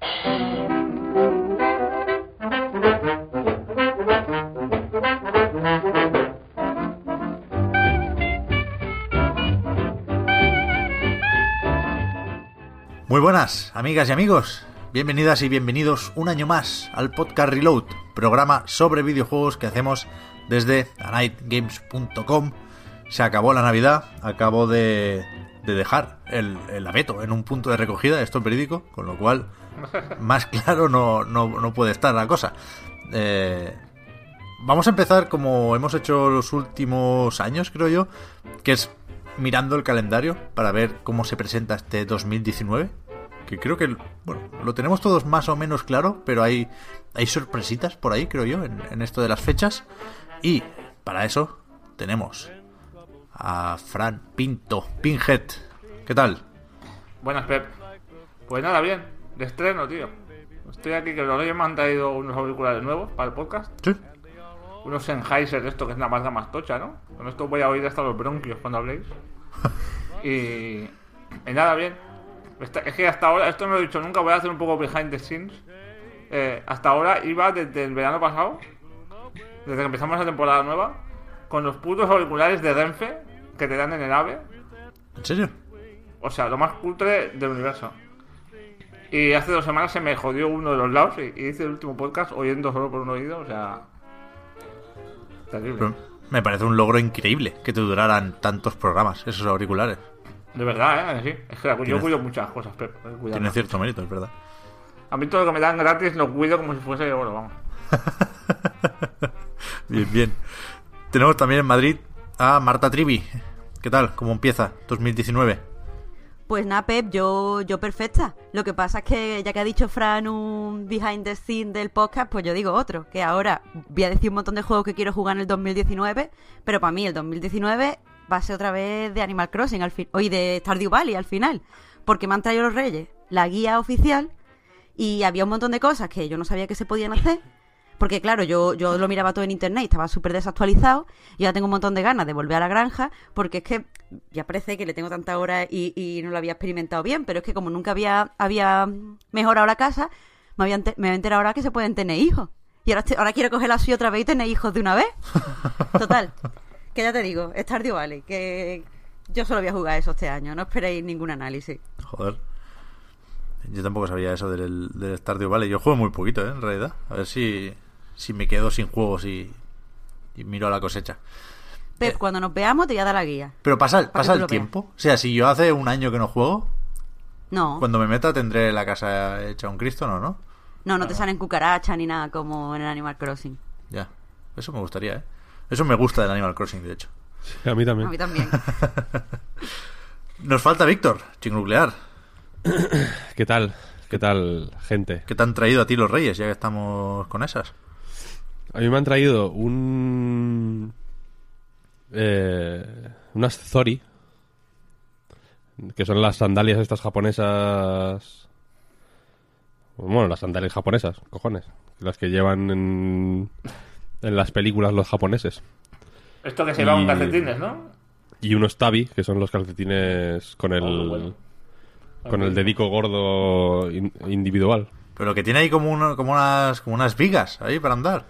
Muy buenas, amigas y amigos. Bienvenidas y bienvenidos un año más al podcast Reload, programa sobre videojuegos que hacemos desde anightgames.com. Se acabó la Navidad, acabo de, de dejar el, el abeto en un punto de recogida, esto es verídico, con lo cual más claro no, no, no puede estar la cosa. Eh, vamos a empezar como hemos hecho los últimos años, creo yo, que es mirando el calendario para ver cómo se presenta este 2019. Que creo que bueno, lo tenemos todos más o menos claro, pero hay, hay sorpresitas por ahí, creo yo, en, en esto de las fechas. Y para eso tenemos a Fran Pinto, Pinhead. ¿Qué tal? Buenas, Pep. Pues nada, bien. De estreno, tío. Estoy aquí que los Reyes me han traído unos auriculares nuevos para el podcast. Sí. Unos Sennheiser, esto que es la marca más tocha, ¿no? Con esto voy a oír hasta los bronquios cuando habléis. y, y nada, bien. Esta- es que hasta ahora, esto no lo he dicho nunca, voy a hacer un poco behind the scenes. Eh, hasta ahora iba desde el verano pasado, desde que empezamos la temporada nueva, con los putos auriculares de Renfe que te dan en el AVE. ¿En serio? O sea, lo más cutre del universo. Y hace dos semanas se me jodió uno de los lados y, y hice el último podcast oyendo solo por un oído, o sea... Terrible. Me parece un logro increíble que te duraran tantos programas, esos auriculares. De verdad, ¿eh? Sí. Es que yo Tienes- cuido muchas cosas, Pep. cuidado. Tiene cierto mérito, es verdad. A mí todo lo que me dan gratis lo cuido como si fuese oro, vamos. Bien, bien. Tenemos también en Madrid a Marta Trivi. ¿Qué tal? ¿Cómo empieza 2019? Pues nada, Pep, yo, yo perfecta. Lo que pasa es que ya que ha dicho Fran un behind the scene del podcast, pues yo digo otro. Que ahora voy a decir un montón de juegos que quiero jugar en el 2019, pero para mí el 2019 va a ser otra vez de Animal Crossing al fin, hoy de Stardew Valley al final. Porque me han traído los reyes la guía oficial y había un montón de cosas que yo no sabía que se podían hacer. Porque claro, yo, yo lo miraba todo en internet y estaba súper desactualizado. Y ahora tengo un montón de ganas de volver a la granja. Porque es que ya parece que le tengo tanta hora y, y no lo había experimentado bien. Pero es que como nunca había, había mejorado la casa, me, había me había enterado ahora que se pueden tener hijos. Y ahora, ahora quiero coger la suya otra vez y tener hijos de una vez. Total. Que ya te digo, Stardew Valley. Que yo solo voy a jugar eso este año. No esperéis ningún análisis. Joder. Yo tampoco sabía eso del, del Stardew Valley. Yo juego muy poquito, ¿eh? En realidad. A ver si, si me quedo sin juegos y, y miro a la cosecha. Pep, cuando nos veamos te voy a dar la guía. Pero pasa, pasa el veas. tiempo. O sea, si yo hace un año que no juego, No. cuando me meta tendré la casa hecha un Cristo, ¿no? ¿no? No, no te salen cucarachas ni nada como en el Animal Crossing. Ya. Eso me gustaría, ¿eh? Eso me gusta del Animal Crossing, de hecho. A mí también. A mí también. Nos falta Víctor, chingnuclear. ¿Qué tal? ¿Qué tal, gente? ¿Qué te han traído a ti los reyes, ya que estamos con esas? A mí me han traído un... Eh, unas Zori, que son las sandalias estas japonesas... Bueno, las sandalias japonesas, cojones. Las que llevan en, en las películas los japoneses. Esto que se lleva Y- con calcetines, ¿no? Y unos tabi, que son los calcetines con el... Oh, bueno. Con el dedico gordo in- individual. Pero que tiene ahí como, uno- como, unas, como unas vigas ahí para andar.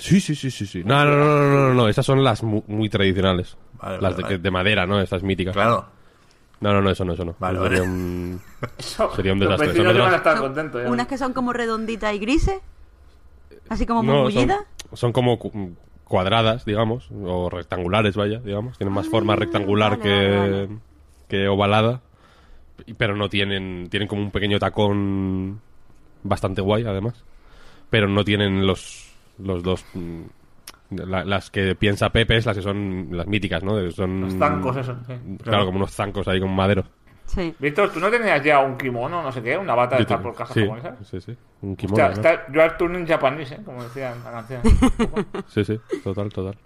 Sí, sí, sí, sí, sí. No, no, no, no, no, no, no. Esas son las mu- muy, tradicionales. Vale, las vale, de, vale. de madera, ¿no? Estas míticas. Claro. No, no, no, eso no, eso no. Vale, Eso vale. Sería un... Eso, Sería un los desastre. vecinos Son iban a otras- estar contentos. ya Unas que son como redonditas y grises. Así como No, son, bullidas. son como cu- cuadradas, digamos, o rectangulares, vaya, digamos. Tienen más forma Ah, rectangular vale, que, vale, vale. que ovalada. y- Pero no tienen... Tienen como un pequeño tacón bastante guay, además. Pero no tienen los, los dos... mm, la- las que piensa Pepe es las que son las míticas, ¿no? Son, Los zancos, esos. sí. Claro, como unos zancos ahí con madero. Sí. Víctor, ¿tú no tenías ya un kimono, no sé qué, una bata de tengo- por cajas sí, japonesas? sí, sí. Un kimono. Hostia, ¿no? está, you are turning Japanese, ¿eh? Como decía en la canción. Sí, sí, total, total.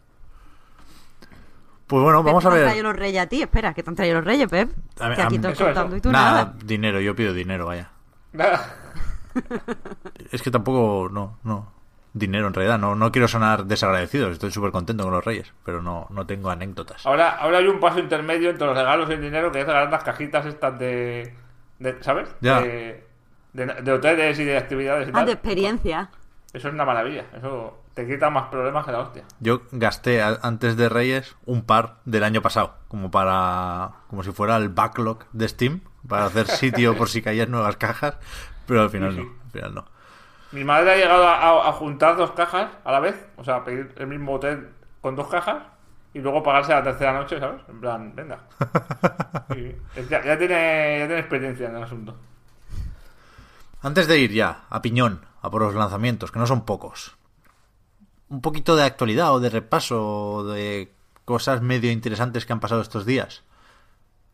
Pues bueno, vamos ¿Qué a te han ver. traído los reyes a ti? Espera, ¿qué te han traído los reyes, Pep? A ver, que aquí a mí- Eso, eso. y tú Nada, nada. dinero, yo pido dinero, vaya. Nada. Es que tampoco, no, no. Dinero en realidad, no, no quiero sonar desagradecido, estoy súper contento con los reyes, pero no, no tengo anécdotas. Ahora, ahora hay un paso intermedio entre los regalos y el dinero que es regalar las cajitas estas de. de- ¿Sabes? Ya. De, de, de hoteles y de actividades y Ah, tal. de experiencia. Eso es una maravilla. Eso te quita más problemas que la hostia. Yo gasté a- antes de Reyes un par del año pasado, como para, como si fuera el backlog de Steam, para hacer sitio por si caían nuevas cajas, pero al final Sí, no, al final no. Mi madre ha llegado a, a- juntar dos cajas a la vez. O sea, pedir el mismo hotel con dos cajas y luego pagarse la tercera noche, ¿sabes? En plan, venga. Ya, ya tiene, ya tiene experiencia en el asunto. Antes de ir ya a piñón, a por los lanzamientos, que no son pocos, un poquito de actualidad o de repaso o de cosas medio interesantes que han pasado estos días.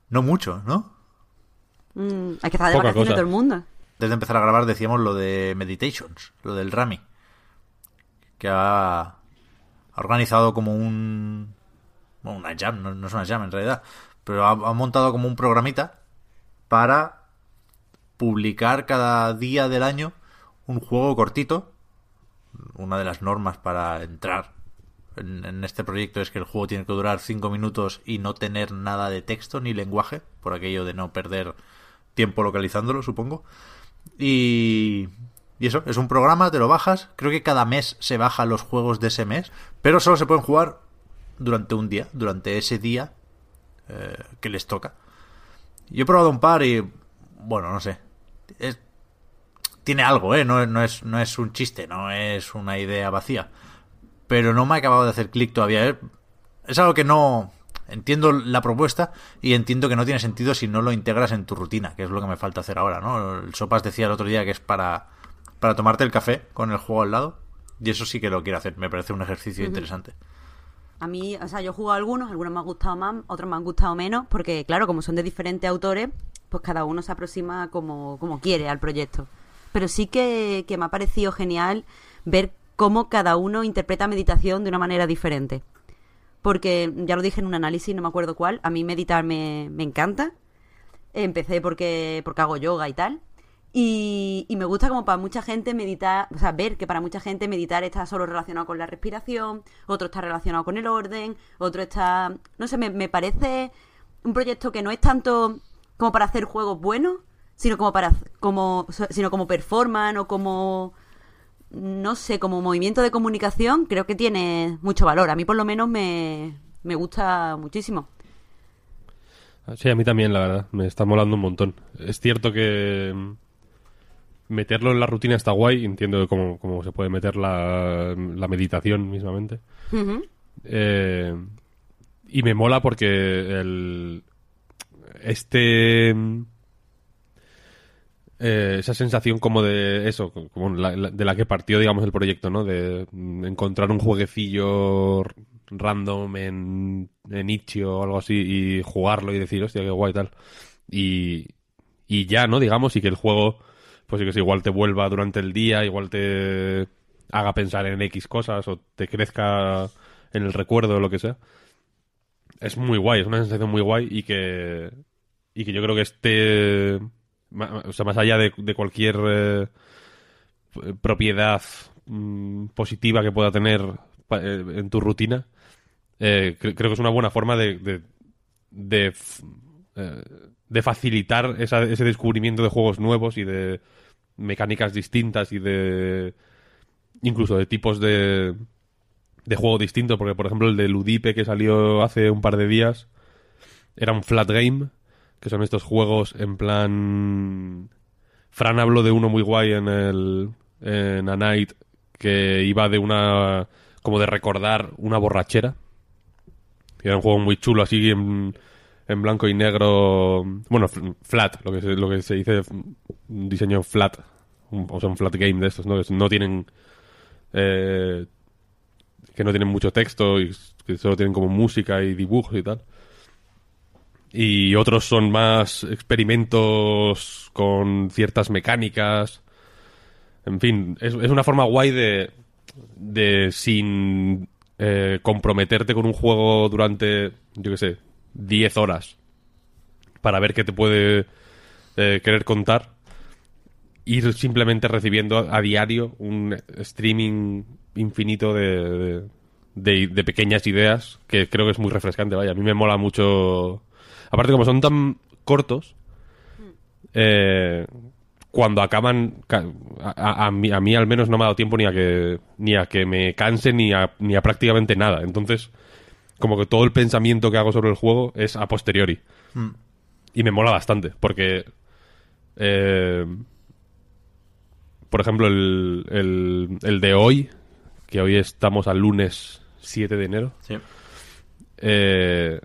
No mucho, ¿no? Mm, hay que estar de Poca vacaciones cosa. todo el mundo. Antes de empezar a grabar decíamos lo de Meditations, lo del Rami, que ha, organizado como un... bueno, una jam, no, es una jam en realidad, pero ha, ha montado como un programita para publicar cada día del año un juego cortito. Una de las normas para entrar en, en este proyecto es que el juego tiene que durar 5 minutos y no tener nada de texto ni lenguaje, por aquello de no perder tiempo localizándolo, supongo. Y, y eso, es un programa, te lo bajas. Creo que cada mes se bajan los juegos de ese mes, pero solo se pueden jugar durante un día, durante ese día eh, que les toca. Yo he probado un par y, bueno, no sé. Tiene algo, ¿eh? No, no, es, no es un chiste, no es una idea vacía. Pero no me ha acabado de hacer clic todavía. ¿eh? Es algo que no... Entiendo la propuesta y entiendo que no tiene sentido si no lo integras en tu rutina, que es lo que me falta hacer ahora, ¿no? El Sopas decía el otro día que es para, para tomarte el café con el juego al lado. Y eso sí que lo quiero hacer, me parece un ejercicio interesante. A mí, o sea, yo he jugado algunos, algunos me han gustado más, otros me han gustado menos, porque claro, como son de diferentes autores, pues cada uno se aproxima como, como quiere al proyecto. Pero sí que, que me ha parecido genial ver cómo cada uno interpreta meditación de una manera diferente. Porque ya lo dije en un análisis, no me acuerdo cuál, a mí meditar me, me encanta. Empecé porque, porque hago yoga y tal. Y, me gusta como para mucha gente meditar, o sea, ver que para mucha gente meditar está solo relacionado con la respiración, otro está relacionado con el orden, otro está... No sé, me, me parece un proyecto que no es tanto como para hacer juegos buenos, sino como para como sino como performance o como no sé, como movimiento de comunicación, creo que tiene mucho valor. A mí por lo menos me, me gusta muchísimo. Sí, a mí también, la verdad. Me está molando un montón. Es cierto que mm, meterlo en la rutina está guay. Entiendo cómo, cómo se puede meter la, la meditación mismamente. Eh, y me mola porque el, este mm, eh, esa sensación como de eso, como la- de la que partió, digamos, el proyecto, ¿no? De mm, encontrar un jueguecillo random en, en Itch.io o algo así y jugarlo y decir, hostia, qué guay tal. Y, y ya, ¿no? Digamos, y que el juego, pues igual te vuelva durante el día, igual te haga pensar en X cosas o te crezca en el recuerdo o lo que sea. Es muy guay, es una sensación muy guay y que, y que yo creo que este, o sea, más allá de, cualquier eh, propiedad mm, positiva que pueda tener eh, en tu rutina, eh, cre- creo que es una buena forma de, de, de, de facilitar esa- ese descubrimiento de juegos nuevos y de mecánicas distintas y de incluso de tipos de, de juego distinto, porque por ejemplo el de Ludipe que salió hace un par de días era un flat game, que son estos juegos en plan... Fran habló de uno muy guay en el en A Night que iba de una como de recordar una borrachera. Era un juego muy chulo así en, en blanco y negro, bueno, flat, lo que se, lo que se dice un diseño flat, o sea, un flat game de estos, ¿no? Que no tienen eh, que no tienen mucho texto y que solo tienen como música y dibujos y tal. Y otros son más experimentos con ciertas mecánicas. En fin, es, una forma guay de, de sin eh, comprometerte con un juego durante, yo qué sé, 10 horas para ver qué te puede eh, querer contar. Ir simplemente recibiendo a diario un streaming infinito de, de, de- de pequeñas ideas que creo que es muy refrescante. Vaya, a mí me mola mucho. Aparte, como son tan cortos, eh, cuando acaban, ca- a, a- a mí, a mí al menos no me ha dado tiempo ni a que, ni a que me canse ni a, ni a prácticamente nada. Entonces, como que todo el pensamiento que hago sobre el juego es a posteriori. Y me mola bastante, porque... eh, por ejemplo, el, el, el de hoy, que hoy estamos al lunes 7 de enero, Sí. eh,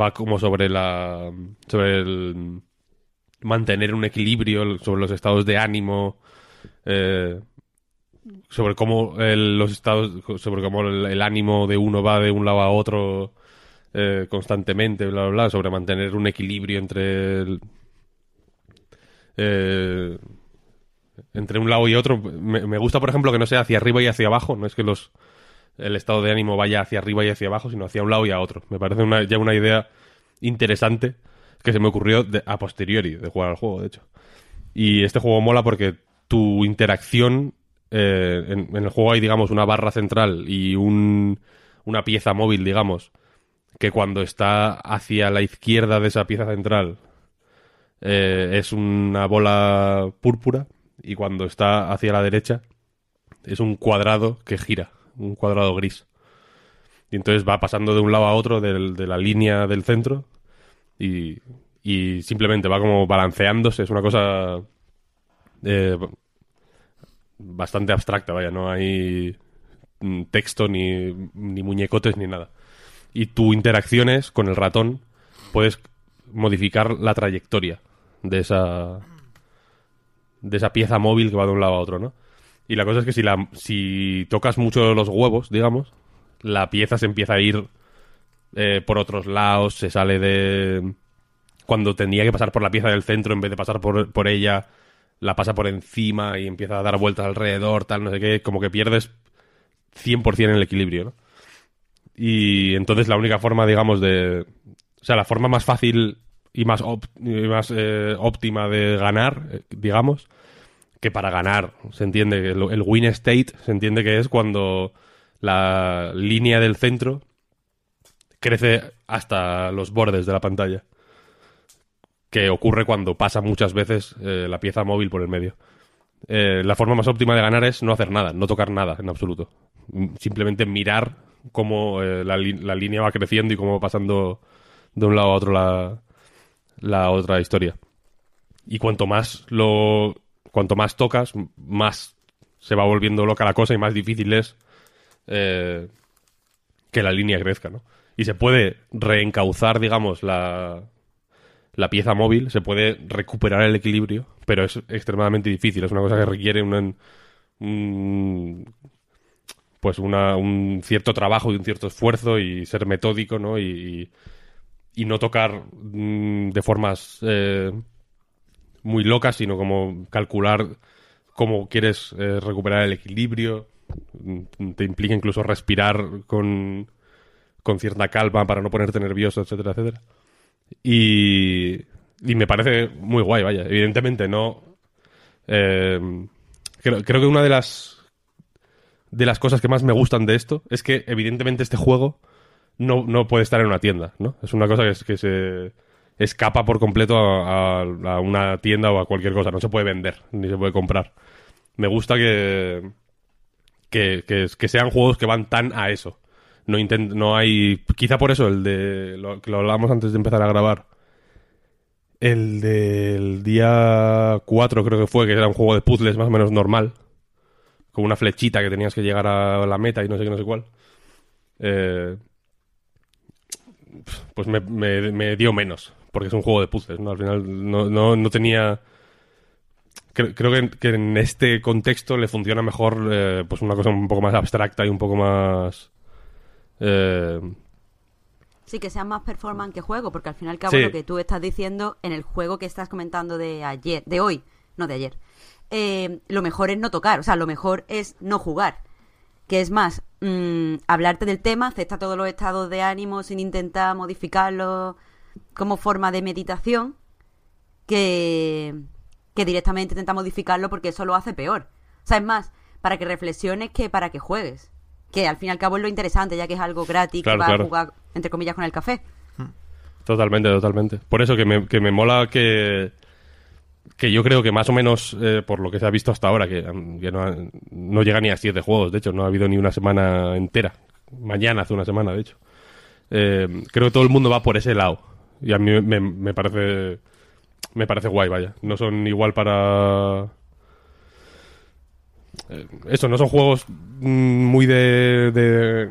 va como sobre la sobre el mantener un equilibrio sobre los estados de ánimo eh, sobre cómo el- los estados sobre cómo el, el ánimo de uno va de un lado a otro eh, constantemente bla bla bla sobre mantener un equilibrio entre el- eh, entre un lado y otro. Me, me gusta por ejemplo que no sea hacia arriba y hacia abajo no es que los el estado de ánimo vaya hacia arriba y hacia abajo, sino hacia un lado y a otro. Me parece una, ya una idea interesante que se me ocurrió de- a posteriori de jugar al juego, de hecho. Y este juego mola porque tu interacción, eh, en, el juego hay, digamos, una barra central y un, una pieza móvil, digamos, que cuando está hacia la izquierda de esa pieza central eh, es una bola púrpura y cuando está hacia la derecha es un cuadrado que gira, un cuadrado gris. Y entonces va pasando de un lado a otro de la línea del centro y, y simplemente va como balanceándose. Es una cosa eh, bastante abstracta, vaya, no hay mm, texto ni, ni muñecotes ni nada. Y tu interacciones con el ratón puedes modificar la trayectoria de esa de esa pieza móvil que va de un lado a otro, ¿no? Y la cosa es que si, la, si tocas mucho los huevos, digamos, la pieza se empieza a ir eh, por otros lados, se sale de... Cuando tendría que pasar por la pieza del centro, en vez de pasar por, por ella, la pasa por encima y empieza a dar vueltas alrededor, tal, no sé qué, como que pierdes 100% en el equilibrio, ¿no? Y entonces la única forma, digamos, de... O sea, la forma más fácil y más, más eh, óptima de ganar, eh, digamos, que para ganar se entiende que el, win state se entiende que es cuando la línea del centro crece hasta los bordes de la pantalla que ocurre cuando pasa muchas veces eh, la pieza móvil por el medio. Eh, la forma más óptima de ganar es no hacer nada no tocar nada en absoluto. Mm, simplemente mirar cómo eh, la línea va creciendo y cómo va pasando de un lado a otro la, la otra historia. Y cuanto más lo cuanto más tocas más se va volviendo loca la cosa y más difícil es eh, que la línea crezca no y se puede reencauzar digamos la la pieza móvil se puede recuperar el equilibrio pero es extremadamente difícil. Es una cosa que requiere un, un- pues una- un cierto trabajo y un cierto esfuerzo y ser metódico no y, y no tocar mm, de formas eh, muy locas, sino como calcular cómo quieres eh, recuperar el equilibrio. Mm, Te implica incluso respirar con, con cierta calma para no ponerte nervioso, etcétera, etcétera. Y, y me parece muy guay, vaya. Evidentemente no... eh, creo, creo que una de las de las cosas que más me gustan de esto es que evidentemente este juego no, no puede estar en una tienda, ¿no? Es una cosa que, se escapa por completo a, a- una tienda o a cualquier cosa. No se puede vender, ni se puede comprar. Me gusta que, que, que, que sean juegos que van tan a eso. No, intent- no hay... Quizá por eso el de... Lo, que lo hablábamos antes de empezar a grabar. El del día 4 creo que fue, que era un juego de puzzles más o menos normal. Con una flechita que tenías que llegar a la meta y no sé qué, no sé cuál. Eh, pues me, me- me dio menos, porque es un juego de puzzles, ¿no? Al final no, no, no tenía... Creo, creo que, que en este contexto le funciona mejor eh, pues una cosa un poco más abstracta y un poco más... eh, Sí, que sea más performance que juego, porque al fin y al cabo Sí. lo que tú estás diciendo en el juego que estás comentando de ayer, de hoy, no de ayer, eh, lo mejor es no tocar, o sea, lo mejor es no jugar. Que es más, mm, hablarte del tema, acepta todos los estados de ánimo sin intentar modificarlos como forma de meditación, que, que directamente intenta modificarlo porque eso lo hace peor. O sea, es más, para que reflexiones que para que juegues. Que al fin y al cabo es lo interesante, ya que es algo gratis Claro, que vas claro. a jugar, entre comillas, con el café. Totalmente, totalmente. Por eso que me, que me mola que, que yo creo que más o menos, eh, por lo que se ha visto hasta ahora, que, mm, que no, ha- no llega ni a siete juegos, de hecho, no ha habido ni una semana entera. Mañana hace una semana, de hecho. Eh, creo que todo el mundo va por ese lado. Y a mí me, me parece me parece guay, vaya. No son igual para... eh, eso, no son juegos mm, muy de, de...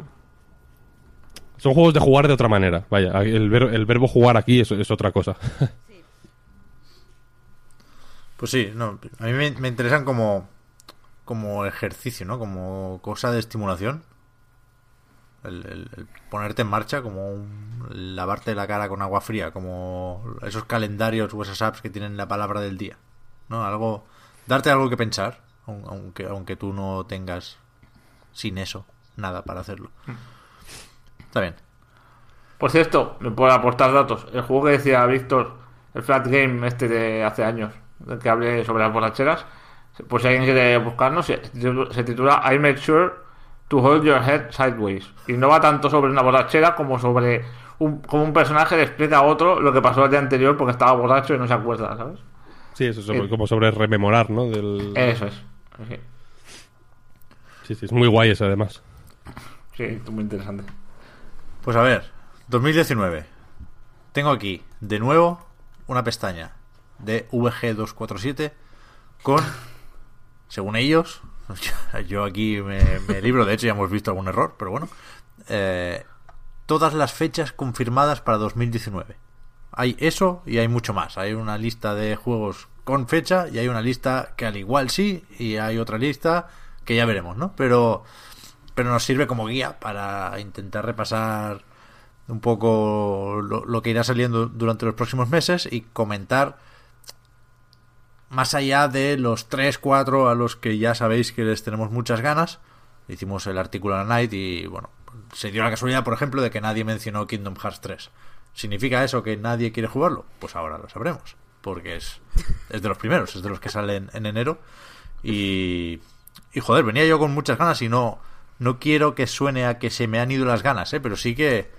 Son juegos de jugar de otra manera. Vaya, el, ver- el verbo jugar aquí es, es otra cosa. Pues sí, no, a mí me, me interesan como, como ejercicio, ¿no? Como cosa de estimulación. El, el- el ponerte en marcha, como un- lavarte la cara con agua fría, como esos calendarios o esas apps que tienen la palabra del día, ¿no? Algo, darte algo que pensar, aun- aunque, aunque tú no tengas sin eso nada para hacerlo. Está bien. Por cierto, me puedo aportar datos. El juego que decía Víctor, el Flat Game este de hace años, del que hablé sobre las borracheras, pues si alguien quiere buscarnos, se titula I Make Sure to Hold Your Head Sideways. Y no va tanto sobre una borrachera como sobre un, como un personaje le explica a otro lo que pasó el día anterior porque estaba borracho y no se acuerda, ¿sabes? Sí, eso es sobre- Eh. como sobre rememorar, ¿no? Del... Eso es. Sí, Sí, sí, es muy guay eso además. sí, es muy interesante. Pues a ver, 2019. Tengo aquí, de nuevo, una pestaña de VG247 con, según ellos, yo aquí me, libro, de hecho ya hemos visto algún error, pero bueno, eh, todas las fechas confirmadas para 2019. Hay eso y hay mucho más. Hay una lista de juegos con fecha y hay una lista que al igual sí y hay otra lista que ya veremos, ¿no? Pero pero nos sirve como guía para intentar repasar un poco lo que irá saliendo durante los próximos meses y comentar más allá de los 3, 4 a los que ya sabéis que les tenemos muchas ganas. Hicimos el artículo en la Night y bueno, se dio la casualidad, por ejemplo, de que nadie mencionó Kingdom Hearts 3. ¿Significa eso que nadie quiere jugarlo? Pues ahora lo sabremos, porque es, es de los primeros, es de los que salen en enero. Y, y joder, venía yo con muchas ganas y no, no quiero que suene a que se me han ido las ganas, ¿eh? pero sí que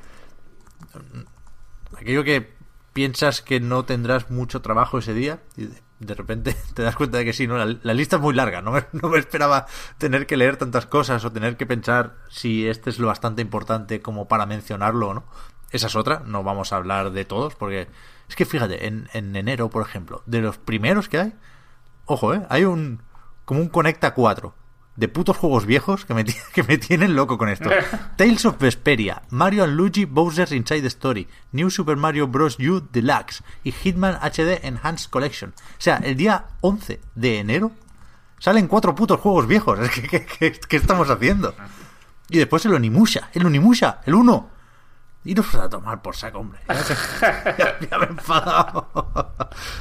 aquello que piensas que no tendrás mucho trabajo ese día de, repente te das cuenta de que sí, ¿no? La, la lista es muy larga, no me, no me esperaba tener que leer tantas cosas o tener que pensar si este es lo bastante importante como para mencionarlo o no. Esa es otra, no vamos a hablar de todos porque es que fíjate, en, en enero, por ejemplo, de los primeros que hay, ojo, ¿eh? Hay un como un Conecta 4 de putos juegos viejos que me, que me tienen loco con esto. Tales of Vesperia, Mario and Luigi Bowser's Inside Story, New Super Mario Bros. U Deluxe y Hitman HD Enhanced Collection. O sea, el día 11 de enero salen cuatro putos juegos viejos. Que, ¿qué, qué- qué estamos haciendo? Y después el Onimusha, el Onimusha, el 1. Iros a tomar por saco, hombre. Ya, ya- ya me he enfadado.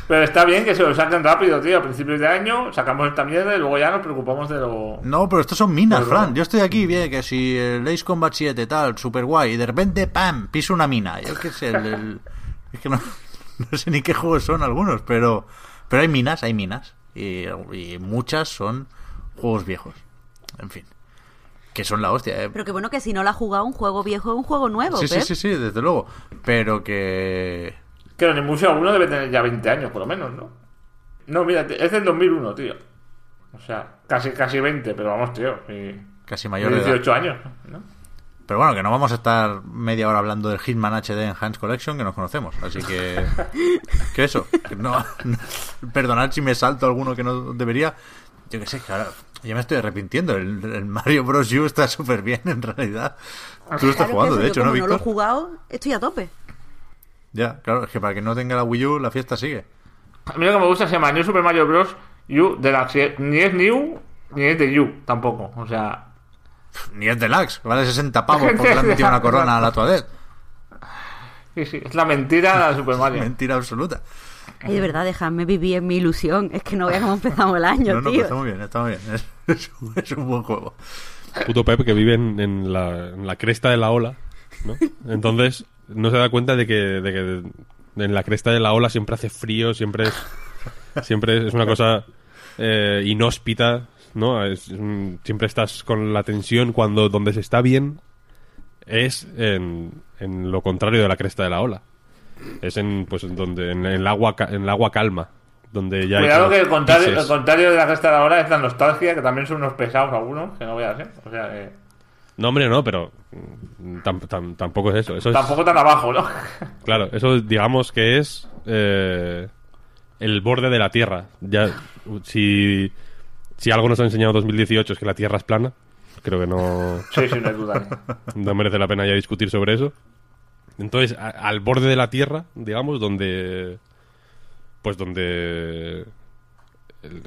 Pero está bien que se lo saquen rápido, tío. A principios de año sacamos esta mierda y luego ya nos preocupamos de lo. No, pero estos son minas, Fran. Yo estoy aquí, bien, que si el Ace Combat 7, tal, super guay, y de repente, ¡pam! piso una mina. Yo qué sé, el- el- es que no, no sé ni qué juegos son algunos, pero, pero hay minas, hay minas. Y, y muchas son juegos viejos. En fin. Que son la hostia, ¿eh? Pero que bueno que si no la has jugado un juego viejo es un juego nuevo, Sí, sí, Pep. sí, sí, desde luego. Pero que. Que el Museo 1 debe tener ya 20 años, por lo menos, ¿no? No, mira, es del 2001, tío. O sea, casi casi 20, pero vamos, tío. y- Casi mayor de edad. 18 años, ¿no? Pero bueno, que no vamos a estar media hora hablando del Hitman HD Enhanced Collection, que nos conocemos. Así que. que eso. que no, no- perdonad si me salto alguno que no debería. Yo que sé, que ahora ya me estoy arrepintiendo. El, el Mario Bros. U está súper bien en realidad. Tú lo estás jugando, eso, de hecho, ¿no, como no lo he Víctor? jugado, estoy a tope. Ya, claro, es que para que no tenga la Wii U, la fiesta sigue. A mí lo que me gusta se llama New Super Mario Bros. U Deluxe. Ni es New, ni es de U, tampoco. O sea, Ni es deluxe, vale 60 pavos porque le han metido una corona a la Toadette. Sí, sí, es la mentira de Super Mario. Mentira absoluta. Ay, de verdad, dejadme vivir en mi ilusión. Es que no veas cómo empezamos el año, No, no, tío. pero está muy bien, está muy bien. Es, es un- es un buen juego. Puto Pep que vive en, en la, en la cresta de la ola, ¿no? Entonces no se da cuenta de que, de que en la cresta de la ola siempre hace frío, siempre es, siempre es una cosa eh, inhóspita, ¿no? Es un- siempre estás con la tensión cuando donde se está bien es en, en lo contrario de la cresta de la ola. Es en, pues, en donde, en el agua, en el agua calma, donde ya Cuidado que el contrario, el contrario de la gesta de ahora es la nostalgia, que también son unos pesados algunos, que no veas, ¿eh? O sea, que No, hombre, no, pero mm, tam- tam- tampoco es eso. Eso es, tampoco tan abajo, ¿no? Claro, eso digamos que es eh, el borde de la Tierra. Ya, si, si algo nos ha enseñado 2018 es que la Tierra es plana, creo que no, Sí, sí, no hay duda. ¿eh? no merece la pena ya discutir sobre eso. Entonces, a- al borde de la Tierra, digamos, donde pues donde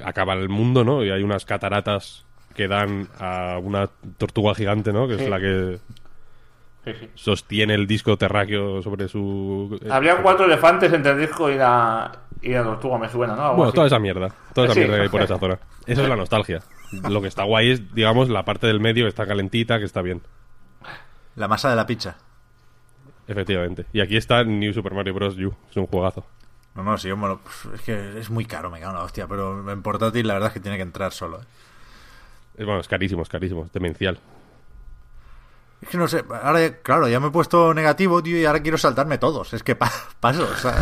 acaba el mundo, ¿no? Y hay unas cataratas que dan a una tortuga gigante, ¿no? Que es la que sostiene el disco terráqueo sobre su... eh, Habría cuatro elefantes entre el disco y la, y la tortuga, me suena, ¿no? Algo Bueno, así. toda esa mierda. Toda esa Sí. mierda que hay por esa zona. Eso es la nostalgia. Lo que está guay es, digamos, la parte del medio que está calentita, que está bien. La masa de la pizza. Efectivamente. Y aquí está New Super Mario Bros. U. Es un juegazo. No, no, sí, bueno, es que es muy caro, me cago en la hostia, pero en portátil la verdad es que tiene que entrar solo. ¿eh? Es, bueno, es carísimo, es carísimo. Es demencial. Es que no sé, ahora, claro, ya me he puesto negativo, tío, y ahora quiero saltarme todos. Es que pa- paso, o sea,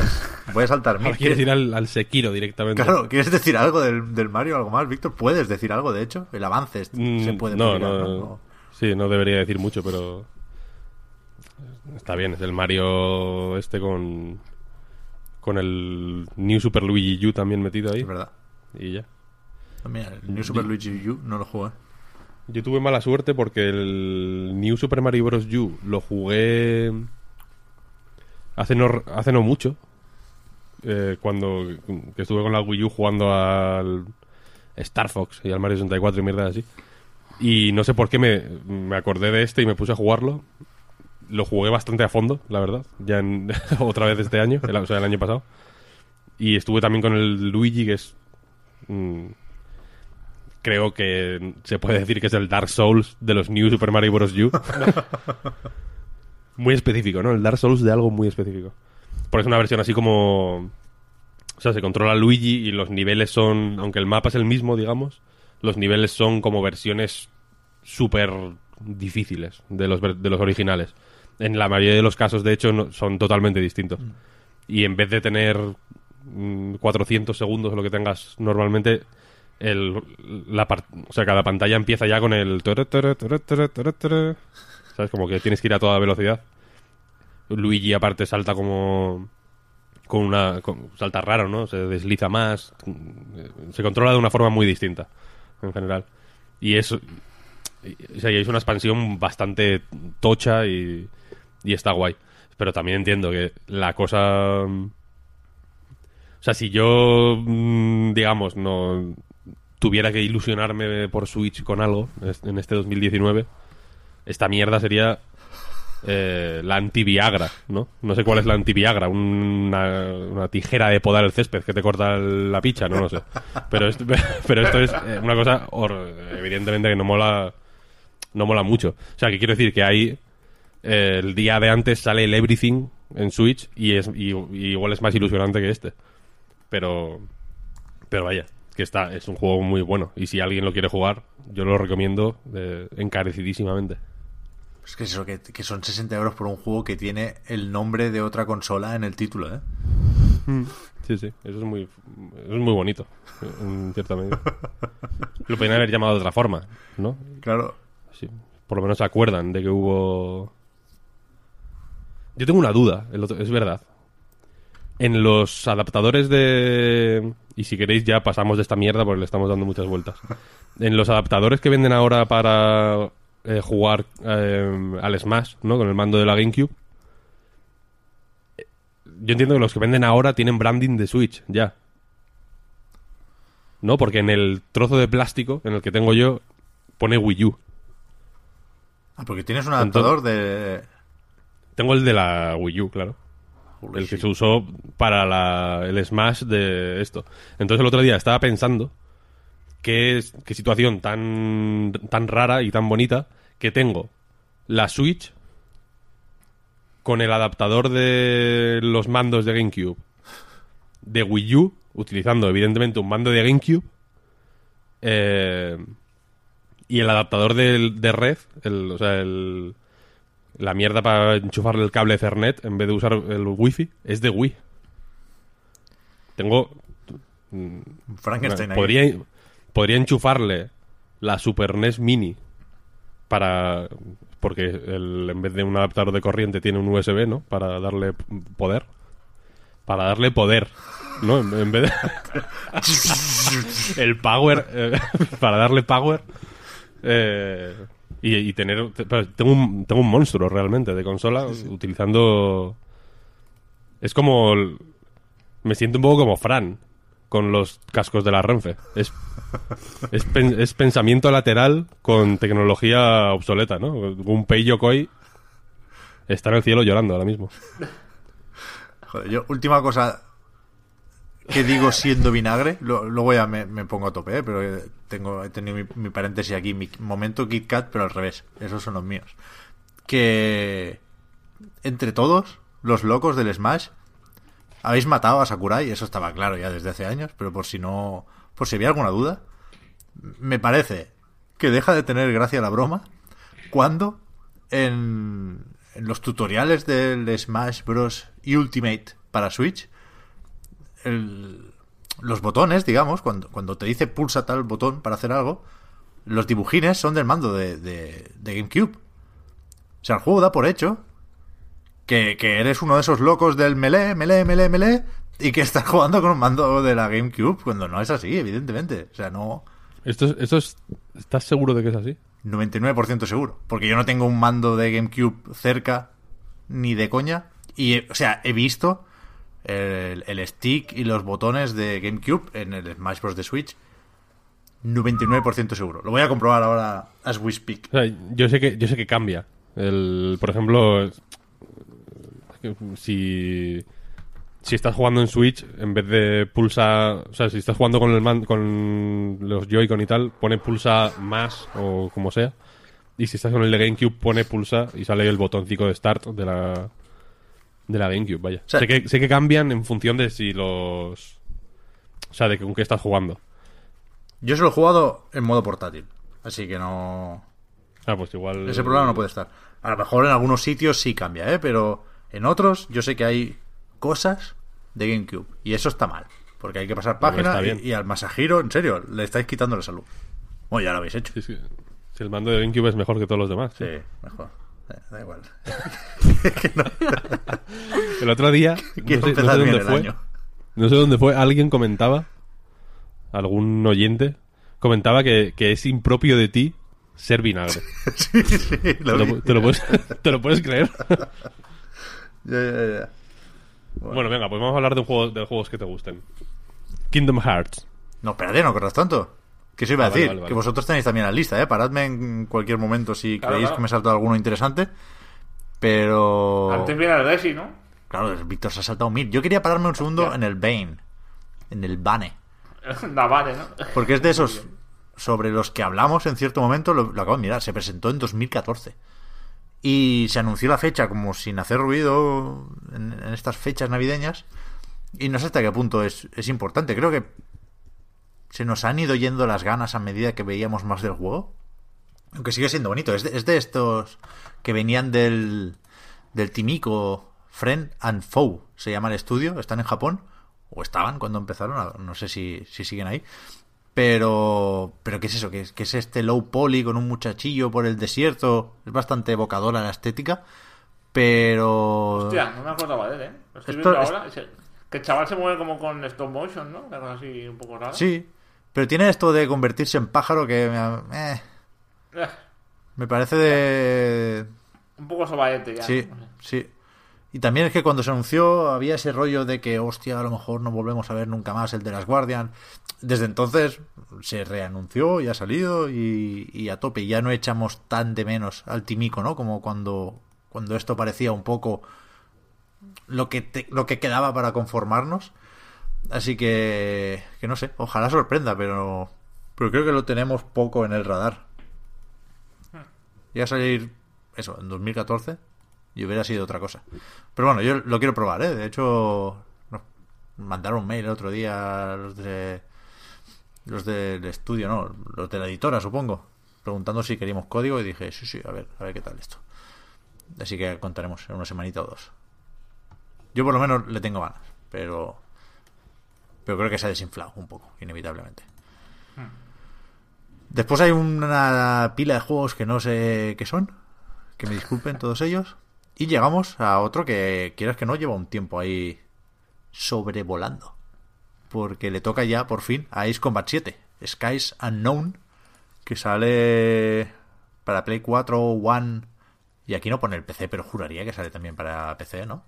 voy a saltar mil. Ahora quieres ir al, al Sekiro directamente. Claro, ¿quieres decir algo del, del Mario, algo más, Víctor? ¿Puedes decir algo, de hecho? El avance es- Mm, se puede no, publicar, no, ¿no? Sí, no debería decir mucho, pero... Está bien, es el Mario este con... Con el New Super Luigi U también metido ahí. Es verdad. Y ya. Mira, el New Super Luigi U no lo jugué. Yo tuve mala suerte porque el New Super Mario Bros. U lo jugué hace no, hace no mucho. eh, cuando que estuve con la Wii U jugando al Star Fox y al Mario 64 y mierda así. Y no sé por qué me, me acordé de este y me puse a jugarlo. Lo jugué bastante a fondo, la verdad. Ya en- otra vez este año, el, o sea, el año pasado. Y estuve también con el Luigi, que es mm, creo que se puede decir que es el Dark Souls de los New Super Mario Bros. U. muy específico, ¿no? El Dark Souls de algo muy específico. Porque es una versión así como... O sea, se controla Luigi y los niveles son... Aunque el mapa es el mismo, digamos, los niveles son como versiones súper difíciles de los, de los originales. En la mayoría de los casos, de hecho, no- son totalmente distintos. Y en vez de tener mm, 400 segundos o lo que tengas normalmente, el, la o sea, cada pantalla empieza ya con el... ¿Sabes? Como que tienes que ir a toda velocidad. Luigi aparte salta como... Con una... con- salta raro, ¿no? Se desliza más. Se controla de una forma muy distinta, en general. Y eso... O sea, y es una expansión bastante tocha y, y está guay. Pero también entiendo que la cosa... O sea, si yo, mm, digamos, no tuviera que ilusionarme por Switch con algo en este 2019, esta mierda sería eh, la anti-Viagra, ¿no? No sé cuál es la anti-Viagra, una, una tijera de podar el césped que te corta la picha, no lo sé. Pero, esto- pero esto es eh, una cosa, evidentemente, que no mola, no mola mucho. O sea, que quiero decir que hay eh, el día de antes sale el Everything en Switch y, es, y, y igual es más ilusionante que este. Pero, pero vaya, que está, es un juego muy bueno. Y si alguien lo quiere jugar, yo lo recomiendo eh, encarecidísimamente. Es que eso, que, que son 60 euros por un juego que tiene el nombre de otra consola en el título, ¿eh? Sí, sí, eso es muy, eso es muy bonito, en cierta medida. Lo podrían haber llamado de otra forma, ¿no? Claro. Por lo menos se acuerdan de que hubo... Yo tengo una duda, es verdad. En los adaptadores de... Y si queréis ya pasamos de esta mierda porque le estamos dando muchas vueltas. En los adaptadores que venden ahora para eh, jugar eh, al Smash, ¿no? Con el mando de la GameCube. eh, Yo entiendo que los que venden ahora tienen branding de Switch, ya. ¿No? Porque en el trozo de plástico en el que tengo yo pone Wii U. Ah, porque tienes un adaptador de... Tengo el de la Wii U, claro. Holy el que se usó para la- el Smash de esto. Entonces el otro día estaba pensando qué, es- qué situación tan, tan rara y tan bonita que tengo la Switch con el adaptador de los mandos de GameCube de Wii U, utilizando evidentemente un mando de GameCube, eh, y el adaptador del- de red, el, o sea, el, la mierda para enchufarle el cable Ethernet en vez de usar el Wi-Fi, es de Wii. Tengo. Frankenstein ahí. Podría, podría enchufarle la Super NES Mini para. Porque el, en vez de un adaptador de corriente tiene un USB, ¿no? Para darle poder. Para darle poder, ¿no? En, en vez de. el power. eh, para darle power. Eh, y, y tener. Tengo un, tengo un monstruo realmente de consola utilizando. Es como. el- me siento un poco como Fran con los cascos de la Renfe. Es, es, pen- es pensamiento lateral con tecnología obsoleta, ¿no? Un Pei Yokoi está en el cielo llorando ahora mismo. Joder, yo, última cosa que digo siendo vinagre, luego ya me, pongo a tope, ¿eh? pero eh, tengo, he tenido mi, paréntesis aquí, mi momento Kit Kat, pero al revés, esos son los míos. Que entre todos, los locos del Smash, habéis matado a Sakurai, eso estaba claro ya desde hace años, pero por si no, por si había alguna duda, me parece que deja de tener gracia la broma cuando en, los tutoriales del Smash Bros. Ultimate para Switch, el- los botones, digamos, cuando, cuando te dice pulsa tal botón para hacer algo, los dibujines son del mando de, de- de GameCube. O sea, el juego da por hecho que, que eres uno de esos locos del melee, melee, melee, melee, y que estás jugando con un mando de la GameCube, cuando no es así, evidentemente. O sea, no... ¿Esto, es- esto es, ¿Estás seguro de que es así? 99% seguro. Porque yo no tengo un mando de GameCube cerca, ni de coña. Y, o sea, he visto el, stick y los botones de GameCube en el Smash Bros. de Switch. 99% seguro. Lo voy a comprobar ahora as we speak. Yo sé que, yo sé que cambia. El, por ejemplo, si, si estás jugando en Switch, en vez de pulsa, o sea, si estás jugando con el man- con los Joy-Con y tal, pone pulsa más o como sea. Y si estás con el de GameCube, pone pulsa y sale el botoncito de start de la de la GameCube, vaya. sea- sé, que, sé que cambian en función de si los... O sea, de con qué estás jugando. Yo se lo he jugado en modo portátil. Así que no... Ah, pues igual... Ese problema no puede estar. A lo mejor en algunos sitios sí cambia, ¿eh? Pero en otros yo sé que hay cosas de GameCube. Y eso está mal. Porque hay que pasar página y al masajiro, en serio, le estáis quitando la salud. Bueno, ya lo habéis hecho. Sí, sí. Si el mando de GameCube es mejor que todos los demás. Sí, mejor. Eh, Da igual. El otro día, no sé, no dónde fue, año. no sé dónde fue, alguien comentaba, algún oyente, comentaba que, que es impropio de ti ser vinagre. sí, sí, lo ¿Te lo, te lo puedes, te lo puedes creer? Ya, ya, ya. bueno, venga, pues vamos a hablar de, un juego, de juegos que te gusten. Kingdom Hearts. No, espérate, no corras tanto. ¿Qué se iba a Ah, decir? vale, vale. Que vosotros tenéis también la lista, ¿eh? Paradme en cualquier momento si Claro, creéis claro. que me salta alguno interesante. Pero... Antes viene el Resi, ¿no? Claro, Víctor se ha saltado mil. Yo quería pararme un segundo en el Bane. En el Bane. Da vale, ¿no? Porque es de esos sobre los que hablamos en cierto momento, lo, lo acabo de mirar, se presentó en 2014. Y se anunció la fecha como sin hacer ruido en, en estas fechas navideñas. Y no sé hasta qué punto es, es importante. Creo que se nos han ido yendo las ganas a medida que veíamos más del juego. Aunque sigue siendo bonito. Es de, es de estos que venían del, del Timiko Friend and Foe. Se llama el estudio. Están en Japón. O estaban cuando empezaron. No sé si, si siguen ahí. Pero, pero ¿qué es eso? ¿Qué es, qué es este low poly con un muchachillo por el desierto? Es bastante evocadora la estética. Pero... Hostia, no me acordaba de él, ¿eh? Lo estoy Esto viendo es- ahora. Ese- Que el chaval se mueve como con stop motion, ¿no? Una cosa así un poco rara. Sí, pero tiene esto de convertirse en pájaro que me, eh, Eh, me parece de... un poco sobaete ya. Sí, no sé. sí. Y también es que cuando se anunció había ese rollo de que, hostia, a lo mejor no volvemos a ver nunca más el de las Guardian. Desde entonces se reanunció y ha salido y, y a tope. Ya no echamos tan de menos al Timico, ¿no? Como cuando, cuando esto parecía un poco lo que, te- lo que quedaba para conformarnos. Así que, que no sé, ojalá sorprenda, pero, pero creo que lo tenemos poco en el radar. Y a salir eso, en 2014 y hubiera sido otra cosa. Pero bueno, yo lo quiero probar, ¿eh? De hecho, nos mandaron un mail el otro día los de los del estudio, no, los de la editora, supongo, preguntando si queríamos código y dije, sí, sí, a ver, a ver qué tal esto. Así que contaremos en una semanita o dos. Yo por lo menos le tengo ganas, pero pero creo que se ha desinflado un poco, inevitablemente. Después hay una pila de juegos que no sé qué son, que me disculpen todos ellos. Y llegamos a otro que, quieras que no, lleva un tiempo ahí sobrevolando. Porque le toca ya, por fin, a Ace Combat 7, Skies Unknown, que sale para Play 4, One... Y aquí no pone el PC, pero juraría que sale también para PC, ¿no?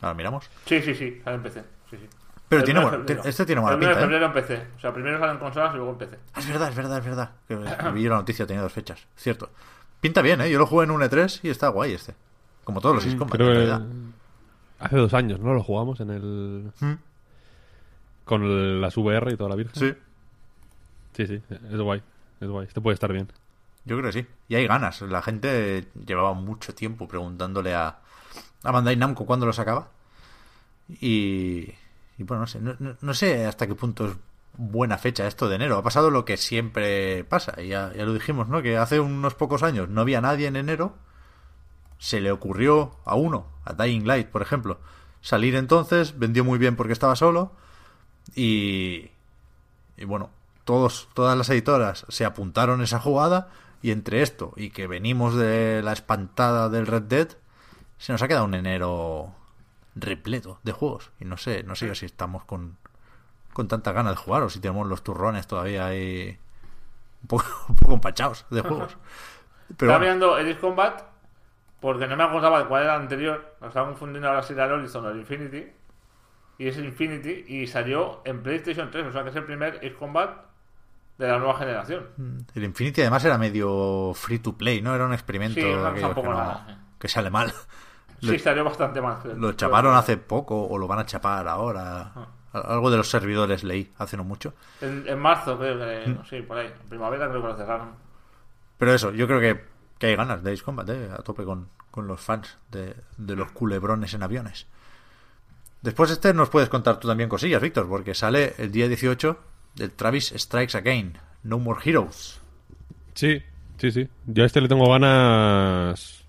Ahora miramos. Sí, sí, sí, sale en PC. Sí, sí. Pero tiene primero febrero. este tiene buena primero de pinta, ¿eh? febrero en PC. O sea, primero sale en consolas y luego en PC. Ah, es verdad, es verdad, es verdad. Que vi la noticia, tenía dos fechas. Cierto. Pinta bien, ¿eh? Yo lo jugué en un E3 y está guay este. Como todos los Combat, Creo en que realidad. hace dos años, ¿no? Lo jugamos en el... Mm. Con el- las VR y toda la virgen. Sí, Sí, sí, es guay. Es guay. Este puede estar bien. yo creo que sí. Y hay ganas. La gente llevaba mucho tiempo preguntándole a, a Bandai Namco cuándo lo sacaba. Y, y bueno, no sé. No, no- sé hasta qué punto es buena fecha esto de enero. Ha pasado lo que siempre pasa. Y ya, lo dijimos, ¿no? Que hace unos pocos años no había nadie en enero. Se le ocurrió a uno, a Dying Light, por ejemplo, salir entonces. Vendió muy bien porque estaba solo. Y, y bueno, todos, todas las editoras se apuntaron esa jugada y entre esto y que venimos de la espantada del Red Dead, se nos ha quedado un enero repleto de juegos. Y no sé, no sé si estamos con, con tanta ganas de jugar o si tenemos los turrones todavía ahí un poco, un poco empachados de juegos. Pero Estaba bueno, Edis Combat porque no me acordaba de cuál era el anterior. Lo estaba confundiendo ahora si era el Horizon o el Infinity. Y es Infinity y salió en PlayStation 3. O sea que es el primer Ace Combat de la nueva generación. el Infinity además era medio free to play, ¿no? Era un experimento Sí, no- que sale mal. Sí, salió bastante más. Lo chaparon hace poco o lo van a chapar ahora. Algo de los servidores leí hace no mucho. En, en marzo, creo que. Mm. Sí, por ahí. En primavera creo que lo cerraron. Pero eso, yo creo que, que hay ganas de Ace Combat, ¿eh? a tope con, con los fans de, de los culebrones en aviones. Después este nos puedes contar tú también cosillas, Víctor, porque sale el día 18 del Travis Strikes Again, No More Heroes. Sí, sí, sí. Yo a este le tengo ganas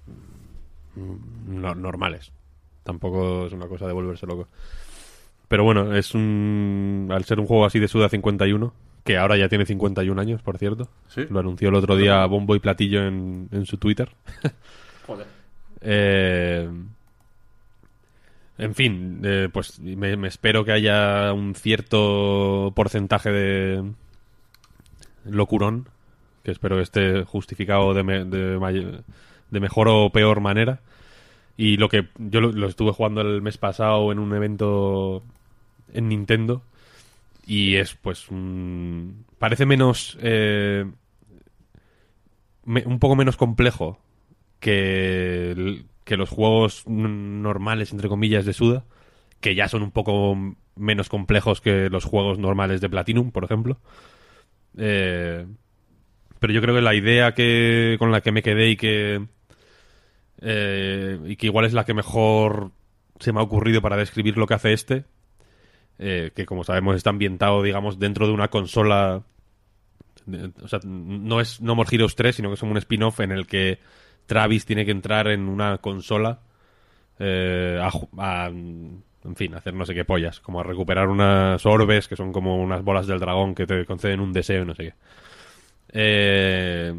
no- normales. Tampoco es una cosa de volverse loco. Pero bueno, es un... Al ser un juego así de Suda 51, que ahora ya tiene 51 años, por cierto. Sí. Lo anunció el otro día bombo y platillo en, en su Twitter. Joder. Eh, en fin, eh, pues me, me espero que haya un cierto porcentaje de locurón, que espero que esté justificado de, me- de, de mejor o peor manera. Y lo que yo lo, estuve jugando el mes pasado en un evento en Nintendo y es pues un- parece menos eh, un poco menos complejo que, que los juegos normales, entre comillas, de Suda, que ya son un poco menos complejos que los juegos normales de Platinum, por ejemplo. Eh, pero yo creo que la idea que con la que me quedé y que eh, y que igual es la que mejor se me ha ocurrido para describir lo que hace este, eh, que como sabemos está ambientado, digamos, dentro de una consola o sea, no es No More Heroes 3, sino que es un spin-off en el que Travis tiene que entrar en una consola eh, a, en fin, hacer no sé qué pollas, como a recuperar unas orbes que son como unas bolas del dragón que te conceden un deseo y no sé qué. Eh,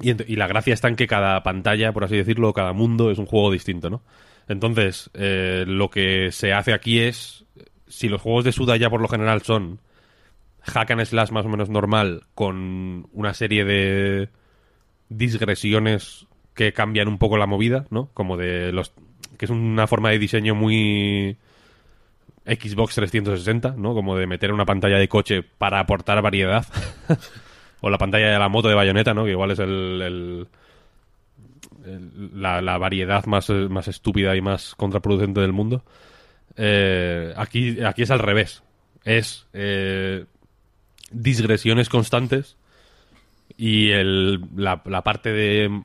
y, la gracia está en que cada pantalla, por así decirlo, cada mundo es un juego distinto, ¿no? Entonces, eh, lo que se hace aquí es, si los juegos de Suda ya por lo general son hack and slash más o menos normal con una serie de digresiones que cambian un poco la movida, ¿no? Como de los que es una forma de diseño muy Xbox 360, ¿no? Como de meter una pantalla de coche para aportar variedad. o la pantalla de la moto de bayoneta, ¿no? Que igual es el, el- la, variedad más, más estúpida y más contraproducente del mundo. Eh, aquí, aquí es al revés. Es eh, constantes y el, la, la parte de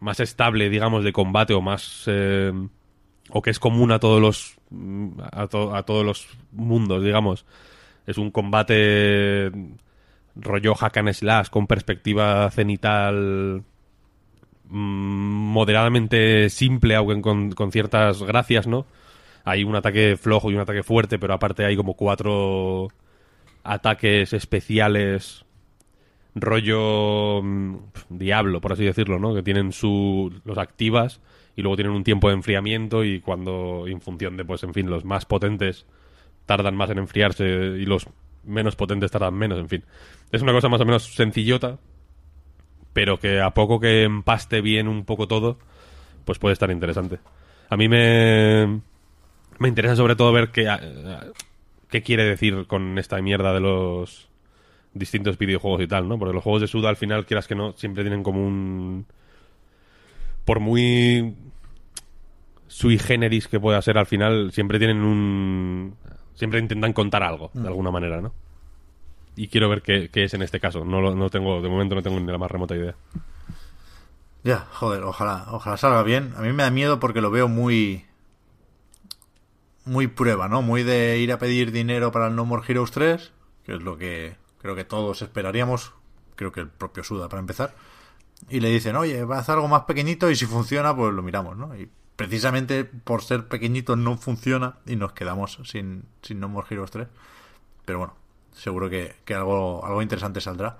más estable, digamos, de combate o más eh, o que es común a todos los a, to- a todos los mundos, digamos, es un combate rollo hack and slash con perspectiva cenital mm, moderadamente simple, aunque con, con ciertas gracias, ¿no? Hay un ataque flojo y un ataque fuerte, pero aparte hay como cuatro ataques especiales rollo mm, diablo, por así decirlo, ¿no? Que tienen su los activas y luego tienen un tiempo de enfriamiento y cuando en función de pues en fin, los más potentes tardan más en enfriarse y los menos potentes tardan menos, en fin. Es una cosa más o menos sencillota, pero que a poco que empaste bien un poco todo, pues puede estar interesante. A mí me me interesa sobre todo ver qué eh, qué quiere decir con esta mierda de los distintos videojuegos y tal, ¿no? Porque los juegos de Suda al final, quieras que no, siempre tienen como un... Por muy sui generis que pueda ser al final, siempre tienen un... Siempre intentan contar algo, de alguna manera, ¿no? Y quiero ver qué, qué es en este caso. No, lo- no tengo, de momento no tengo ni la más remota idea. Ya, joder, ojalá, ojalá salga bien. A mí me da miedo porque lo veo muy. Muy prueba, ¿no? Muy de ir a pedir dinero para el No More Heroes 3, que es lo que creo que todos esperaríamos. Creo que el propio Suda, para empezar. Y le dicen, oye, va a hacer algo más pequeñito y si funciona, pues lo miramos, ¿no? Y precisamente por ser pequeñito no funciona y nos quedamos sin, sin No More Heroes 3. Pero bueno, seguro que, que algo, algo interesante saldrá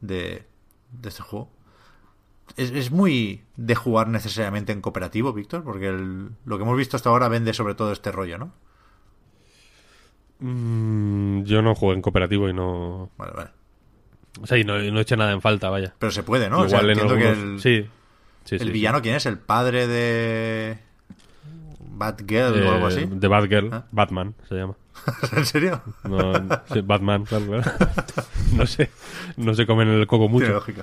de, de este juego. Es, es muy de jugar necesariamente en cooperativo, Víctor, porque el- lo que hemos visto hasta ahora vende sobre todo este rollo, ¿no? Mm, yo no juego en cooperativo y no... Vale, vale. O sea, y no, no he hecho nada en falta, vaya. Pero se puede, ¿no? O sea, Igual en que el, Sí. Sí, el sí, villano, ¿quién es? ¿El padre de Batgirl o algo Eh, así? de Batgirl, ¿Ah? Batman se llama. ¿En serio? No, sí, Batman, claro, claro. No sé, no se comen el coco Tiene mucho. lógica.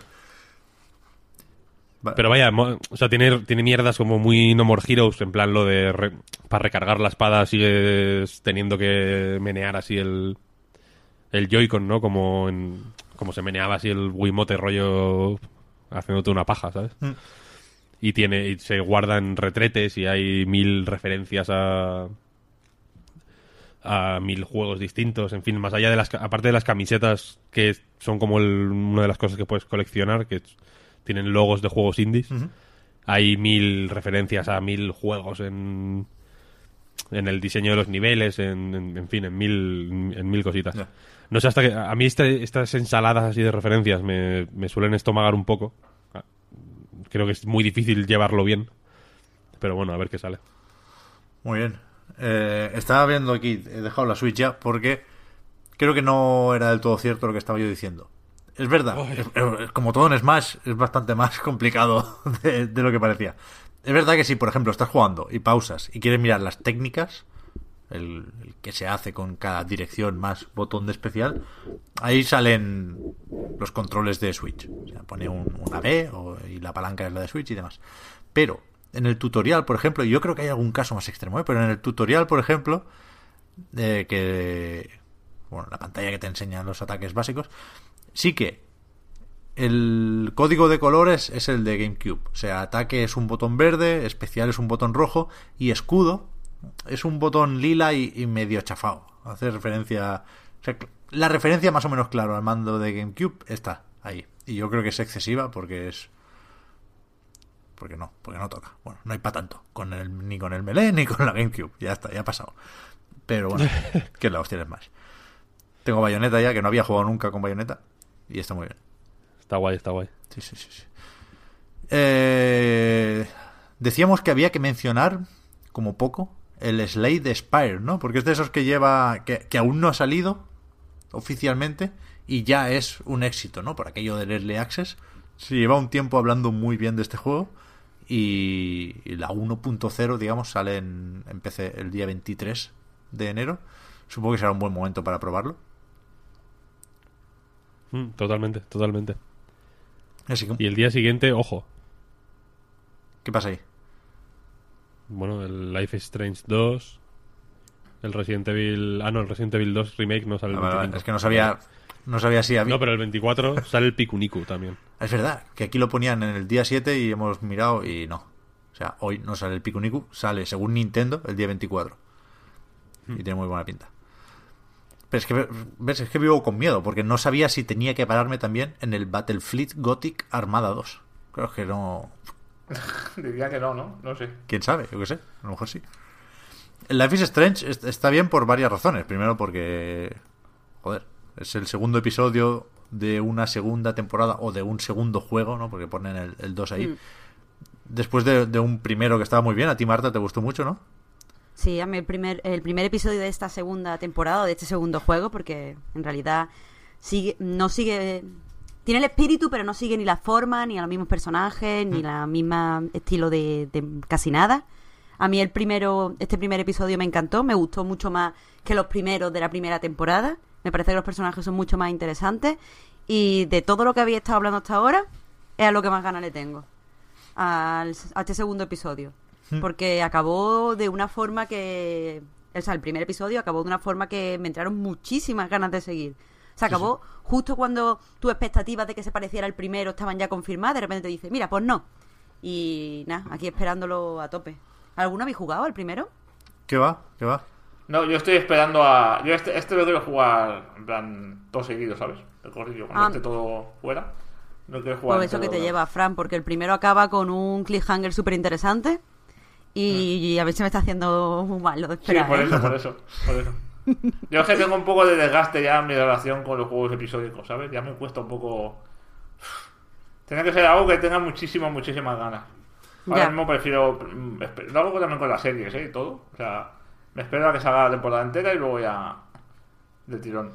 Pero vaya, o sea, tiene, tiene mierdas como muy No More Heroes, en plan lo de re- para recargar la espada sigues teniendo que menear así el el Joy-Con, ¿no? Como en, como se meneaba así el Wiimote rollo haciéndote una paja, ¿sabes? Mm. Y tiene y se guardan retretes y hay mil referencias a a mil juegos distintos, en fin, más allá de las aparte de las camisetas que son como el- una de las cosas que puedes coleccionar, que tienen logos de juegos indies. Hay mil referencias a mil juegos en en el diseño de los niveles, en, en, en fin, en mil en mil cositas. No sé hasta que a mí este- estas ensaladas así de referencias me, me suelen estomagar un poco. Creo que es muy difícil llevarlo bien. Pero bueno, a ver qué sale. Muy bien. Eh, estaba viendo aquí, he dejado la Switch ya porque creo que no era del todo cierto lo que estaba yo diciendo. Es verdad, es- es- como todo en Smash es bastante más complicado de, de lo que parecía. Es verdad que si, por ejemplo, estás jugando y pausas y quieres mirar las técnicas, el, que se hace con cada dirección más botón de especial, ahí salen los controles de Switch. O sea, pone un- una B y la palanca es la de Switch y demás. Pero en el tutorial, por ejemplo, yo creo que hay algún caso más extremo, ¿eh? pero en el tutorial, por ejemplo, eh, que bueno, la pantalla que te enseña los ataques básicos, sí que el código de colores es el de GameCube. O sea, ataque es un botón verde, especial es un botón rojo y escudo es un botón lila y, y medio chafado. Hace referencia. o sea, la referencia más o menos claro al mando de GameCube está ahí. Y yo creo que es excesiva porque es. Porque no, porque no toca. Bueno, no hay para tanto. Con el, ni con el Melee ni con la GameCube. Ya está, ya ha pasado. Pero bueno, que la hostia es más. Tengo bayoneta ya, que no había jugado nunca con bayoneta. Y está muy bien. Está guay, está guay. Sí, sí, sí. sí. Eh, decíamos que había que mencionar, como poco, el Slade Spire, ¿no? Porque es de esos que lleva. que, que aún no ha salido oficialmente y ya es un éxito, ¿no? Por aquello del Early Access. Se lleva un tiempo hablando muy bien de este juego y, y la 1.0, digamos, sale en, en PC el día 23 de enero. Supongo que será un buen momento para probarlo. Mm, totalmente, totalmente. Así que, Y el día siguiente, ojo. ¿Qué pasa ahí? Bueno, el Life is Strange 2, el Resident Evil... Ah, no, el Resident Evil 2 Remake no sale el Ah, vale, vale, 25. Es que no sabía, no sabía si había... No, pero el 24 sale el Pikuniku también. Es verdad, que aquí lo ponían en el día 7 y hemos mirado y no. O sea, hoy no sale el Pikuniku, sale según Nintendo el día 24. Y tiene muy buena pinta. Pero es que, ves, es que vivo con miedo, porque no sabía si tenía que pararme también en el Battlefleet Gothic Armada 2. Creo que no. Diría que no, ¿no? No sé. ¿Quién sabe? Yo qué sé, a lo mejor sí. Life is Strange est- está bien por varias razones. Primero porque, joder, es el segundo episodio de una segunda temporada o de un segundo juego, ¿no? Porque ponen el, el 2 ahí. Después de, de un primero que estaba muy bien, a ti Marta te gustó mucho, ¿no? Sí, a mí el primer, el primer episodio de esta segunda temporada, de este segundo juego, porque en realidad sigue, no sigue. Tiene el espíritu, pero no sigue ni la forma, ni a los mismos personajes, ni la misma estilo de, de casi nada. A mí el primero, este primer episodio me encantó, me gustó mucho más que los primeros de la primera temporada. Me parece que los personajes son mucho más interesantes. Y de todo lo que había estado hablando hasta ahora, es a lo que más ganas le tengo. Al- a este segundo episodio. Porque acabó de una forma que. O sea, el primer episodio acabó de una forma que me entraron muchísimas ganas de seguir. Se acabó justo cuando tus expectativas de que se pareciera al primero estaban ya confirmadas. De repente te dice, mira, pues no. Y nada, aquí esperándolo a tope. ¿Alguno habéis jugado al primero? ¿Qué va? ¿Qué va? No, yo estoy esperando a. Yo este, este lo quiero jugar en plan todo seguido, ¿sabes? El corrillo, cuando Ah. esté todo fuera. No quiero jugar. Pues eso que te lleva, Fran, porque el primero acaba con un cliffhanger súper interesante. Y a ver si me está haciendo muy mal lo de Sí, esperar. por ¿eh? eso, por eso, por eso. Yo es que tengo un poco de desgaste ya en mi relación con los juegos episódicos, ¿sabes? Ya me cuesta un poco. Tiene que ser algo que tenga muchísimas, muchísimas ganas. Ahora Ya. mismo prefiero. mm, Lo hago también con las series, ¿eh? Y todo. O sea, me espero a que salga la temporada entera y luego ya. De tirón.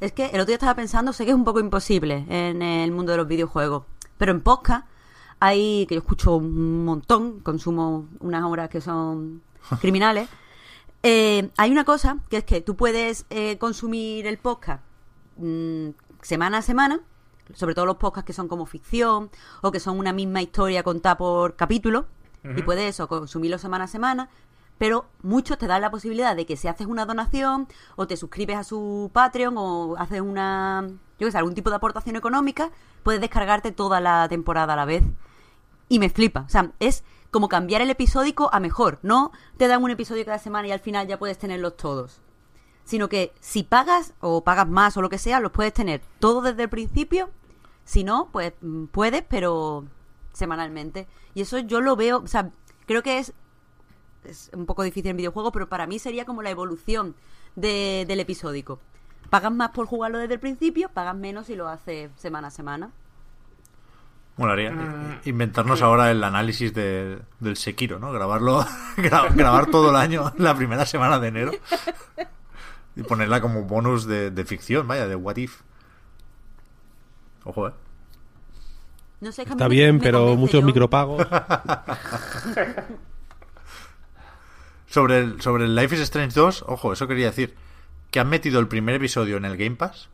Es que el otro día estaba pensando, sé que es un poco imposible en el mundo de los videojuegos, pero en podcast hay, que yo escucho un montón, consumo unas horas que son criminales, eh, hay una cosa que es que tú puedes eh, consumir el podcast mm, semana a semana, sobre todo los podcasts que son como ficción o que son una misma historia contada por capítulo, y puedes eso, consumirlo semana a semana, pero muchos te dan la posibilidad de que si haces una donación o te suscribes a su Patreon o haces una, yo qué sé, algún tipo de aportación económica, puedes descargarte toda la temporada a la vez. Y me flipa. O sea, es como cambiar el episódico a mejor. No te dan un episodio cada semana y al final ya puedes tenerlos todos. Sino que si pagas o pagas más o lo que sea, los puedes tener todos desde el principio. Si no, pues mm, puedes, pero semanalmente. Y eso yo lo veo, o sea, creo que es, es un poco difícil en videojuegos, pero para mí sería como la evolución de- del episódico. Pagas más por jugarlo desde el principio, pagas menos si lo haces semana a semana. Molaría Mm, inventarnos ahora el análisis de- del Sekiro, ¿no? Grabarlo, gra- grabar todo el año, la primera semana de enero. Y ponerla como bonus de, de ficción, vaya, de what if. Ojo, eh. No sé, Está bien, me pero muchos yo- micropagos. Sobre el, sobre el Life is Strange 2, ojo, eso quería decir. Que han metido el primer episodio en el Game Pass.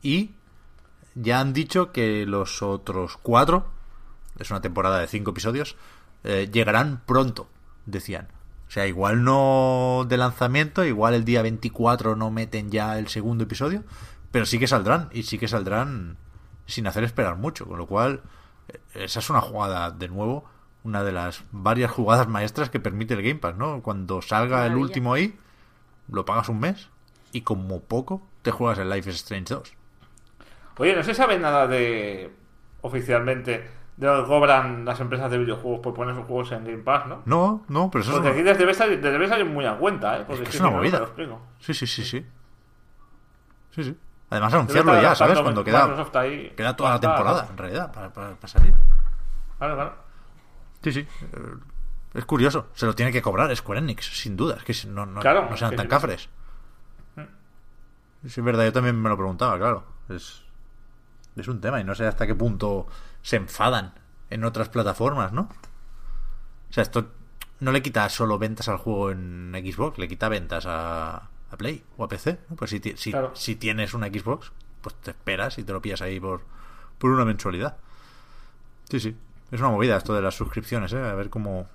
Y ya han dicho que los otros cuatro, es una temporada de cinco episodios, eh, llegarán pronto, decían. O sea, igual no de lanzamiento, igual el día 24 no meten ya el segundo episodio, pero sí que saldrán, y sí que saldrán sin hacer esperar mucho, con lo cual eh, esa es una jugada de nuevo, una de las varias jugadas maestras que permite el Game Pass, ¿no? Cuando salga el último ahí, lo pagas un mes y como poco te juegas el Life is Strange 2. Oye, ¿no se sabe nada de. oficialmente. de lo que cobran las empresas de videojuegos por poner sus juegos en Game Pass, ¿no? No, no, pero eso Porque es aquí les debe salir, les debe salir muy a cuenta, ¿eh? Porque Es que si es una no, no movida. te lo explico. Sí, sí, sí, sí. Sí, sí. Además anunciarlo ya, ¿sabes? Cuando queda, ahí queda toda la temporada, ¿no? en realidad, para, para- para salir. Claro, claro. Sí, sí. Eh, Es curioso. Se lo tiene que cobrar Square Enix, sin duda. Es que no, no, Claro, no sean sí, tan sí. cafres. Sí, es verdad. Yo también me lo preguntaba, claro. Es, es un tema y no sé hasta qué punto se enfadan en otras plataformas, ¿no? O sea, esto no le quita solo ventas al juego en Xbox, le quita ventas a, a Play o a PC. ¿no? Pues si, si, Claro. si tienes una Xbox, pues te esperas y te lo pillas ahí por, por una mensualidad. Sí, sí. Es una movida esto de las suscripciones, ¿eh? A ver cómo,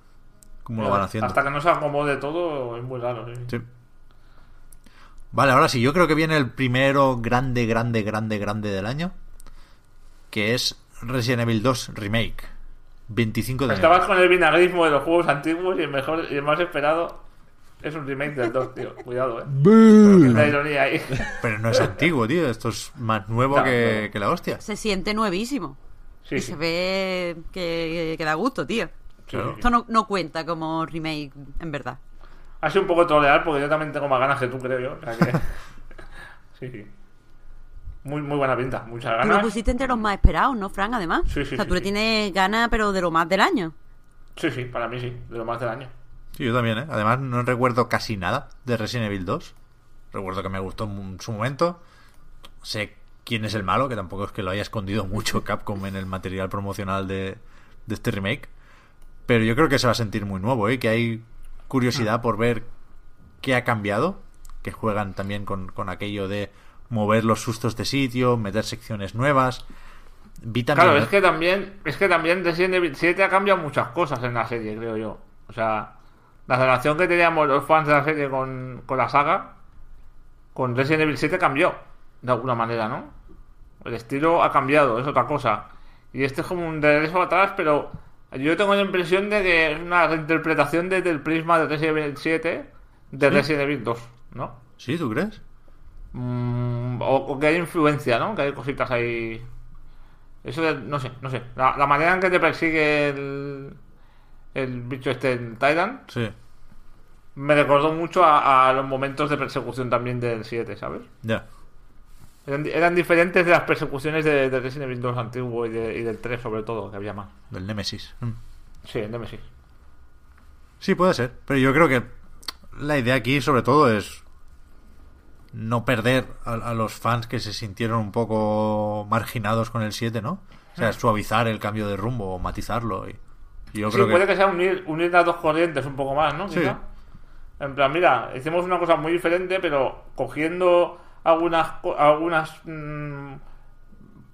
cómo lo van haciendo. Hasta que no se acomode todo, es muy raro. Sí. Sí. Vale, ahora sí, yo creo que viene el primero grande, grande, grande, grande del año, que es Resident Evil 2 Remake. 25 de enero. Estabas con el vinagrismo de los juegos antiguos y el mejor y el más esperado es un remake del 2, tío. Cuidado, eh. La ironía ahí. Pero no es antiguo, tío. Esto es más nuevo Claro, que, claro. que la hostia. Se siente nuevísimo. Sí, y sí. se ve que, que da gusto, tío. Claro. Esto no, no cuenta como remake, en verdad. Ha sido un poco trolear porque yo también tengo más ganas que tú, creo yo. O sea que... sí, sí. Muy, muy buena pinta. Muchas Tú lo ganas. pusiste entre los más esperados, ¿no, Fran? Además. Sí, sí, o sea, sí, tú le tienes ganas, pero de lo más del año. Sí, sí, para mí sí. De lo más del año. Sí, yo también, ¿eh? Además, no recuerdo casi nada de Resident Evil 2. Recuerdo que me gustó en su momento. Sé quién es el malo, que tampoco es que lo haya escondido mucho Capcom en el material promocional de, de este remake. Pero yo creo que se va a sentir muy nuevo, ¿eh? Que hay curiosidad por ver qué ha cambiado. Que juegan también con, con aquello de mover los sustos de sitio, meter secciones nuevas. Vi también... Claro, es que también, es que también Resident Evil 7 ha cambiado muchas cosas en la serie, creo yo. O sea, la relación que teníamos los fans de la serie con, con la saga, con Resident Evil 7 cambió, de alguna manera, ¿no? El estilo ha cambiado, es otra cosa. Y este es como un regreso atrás, pero yo tengo la impresión de que es una reinterpretación desde el prisma de Resident Evil 7 de Resident Evil 2, ¿no? ¿Sí, tú crees? Mm, o, o que hay influencia, ¿no? Que hay cositas ahí. Eso de, no sé, no sé. La, la manera en que te persigue el, el bicho este, el Titan, Sí, me recordó mucho a, a los momentos de persecución también del 7, ¿sabes? ya. Eran, di- eran diferentes de las persecuciones de, de Resident Evil 2 antiguo y, de- y del 3 sobre todo, que había más. Del Nemesis. Mm. Sí, en Nemesis. Sí, puede ser. Pero yo creo que la idea aquí, sobre todo, es no perder a, a los fans que se sintieron un poco marginados con el 7, ¿no? O sea, suavizar el cambio de rumbo o matizarlo. Y, y yo sí, creo puede que... que sea unir, unir las dos corrientes un poco más, ¿no? Sí. Quizá. En plan, mira, hicimos una cosa muy diferente, pero cogiendo algunas algunas mm,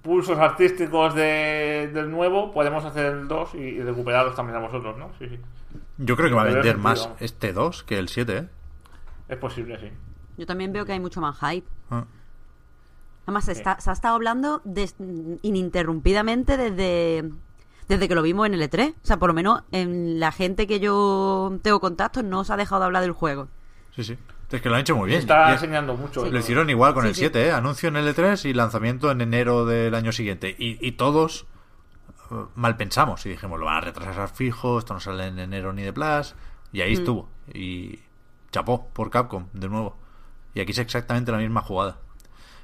pulsos artísticos de, del nuevo, podemos hacer el 2 y, y recuperarlos también a vosotros, ¿no? Sí, sí. Yo creo que va a vender más este 2 que el 7, ¿eh? Es posible, sí. Yo también veo que hay mucho más hype. Ah. Además, se, está- se ha estado hablando des- ininterrumpidamente desde, desde que lo vimos en el E3. O sea, por lo menos en la gente que yo tengo contactos no se ha dejado de hablar del juego. Sí, sí. Es que lo han hecho muy Se bien. está Ya- enseñando mucho. Lo hicieron igual con Sí, el sí. 7, ¿eh? Anuncio en el E3 y lanzamiento en enero del año siguiente. Y, y todos eh, mal pensamos y dijimos, lo van a retrasar fijo, esto no sale en enero ni de Plus. Y ahí estuvo. Y chapó por Capcom, de nuevo. Y aquí es exactamente la misma jugada.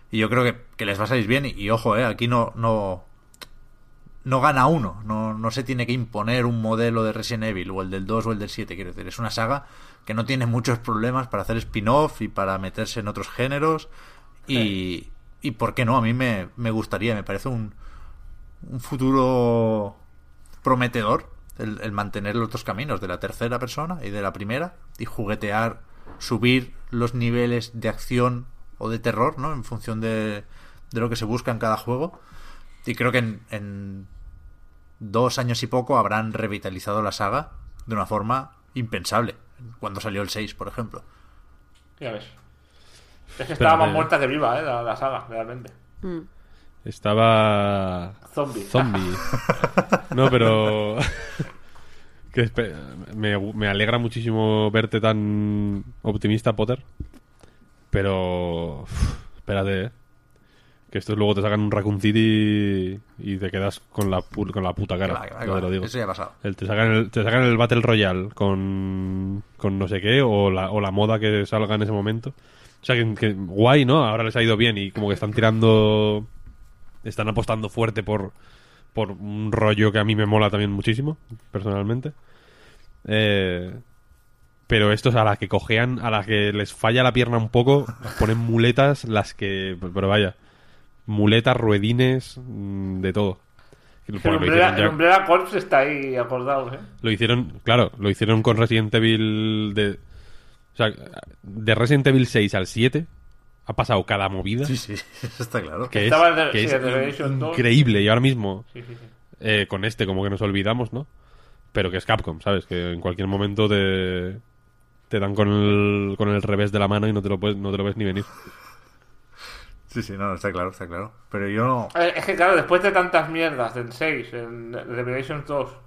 Y yo creo que, que les va a salir bien. Y, y ojo, ¿eh? Aquí no, no, no gana uno. No, no se tiene que imponer un modelo de Resident Evil, o el del 2 o el del 7, quiero decir. Es una saga que no tiene muchos problemas para hacer spin-off y para meterse en otros géneros. Y, y ¿por qué no? A mí me, me gustaría, me parece un, un futuro prometedor el, el mantener los dos caminos, de la tercera persona y de la primera, y juguetear, subir los niveles de acción o de terror, ¿no? En función de, de lo que se busca en cada juego. Y creo que en, en dos años y poco habrán revitalizado la saga de una forma impensable. Cuando salió el 6, por ejemplo. Ya ves. Es que estaba más eh, muerta que viva, ¿eh? La, la saga, realmente. Mm. Estaba. Zombie. Zombie. No, pero. que me, me alegra muchísimo verte tan optimista, Potter. Pero. espérate, eh. Que estos luego te sacan un Raccoon City y te quedas con la, pu- con la puta cara. Te va. lo digo. Eso ya ha pasado. El- te, sacan el, te sacan el Battle Royale con, con no sé qué, o la, o la moda que salga en ese momento. O sea, que, que guay, ¿no? Ahora les ha ido bien y como que están tirando. Están apostando fuerte por, por un rollo que a mí me mola también muchísimo, personalmente. Eh, pero estos a la que cojean, a la que les falla la pierna un poco, ponen muletas, las que. Pero vaya, muletas, ruedines, mm, de todo. El Bueno, lo Umbrella, ya- el Umbrella Corps está ahí acordado, ¿eh? lo hicieron, claro, lo hicieron con Resident Evil de... O sea, de Resident Evil 6 al 7 ha pasado cada movida Sí, sí, eso está claro. que es, de- que sí, es el de Revelation 2. increíble y ahora mismo Sí, sí, sí. eh, con este como que nos olvidamos, ¿no? Pero que es Capcom, ¿sabes? Que en cualquier momento te, te dan con el, con el revés de la mano y no te lo, puedes, no te lo ves ni venir. Sí, sí, no, está claro, está claro. Pero yo no... Eh, Es que claro, después de tantas mierdas, del 6, el Revelations 2,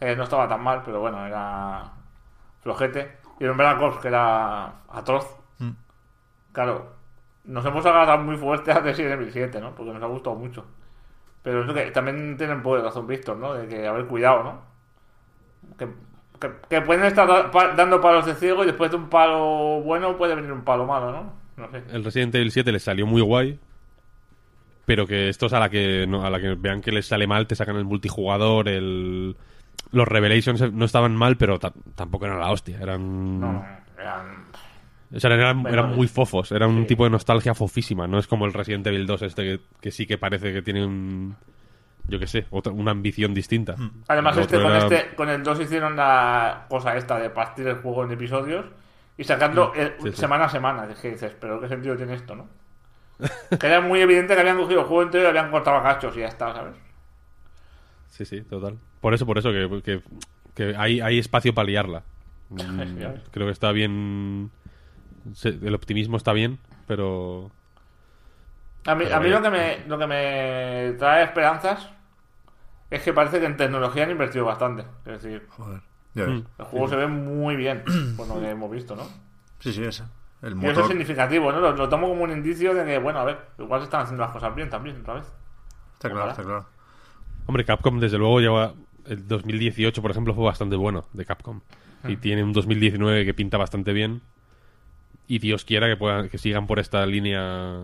eh, no estaba tan mal, pero bueno, era flojete. Y el Black Ops, que era atroz. Mm. Claro, nos hemos agarrado muy fuerte a Resident Evil 7, ¿no? Porque nos ha gustado mucho. Pero es que también tienen poder razón Víctor, ¿no? De que haber cuidado, ¿no? Que, que, que pueden estar da- dando palos de ciego y después de un palo bueno puede venir un palo malo, ¿no? No sé. El Resident Evil 7 les salió muy guay, pero que estos a la que, no, a la que vean que les sale mal te sacan el multijugador, el... Los Revelations no estaban mal, pero ta- tampoco eran la hostia. Eran, No, no, eran... o sea, eran, Bueno, eran muy fofos. Era un sí. tipo de nostalgia fofísima. No es como el Resident Evil 2 este que, que sí que parece que tiene un... Yo qué sé, otra, una ambición distinta. Además, El este, con, era- este, con el 2 hicieron la cosa esta de partir el juego en episodios y sacarlo eh, sí, sí. semana a semana. Es que dices, pero ¿qué sentido tiene esto, no? que era muy evidente que habían cogido el juego entero y habían cortado a cachos y ya está, ¿sabes? Sí, sí, total. Por eso, por eso, que, que, que hay, hay espacio para liarla. Mm. Creo que está bien... se- El optimismo está bien, pero... A mí, Pero a mí lo, que me, lo que me trae esperanzas es que parece que en tecnología han invertido bastante. Es decir, Joder, ya ves. Mm. el juego se ve muy bien, por lo que hemos visto, ¿no? Sí, sí, ese. El Y eso es significativo, ¿no? Lo, lo tomo como un indicio de que, bueno, a ver, igual se están haciendo las cosas bien también, otra vez. Está claro, Ojalá. está claro. Hombre, Capcom desde luego lleva... El 2018, por ejemplo, fue bastante bueno de Capcom. Y tiene un 2019 que pinta bastante bien. Y Dios quiera que, puedan, que sigan por esta línea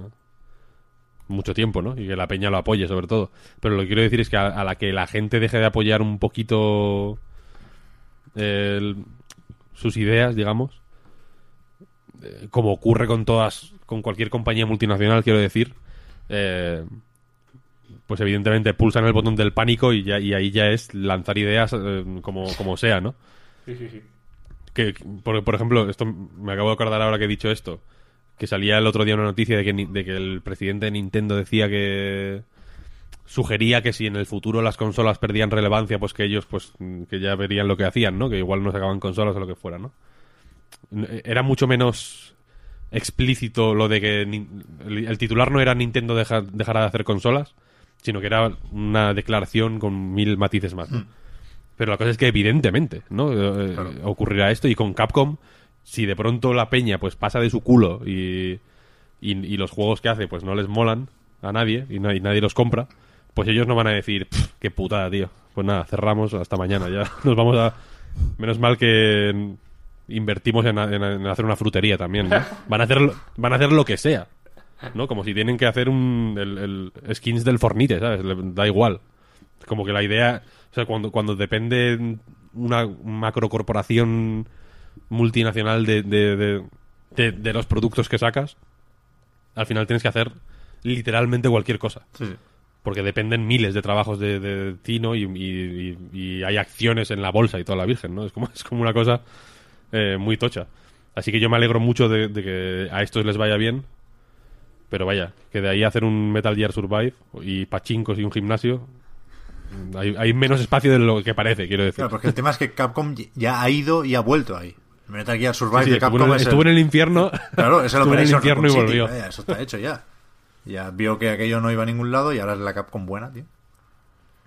mucho tiempo, ¿no? Y que la peña lo apoye, sobre todo. Pero lo que quiero decir es que a, la que la gente deje de apoyar un poquito el- sus ideas, digamos, eh, como ocurre con todas, con cualquier compañía multinacional, quiero decir, eh, pues evidentemente pulsan el botón del pánico y, ya, y ahí ya es lanzar ideas eh, como, como sea, ¿no? Sí, sí, sí. Que, por, por ejemplo, esto me acabo de acordar ahora que he dicho esto, que salía el otro día una noticia de que, de que el presidente de Nintendo decía que sugería que si en el futuro las consolas perdían relevancia, pues que ellos pues que ya verían lo que hacían, ¿no? Que igual no sacaban consolas o lo que fuera, ¿no? Era mucho menos explícito lo de que el, titular no era Nintendo deja- dejará de hacer consolas, sino que era una declaración con mil matices más, ¿no? Pero la cosa es que evidentemente, ¿no? Eh, Claro. Ocurrirá esto y con Capcom, si de pronto la peña pues pasa de su culo y, y, y los juegos que hace pues no les molan a nadie y, na- y nadie los compra, pues ellos no van a decir, "Pff, qué putada, tío. Pues nada, cerramos hasta mañana, ya nos vamos a... Menos mal que invertimos en, en- en hacer una frutería también, ¿no? Van a hacer, lo- van a hacer lo que sea, ¿no? Como si tienen que hacer un, el, el skins del Fornite, ¿sabes? Le- Da igual. Como que la idea, o sea, cuando, cuando depende una macrocorporación multinacional de, de, de, los productos que sacas, al final tienes que hacer literalmente cualquier cosa. Sí. Porque dependen miles de trabajos de, de Tino y, y- y- y hay acciones en la bolsa y toda la virgen, ¿no? Es como, es como una cosa eh, muy tocha. Así que yo me alegro mucho de, de que a estos les vaya bien. Pero vaya, que de ahí hacer un Metal Gear Survive y pachincos y un gimnasio, hay, hay menos espacio de lo que parece, quiero decir. Claro, porque el tema es que Capcom ya ha ido y ha vuelto ahí. El Metal Gear Survive Sí, sí, de estuvo, Capcom en el, es estuvo en el... el infierno. Claro, es el estuvo en el infierno y City, volvió. eso está hecho ya. Ya vio que aquello no iba a ningún lado y ahora es la Capcom buena, tío.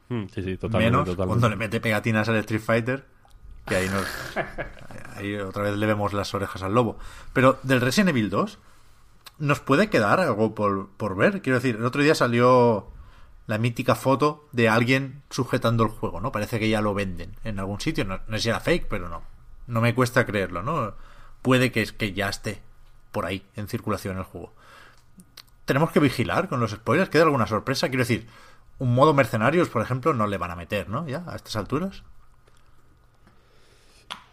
Mm, Sí, sí, totalmente. Menos totalmente. cuando le mete pegatinas al Street Fighter, que ahí nos... ahí otra vez le vemos las orejas al lobo. Pero del Resident Evil 2, ¿nos puede quedar algo por, por ver? Quiero decir, el otro día salió la mítica foto de alguien sujetando el juego, ¿no? Parece que ya lo venden en algún sitio. No, no sé si era fake, pero no. No me cuesta creerlo, ¿no? Puede que, que ya esté por ahí en circulación el juego. Tenemos que vigilar con los spoilers. ¿Queda alguna sorpresa? Quiero decir, un modo mercenarios, por ejemplo, no le van a meter, ¿no? Ya, a estas alturas.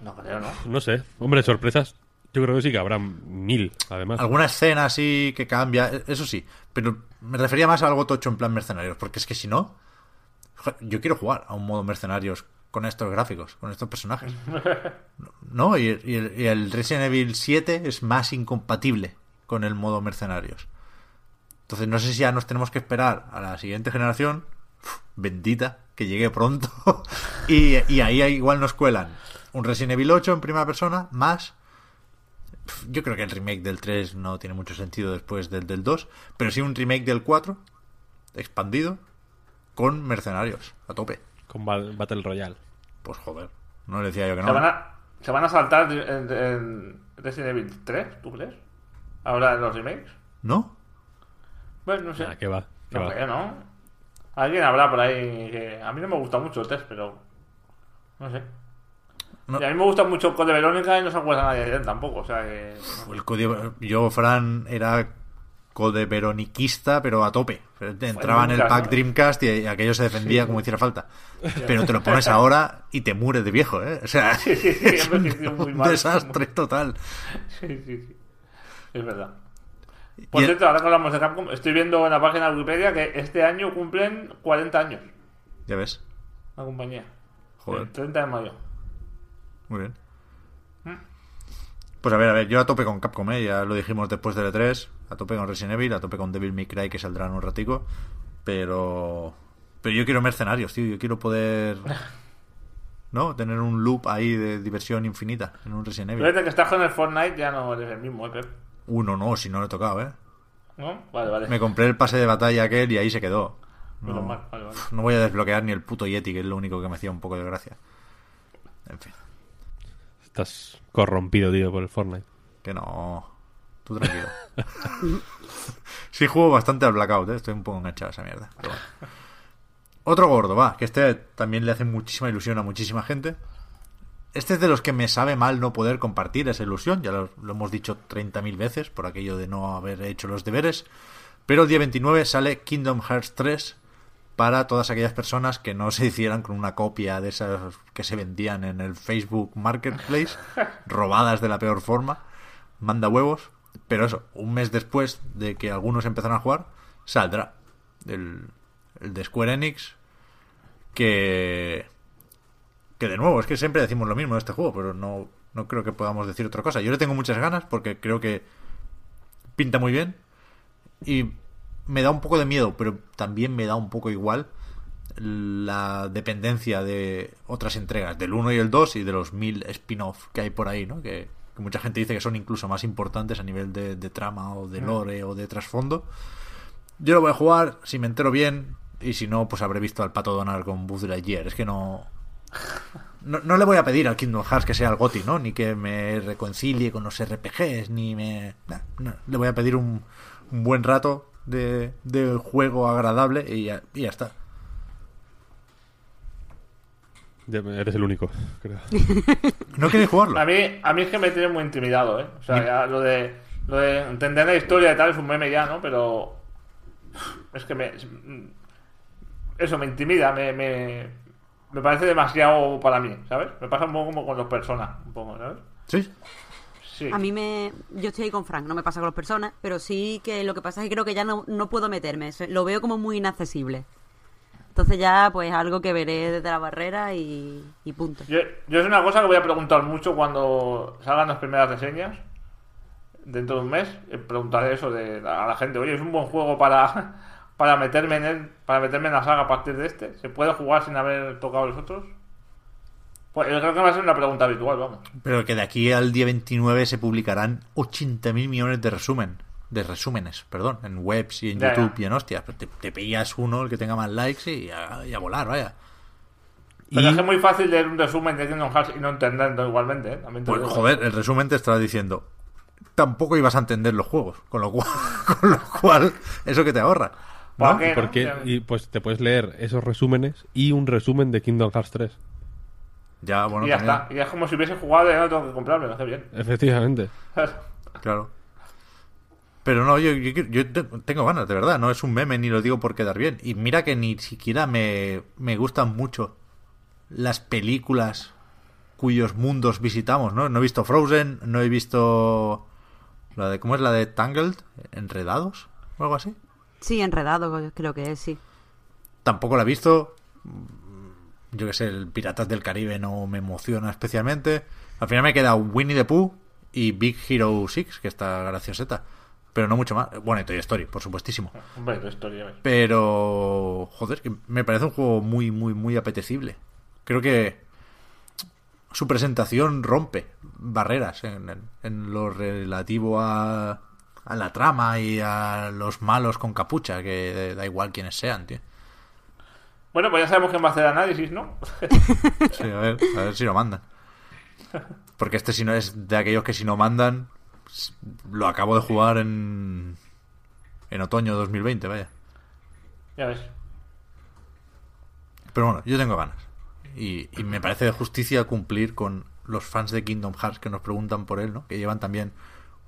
No creo, ¿no? No sé. Hombre, sorpresas. Yo creo que sí que habrá mil, además. Alguna escena así que cambia, e- eso sí. Pero me refería más a algo tocho en plan mercenarios, porque es que si no, yo quiero jugar a un modo mercenarios con estos gráficos, con estos personajes. ¿No? Y, y el, y el Resident Evil 7 es más incompatible con el modo mercenarios. Entonces no sé si ya nos tenemos que esperar a la siguiente generación, bendita, que llegue pronto. y, y ahí igual nos cuelan un Resident Evil 8 en primera persona, más. Yo creo que el remake del 3 no tiene mucho sentido después del del 2, pero sí un remake del 4, expandido, con mercenarios, a tope. Con Ba- Battle Royale. Pues joder, no le decía yo que ¿Se van no. a, se van a saltar en, en Resident Evil 3, tú crees? Ahora en los remakes. ¿No? Bueno, no sé. Ah, ¿qué va? ¿Qué no va? creo, ¿no? Alguien habrá por ahí que... A mí no me gusta mucho el test, pero... No sé. No. Y a mí me gusta mucho el Code Verónica y no se acuerda nadie de él tampoco, o sea que... El código, yo, Fran, era code veroniquista, pero a tope. Entraba en el pack. Dreamcast y aquello se defendía como hiciera falta. Pero te lo pones ahora y te mueres de viejo, ¿eh? O sea, Sí, sí, sí, es un muy mal. desastre total. Sí, sí, sí. Es verdad. Por Y- cierto, ahora que hablamos de Capcom, estoy viendo en la página de Wikipedia que este año cumplen 40 años Ya ves, la compañía. Joder. El 30 de mayo. Muy bien. ¿Mm? Pues a ver, a ver, yo a tope con Capcom, ¿eh? ya lo dijimos después del E3, a tope con Resident Evil, a tope con Devil May Cry que saldrá en un ratico, pero pero yo quiero mercenarios, tío, yo quiero poder ¿no? Tener un loop ahí de diversión infinita en un Resident Evil. Fíjate que estás con el Fortnite ya no eres el mismo, ¿eh? Uno no, si no le he tocado, ¿eh? ¿No? Vale, vale. Me compré el pase de batalla aquel y ahí se quedó. No, mal, vale, vale. no voy a desbloquear ni el puto Yeti, que es lo único que me hacía un poco de gracia. En fin, Estás corrompido, tío, por el Fortnite. que no. Tú tranquilo. sí juego bastante al Blackout, ¿eh? Estoy un poco enganchado a esa mierda. Otro gordo, va, que este también le hace muchísima ilusión a muchísima gente. Este es de los que me sabe mal no poder compartir esa ilusión, ya lo, lo hemos dicho 30.000 veces por aquello de no haber hecho los deberes. Pero el día 29 sale Kingdom Hearts 3 para todas aquellas personas que no se hicieran con una copia de esas que se vendían en el Facebook Marketplace, robadas de la peor forma. Manda huevos. Pero eso, un mes después de que algunos empezaron a jugar, saldrá el, el de Square Enix que que de nuevo, es que siempre decimos lo mismo de este juego, pero no, no creo que podamos decir otra cosa. Yo le tengo muchas ganas porque creo que pinta muy bien y me da un poco de miedo, pero también me da un poco igual la dependencia de otras entregas, del 1 y el 2 y de los mil spin-off que hay por ahí, ¿no? Que, que mucha gente dice que son incluso más importantes a nivel de, de trama o de lore o de trasfondo. Yo lo voy a jugar, si me entero bien, y si no, pues habré visto al pato Donald con Buzz Lightyear. Es que no, no. No le voy a pedir al Kingdom Hearts que sea el GOTI, ¿no? Ni que me reconcilie con los RPGs, ni me. nah, no. Le voy a pedir un, un buen rato de, de juego agradable y ya, y ya está. Ya Eres el único, creo. ¿No queréis jugarlo? A mí, a mí es que me tiene muy intimidado, ¿eh? O sea, ya lo de, lo de entender la historia y tal es un meme ya, ¿no? Pero es que me... Eso me intimida, me, me, me parece demasiado para mí, ¿sabes? Me pasa un poco como con los personas, un poco, ¿sabes? Sí. Sí. A mí me. Yo estoy ahí con Frank, no me pasa con las personas, pero sí que lo que pasa es que creo que ya no, no puedo meterme. Lo veo como muy inaccesible. Entonces ya, pues algo que veré desde la barrera y, y punto. Yo, yo es una cosa que voy a preguntar mucho cuando salgan las primeras reseñas. Dentro de un mes, eh, preguntaré eso de, a la gente. Oye, es un buen juego para, para meterme en él, para meterme en la saga a partir de este. ¿Se puede jugar sin haber tocado los otros? Pues yo creo que va a ser una pregunta habitual, vamos. Pero que de aquí al día 29 se publicarán 80.000 millones de resumen. De resúmenes, perdón, en webs y en Ya, YouTube ya. y en hostias. Pero Te, te pillas uno, el que tenga más likes y a, y a volar, vaya. Pero Y- es muy fácil leer un resumen de Kingdom Hearts y no entenderlo igualmente, ¿eh? También Pues, joder, el resumen te estará diciendo. Tampoco ibas a entender los juegos, con lo cual, con lo cual eso que te ahorra. ¿no? ¿Para qué, no? Porque, y pues te puedes leer esos resúmenes y un resumen de Kingdom Hearts 3. Ya, bueno, y ya también, está. Y es como si hubiese jugado y ya no tengo que comprarme, lo hace bien. Efectivamente. claro. Pero no, yo, yo, yo te- tengo ganas, de verdad. No es un meme ni lo digo por quedar bien. Y mira que ni siquiera me, me gustan mucho las películas cuyos mundos visitamos, ¿no? No he visto Frozen, no he visto la de ¿cómo es la de Tangled? Enredados o algo así. Sí, enredado, creo que es, sí. Tampoco la he visto. Yo que sé, el Piratas del Caribe no me emociona especialmente. Al final me queda Winnie the Pooh y Big Hero 6, que está gracioseta. pero no mucho más. Bueno, y Toy Story, por supuestísimo. Hombre, tu historia, ¿ves? Pero, joder, que me parece un juego muy, muy, muy apetecible. Creo que su presentación rompe barreras en, en- en lo relativo a, a la trama y a los malos con capucha, que da igual quiénes sean, tío. Bueno, pues ya sabemos quién va a hacer análisis, ¿no? Sí, a ver, a ver si lo mandan. Porque este si no es de aquellos que si no mandan, lo acabo de jugar en, en otoño de 2020, vaya. ya ves. Pero bueno, yo tengo ganas. Y, y me parece de justicia cumplir con los fans de Kingdom Hearts que nos preguntan por él, ¿no? Que llevan también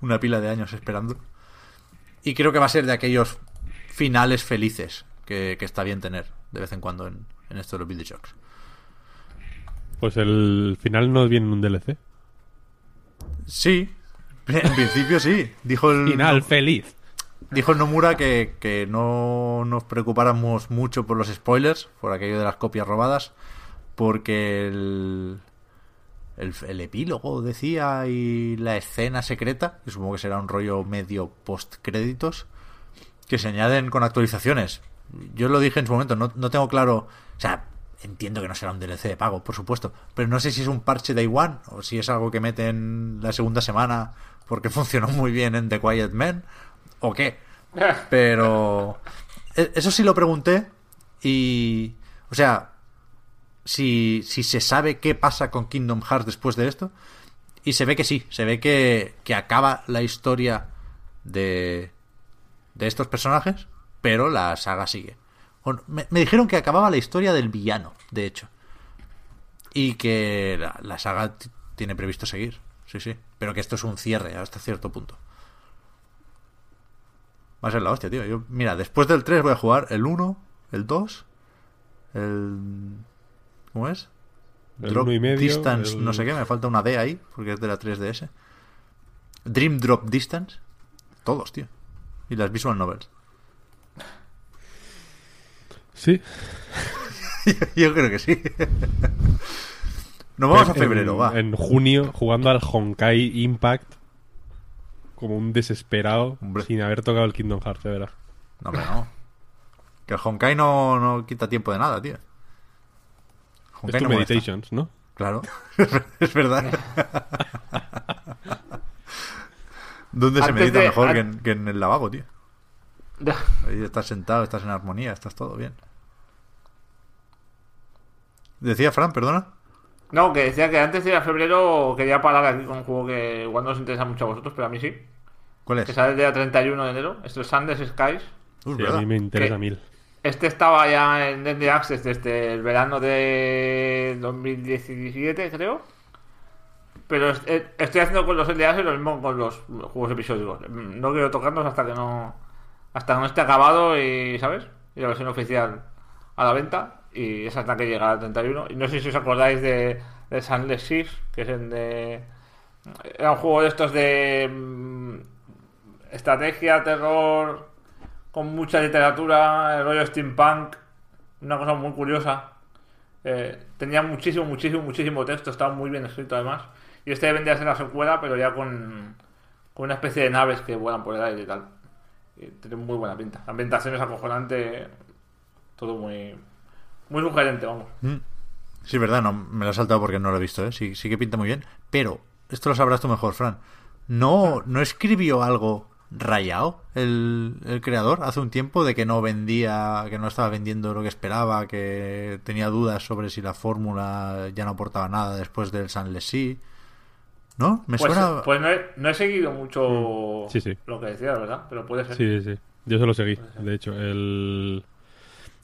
una pila de años esperando. Y creo que va a ser de aquellos finales felices que, que está bien tener de vez en cuando en, en esto de los videojuegos. Pues el final no viene en un DLC. Sí, en principio sí. Dijo el, Final feliz. Dijo el Nomura que, que no nos preocupáramos mucho por los spoilers, por aquello de las copias robadas, porque el, el, el epílogo decía y la escena secreta, que supongo que será un rollo medio post créditos, que se añaden con actualizaciones. Yo lo dije en su momento, no, no tengo claro, o sea, entiendo que no será un DLC de pago, por supuesto, pero no sé si es un parche Day One o si es algo que meten la segunda semana porque funcionó muy bien en The Quiet Man o qué. Pero e- eso sí lo pregunté y, o sea, si, si se sabe qué pasa con Kingdom Hearts después de esto, y se ve que sí, se ve que, que acaba la historia de, de estos personajes, pero la saga sigue. Bueno, me, me dijeron que acababa la historia del villano, de hecho. Y que la, la saga tiene previsto seguir. Sí, sí. Pero que esto es un cierre hasta cierto punto. Va a ser la hostia, tío. Yo, mira, después del 3 voy a jugar el 1, el 2, el... ¿Cómo es? El Drop uno y medio, Distance, el- no sé qué, me falta una D ahí, porque es de la 3DS. Dream Drop Distance. Todos, tío. Y las Visual Novels. Sí. Yo creo que sí. Nos vamos a En- febrero, va. En junio, jugando al Honkai Impact. Como un desesperado. Hombre. Sin haber tocado el Kingdom Hearts, de verdad. No, hombre, no. Que el Honkai no, no quita tiempo de nada, tío. Es tu no molesta. Meditations, ¿no? Claro, es verdad. ¿Dónde se medita de- mejor que en, que en el lavabo, tío? Ahí estás sentado, estás en armonía, estás todo bien. Decía Fran, perdona. No, que decía que antes de ir a febrero quería parar aquí con un juego que igual no os interesa mucho a vosotros, pero a mí sí. ¿Cuál Que es? sale el día 31 de enero. Es el Sundays Skies. Uh, Sí, a mí me interesa mil. Este estaba ya en Early Access desde el verano de 2017, creo. Pero eh, estoy haciendo con los Access lo mismo con los juegos episódicos. No quiero tocarlos hasta que no hasta que no esté acabado y, ¿sabes? Y la versión oficial a la venta. Y es hasta que llega al 31. Y no sé si os acordáis de, de Sunless que es el de... Era un juego de estos de... mm, estrategia, terror, con mucha literatura, el rollo steampunk, una cosa muy curiosa. Eh, tenía muchísimo, muchísimo, muchísimo texto, estaba muy bien escrito además. Y este vendría a ser la secuela, pero ya con, con una especie de naves que vuelan por el aire y tal. Tiene muy buena pinta. La ambientación es acojonante, todo muy, muy sugerente, vamos. Sí, es verdad, no, me lo he saltado porque no lo he visto, ¿eh? Sí, sí que pinta muy bien. Pero, esto lo sabrás tú mejor, Fran. ¿No, no escribió algo rayado el, el creador hace un tiempo de que no vendía, que no estaba vendiendo lo que esperaba, que tenía dudas sobre si la fórmula ya no aportaba nada después del San Lesí? ¿No? Me Pues, suena... pues no, he, no he seguido mucho Sí, sí. lo que decía, la verdad, pero puede ser. Sí, sí. Yo se lo seguí. De hecho, el,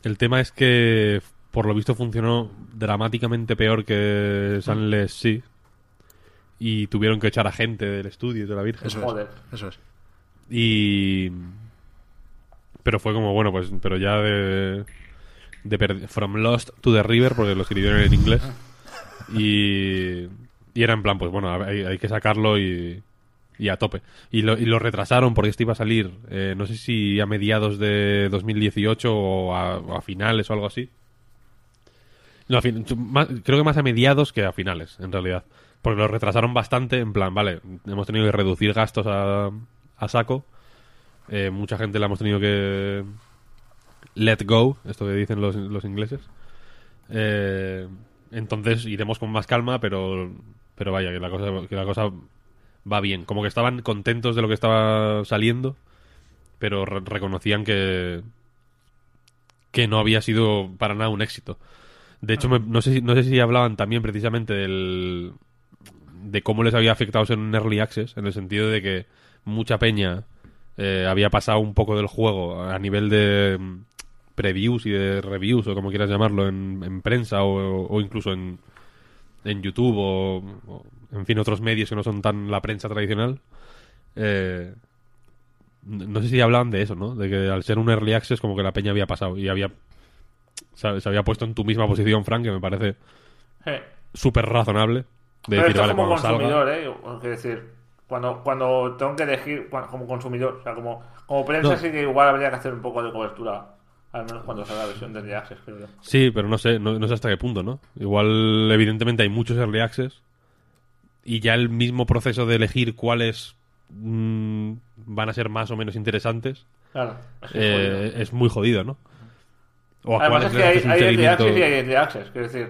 el tema es que por lo visto funcionó dramáticamente peor que Sunless sí. Y tuvieron que echar a gente del estudio de la Virgen. Eso Joder. es, eso es. Y. Pero fue como, bueno, pues, pero ya de. de per- From Lost to the River, porque lo escribieron en inglés. Y. Y era en plan, pues bueno, hay, que sacarlo y. Y a tope. Y lo, y lo retrasaron porque este iba a salir, eh, no sé si a mediados de 2018 o a, o a finales o algo así. No, a fin- creo que más a mediados que a finales, en realidad. Porque lo retrasaron bastante, en plan, vale, hemos tenido que reducir gastos a, a saco eh, mucha gente la hemos tenido que let go, esto que dicen los, los ingleses. Eh, entonces iremos con más calma, pero, pero vaya, que la, cosa, que la cosa va bien. Como que estaban contentos de lo que estaba saliendo, pero re- reconocían que, que no había sido para nada un éxito. De hecho, me- no, sé si, no sé si hablaban también precisamente del, de cómo les había afectado ser un early access, en el sentido de que mucha peña eh, había pasado un poco del juego a nivel de mm, previews y de reviews, o como quieras llamarlo, en, en prensa o, o incluso en, en YouTube o, o, en fin, otros medios que no son tan la prensa tradicional. Eh, no sé si hablaban de eso, ¿no? De que al ser un early access como que la peña había pasado y había se, se había puesto en tu misma posición, Frank, que me parece súper razonable. De Pero decir, esto vale, como salga... consumidor, ¿eh? Es decir, cuando, cuando tengo que elegir como consumidor, o sea, como, como prensa No. sí que igual habría que hacer un poco de cobertura, al menos cuando salga la versión de Early Access, creo yo. Sí, pero no sé, no, no sé hasta qué punto, ¿no? Igual, evidentemente, hay muchos early access y ya el mismo proceso de elegir cuáles mm, van a ser más o menos interesantes Claro. es eh, jodido. es muy jodido, ¿no? O Además es que hay, Early Access y hay Early Access, quiero decir,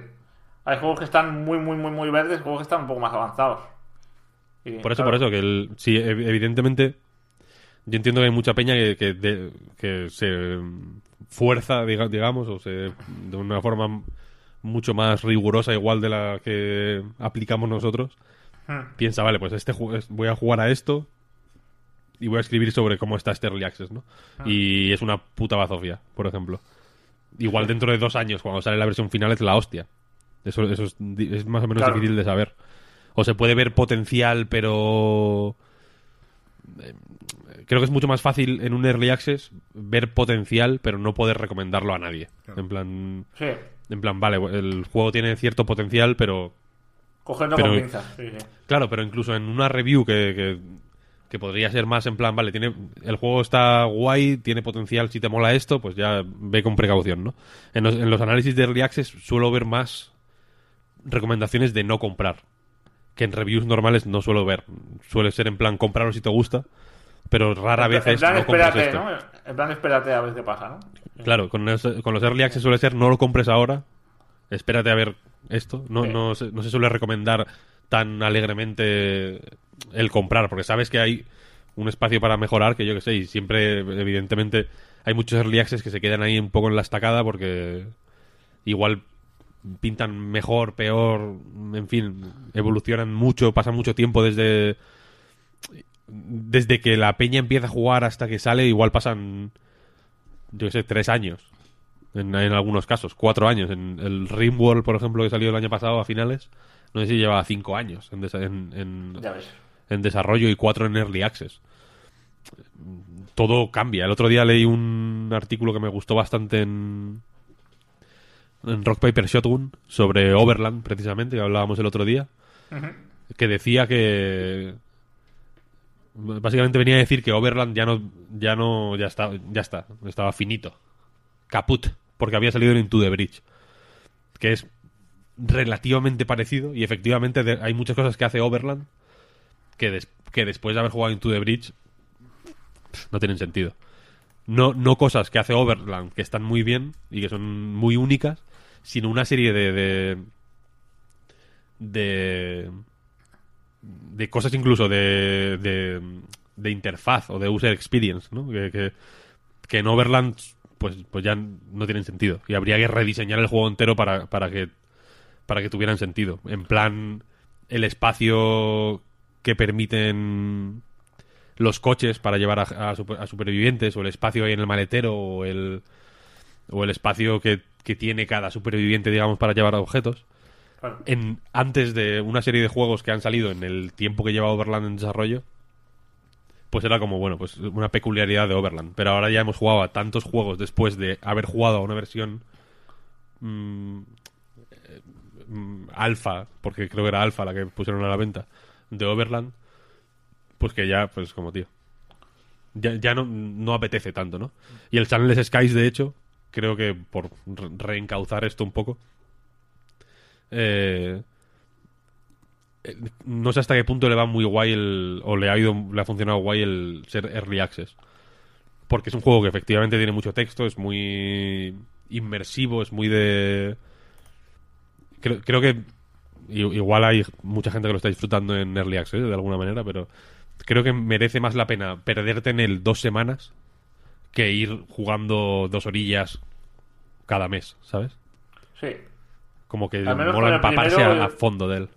hay juegos que están muy, muy, muy, muy verdes, juegos que están un poco más avanzados. Y, Por eso, claro, por eso, que el, sí, ev- evidentemente, yo entiendo que hay mucha peña que, que, de- que se fuerza, diga- digamos, o se de una forma mucho más rigurosa, igual de la que aplicamos nosotros, Hmm. piensa, vale, pues este voy a jugar a esto y voy a escribir sobre cómo está este early access, ¿no? Ah. Y es una puta bazofia, por ejemplo. Igual dentro de dos años, cuando sale la versión final, es la hostia. Eso, eso es, más o menos Claro. difícil de saber. O se puede ver potencial, pero... Creo que es mucho más fácil en un early access ver potencial, pero no poder recomendarlo a nadie. En plan, Sí, en plan, vale, el juego tiene cierto potencial, pero cogerlo Pero- con pinzas. Sí, sí. Claro, pero incluso en una review que, que, que podría ser más en plan, vale, tiene el juego está guay, tiene potencial, si te mola esto, pues ya ve con precaución, ¿no? En los, en los análisis de Early Access suelo ver más recomendaciones de no comprar, que en reviews normales no suelo ver. Suele ser en plan, comprarlo si te gusta, pero rara vez es en plan, no espérate, esto. ¿no? En plan, espérate a ver qué pasa, ¿no? Claro, con, los- con los Early Access suele ser no lo compres ahora, espérate a ver esto. No, Sí. no, se, no se suele recomendar tan alegremente el comprar, porque sabes que hay un espacio para mejorar, que yo que sé, y siempre, evidentemente, hay muchos Early Access que se quedan ahí un poco en la estacada porque igual pintan mejor, peor, en fin, evolucionan mucho, pasan mucho tiempo desde desde que la peña empieza a jugar hasta que sale, igual pasan yo qué sé, tres años. En, en algunos casos, cuatro años. En el Rimworld, por ejemplo, que salió el año pasado a finales, no sé si lleva cinco años en, desa- en, en- Ya ves. en desarrollo y cuatro en Early Access. Todo cambia. El otro día leí un artículo que me gustó bastante en, en Rock Paper Shotgun sobre Overland, precisamente, que hablábamos el otro día, que decía que básicamente venía a decir que Overland ya no ya no ya está ya está estaba finito. Caput porque había salido en Into the Bridge que es relativamente parecido y efectivamente hay muchas cosas que hace Overland que, des- que después de haber jugado Into the Bridge no tienen sentido. No no cosas que hace Overland que están muy bien y que son muy únicas sino una serie de, de de cosas incluso de, de, interfaz o de user experience, ¿no? Que, que, en Overland pues, pues ya no tienen sentido. Y habría que rediseñar el juego entero para, para que para que tuvieran sentido. En plan, el espacio que permiten los coches para llevar a, a supervivientes, o el espacio ahí en el maletero, o el, o el espacio que, que tiene cada superviviente, digamos, para llevar objetos En, antes de una serie de juegos que han salido en el tiempo que lleva Overland en desarrollo, pues era como, bueno, pues una peculiaridad de Overland. Pero ahora ya hemos jugado a tantos juegos después de haber jugado a una versión mm, eh, mm, alfa, porque creo que era alfa la que pusieron a la venta, de Overland, pues que ya, pues como tío. Ya, ya no, apetece tanto, ¿no? Y el Channel's Skies, de hecho, creo que por re- reencauzar esto un poco, eh, eh, no sé hasta qué punto le va muy guay el, o le ha ido le ha funcionado guay el ser early access porque es un juego que efectivamente tiene mucho texto, es muy inmersivo, es muy de... Creo, que igual hay mucha gente que lo está disfrutando en Early Access de alguna manera, pero creo que merece más la pena perderte en él dos semanas que ir jugando dos orillas cada mes, ¿sabes? Sí. Como que Al menos mola empaparse primero, a, a fondo de él.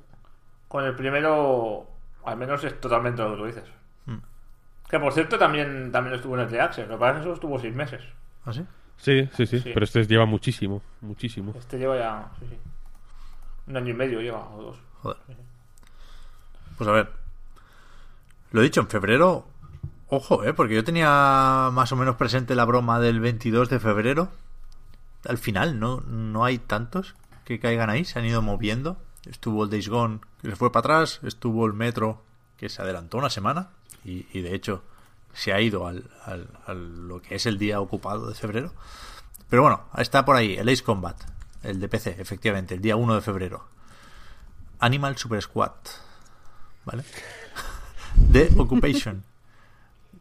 Con el primero, al menos es totalmente lo que tú dices. Hmm. Que por cierto también, también estuvo en el The Access. Me parece que solo estuvo seis meses. ¿Ah, sí? Sí, sí, sí, Sí. pero este lleva muchísimo, muchísimo. Este lleva ya. Sí, sí. Un año y medio lleva, o dos. Joder. Pues a ver. Lo he dicho, en febrero. Ojo, ¿eh? Porque yo tenía más o menos presente la broma del 22 de febrero. Al final, no, no hay tantos que caigan ahí. Se han ido moviendo. Estuvo el Days Gone, que se fue para atrás. Estuvo el Metro, que se adelantó una semana. Y, y de hecho, se ha ido al, al- al- lo que es el día ocupado de febrero. Pero bueno, está por ahí el Ace Combat, el de PC, efectivamente, el día 1 de febrero. Animal Super Squad. ¿Vale? The Occupation.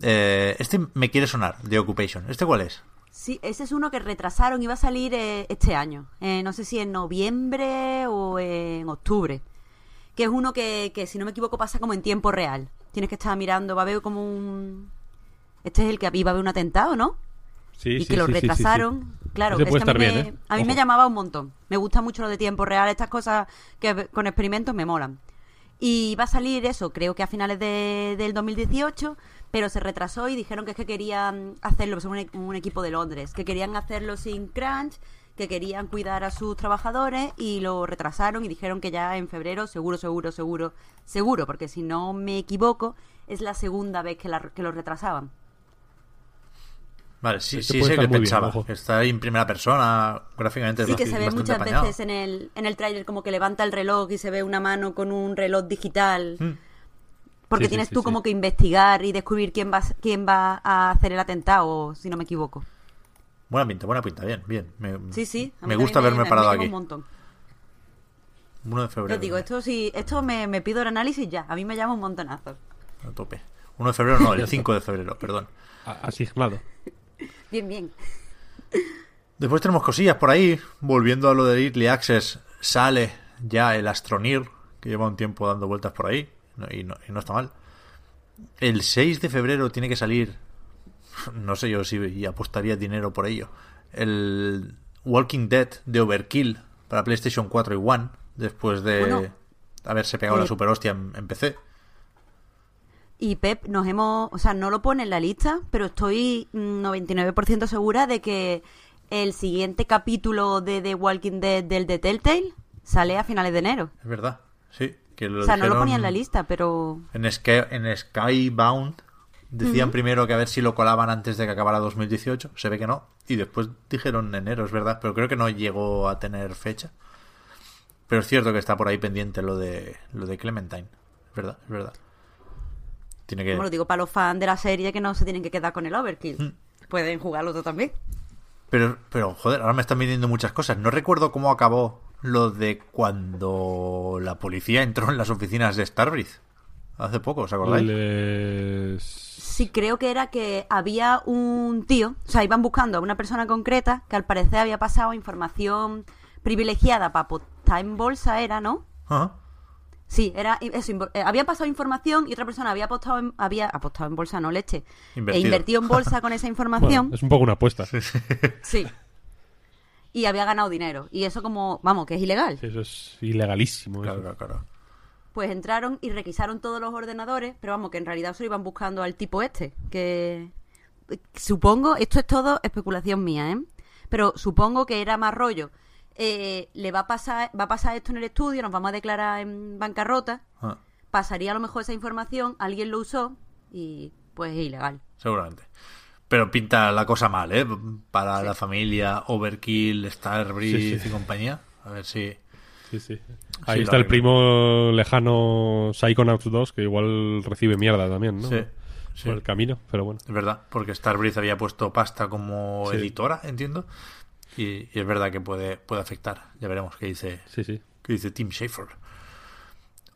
Eh, este me quiere sonar, The Occupation. ¿Este cuál es? Sí, ese es uno que retrasaron, iba a salir eh, este año. Eh, no sé si en noviembre o en octubre. Que es uno que, que, si no me equivoco, pasa como en tiempo real. Tienes que estar mirando, va a haber como un... Este es el que iba a haber un atentado, ¿no? Sí, y sí, que lo sí, retrasaron. Claro, es que a mí, estar me, bien, ¿eh? a mí me llamaba un montón. Me gusta mucho lo de tiempo real, estas cosas que con experimentos me molan. Y va a salir eso, creo que a finales de- del 2018, pero se retrasó y dijeron que es que querían hacerlo, son un, e- un equipo de Londres, que querían hacerlo sin crunch, que querían cuidar a sus trabajadores y lo retrasaron y dijeron que ya en febrero, seguro, seguro, seguro, seguro, porque si no me equivoco, es la segunda vez que, la- que lo retrasaban. Vale, sí, Este sí sé que bien, pensaba. Está ahí en primera persona, gráficamente Sí, que se ve muchas apañado. veces en el, en el tráiler como que levanta el reloj y se ve una mano con un reloj digital. Mm. Porque Sí, tienes sí, tú sí. como que investigar y descubrir quién va, quién va a hacer el atentado, si no me equivoco. Buena pinta, buena pinta, bien, bien. Me, Sí, sí. me gusta haberme me parado aquí. un montón. 1 de febrero. Yo digo, esto sí, esto me, me pido el análisis ya. A mí me llama un montonazo. A tope. 1 de febrero, no, el 5 de febrero, perdón. Asignado. Bien, bien. Después tenemos cosillas por ahí. Volviendo a lo de Early Access, sale ya el Astronir, que lleva un tiempo dando vueltas por ahí. No- y, no, y no está mal. El 6 de febrero tiene que salir. No sé yo si apostaría dinero por ello. El Walking Dead de Overkill para PlayStation 4 y One. Después de Bueno, haberse pegado la super hostia en, en PC. Y Pep, nos hemos, o sea, no lo pone en la lista, pero estoy mm, 99% segura de que el siguiente capítulo de The Walking Dead del The Telltale sale a finales de enero. Es verdad. Sí. Que lo o sea, no lo ponía en la lista, pero En, Sky, en Skybound decían primero que a ver si lo colaban antes de que acabara 2018. Se ve que no. Y después dijeron enero, es verdad. Pero creo que no llegó a tener fecha. Pero es cierto que está por ahí pendiente lo de lo de Clementine. Es verdad, es verdad. Tiene que... como lo digo para los fans de la serie que no se tienen que quedar con el Overkill. Mm. Pueden jugarlo otro también. Pero, pero, joder, ahora me están viniendo muchas cosas. No recuerdo cómo acabó lo de cuando la policía entró en las oficinas de Starbreeze. Hace poco, ¿os acordáis? Les- Sí, creo que era que había un tío, o sea, iban buscando a una persona concreta que al parecer había pasado información privilegiada para apostar en bolsa, era, ¿no? Ajá. Sí, era eso, eh, había pasado información y otra persona había apostado en, había apostado en bolsa, no leche, Invertido. e invertido en bolsa con esa información. Bueno, es un poco una apuesta. Sí, Sí. Y había ganado dinero. Y eso como, vamos, que es ilegal. eso es ilegalísimo. Claro, eso. claro, claro. Pues entraron y requisaron todos los ordenadores, pero vamos, que en realidad solo iban buscando al tipo este, que supongo, esto es todo especulación mía, ¿eh? Pero supongo que era más rollo. Eh, le va a pasar, va a pasar esto en el estudio, nos vamos a declarar en bancarrota, Ah, pasaría a lo mejor esa información, alguien lo usó y pues es ilegal. seguramente. Pero pinta la cosa mal, ¿eh? Para la familia, Overkill, Starbreeze Sí, sí. y compañía. A ver si... Sí, sí. Ahí está el primo lejano Psychonauts 2, que igual recibe mierda también, ¿no? Sí, sí. Por el camino, pero bueno. Es verdad, porque Starbreeze había puesto pasta como editora, entiendo. Y, y es verdad que puede, puede afectar. Ya veremos qué dice, Sí, sí. qué dice Tim Schafer.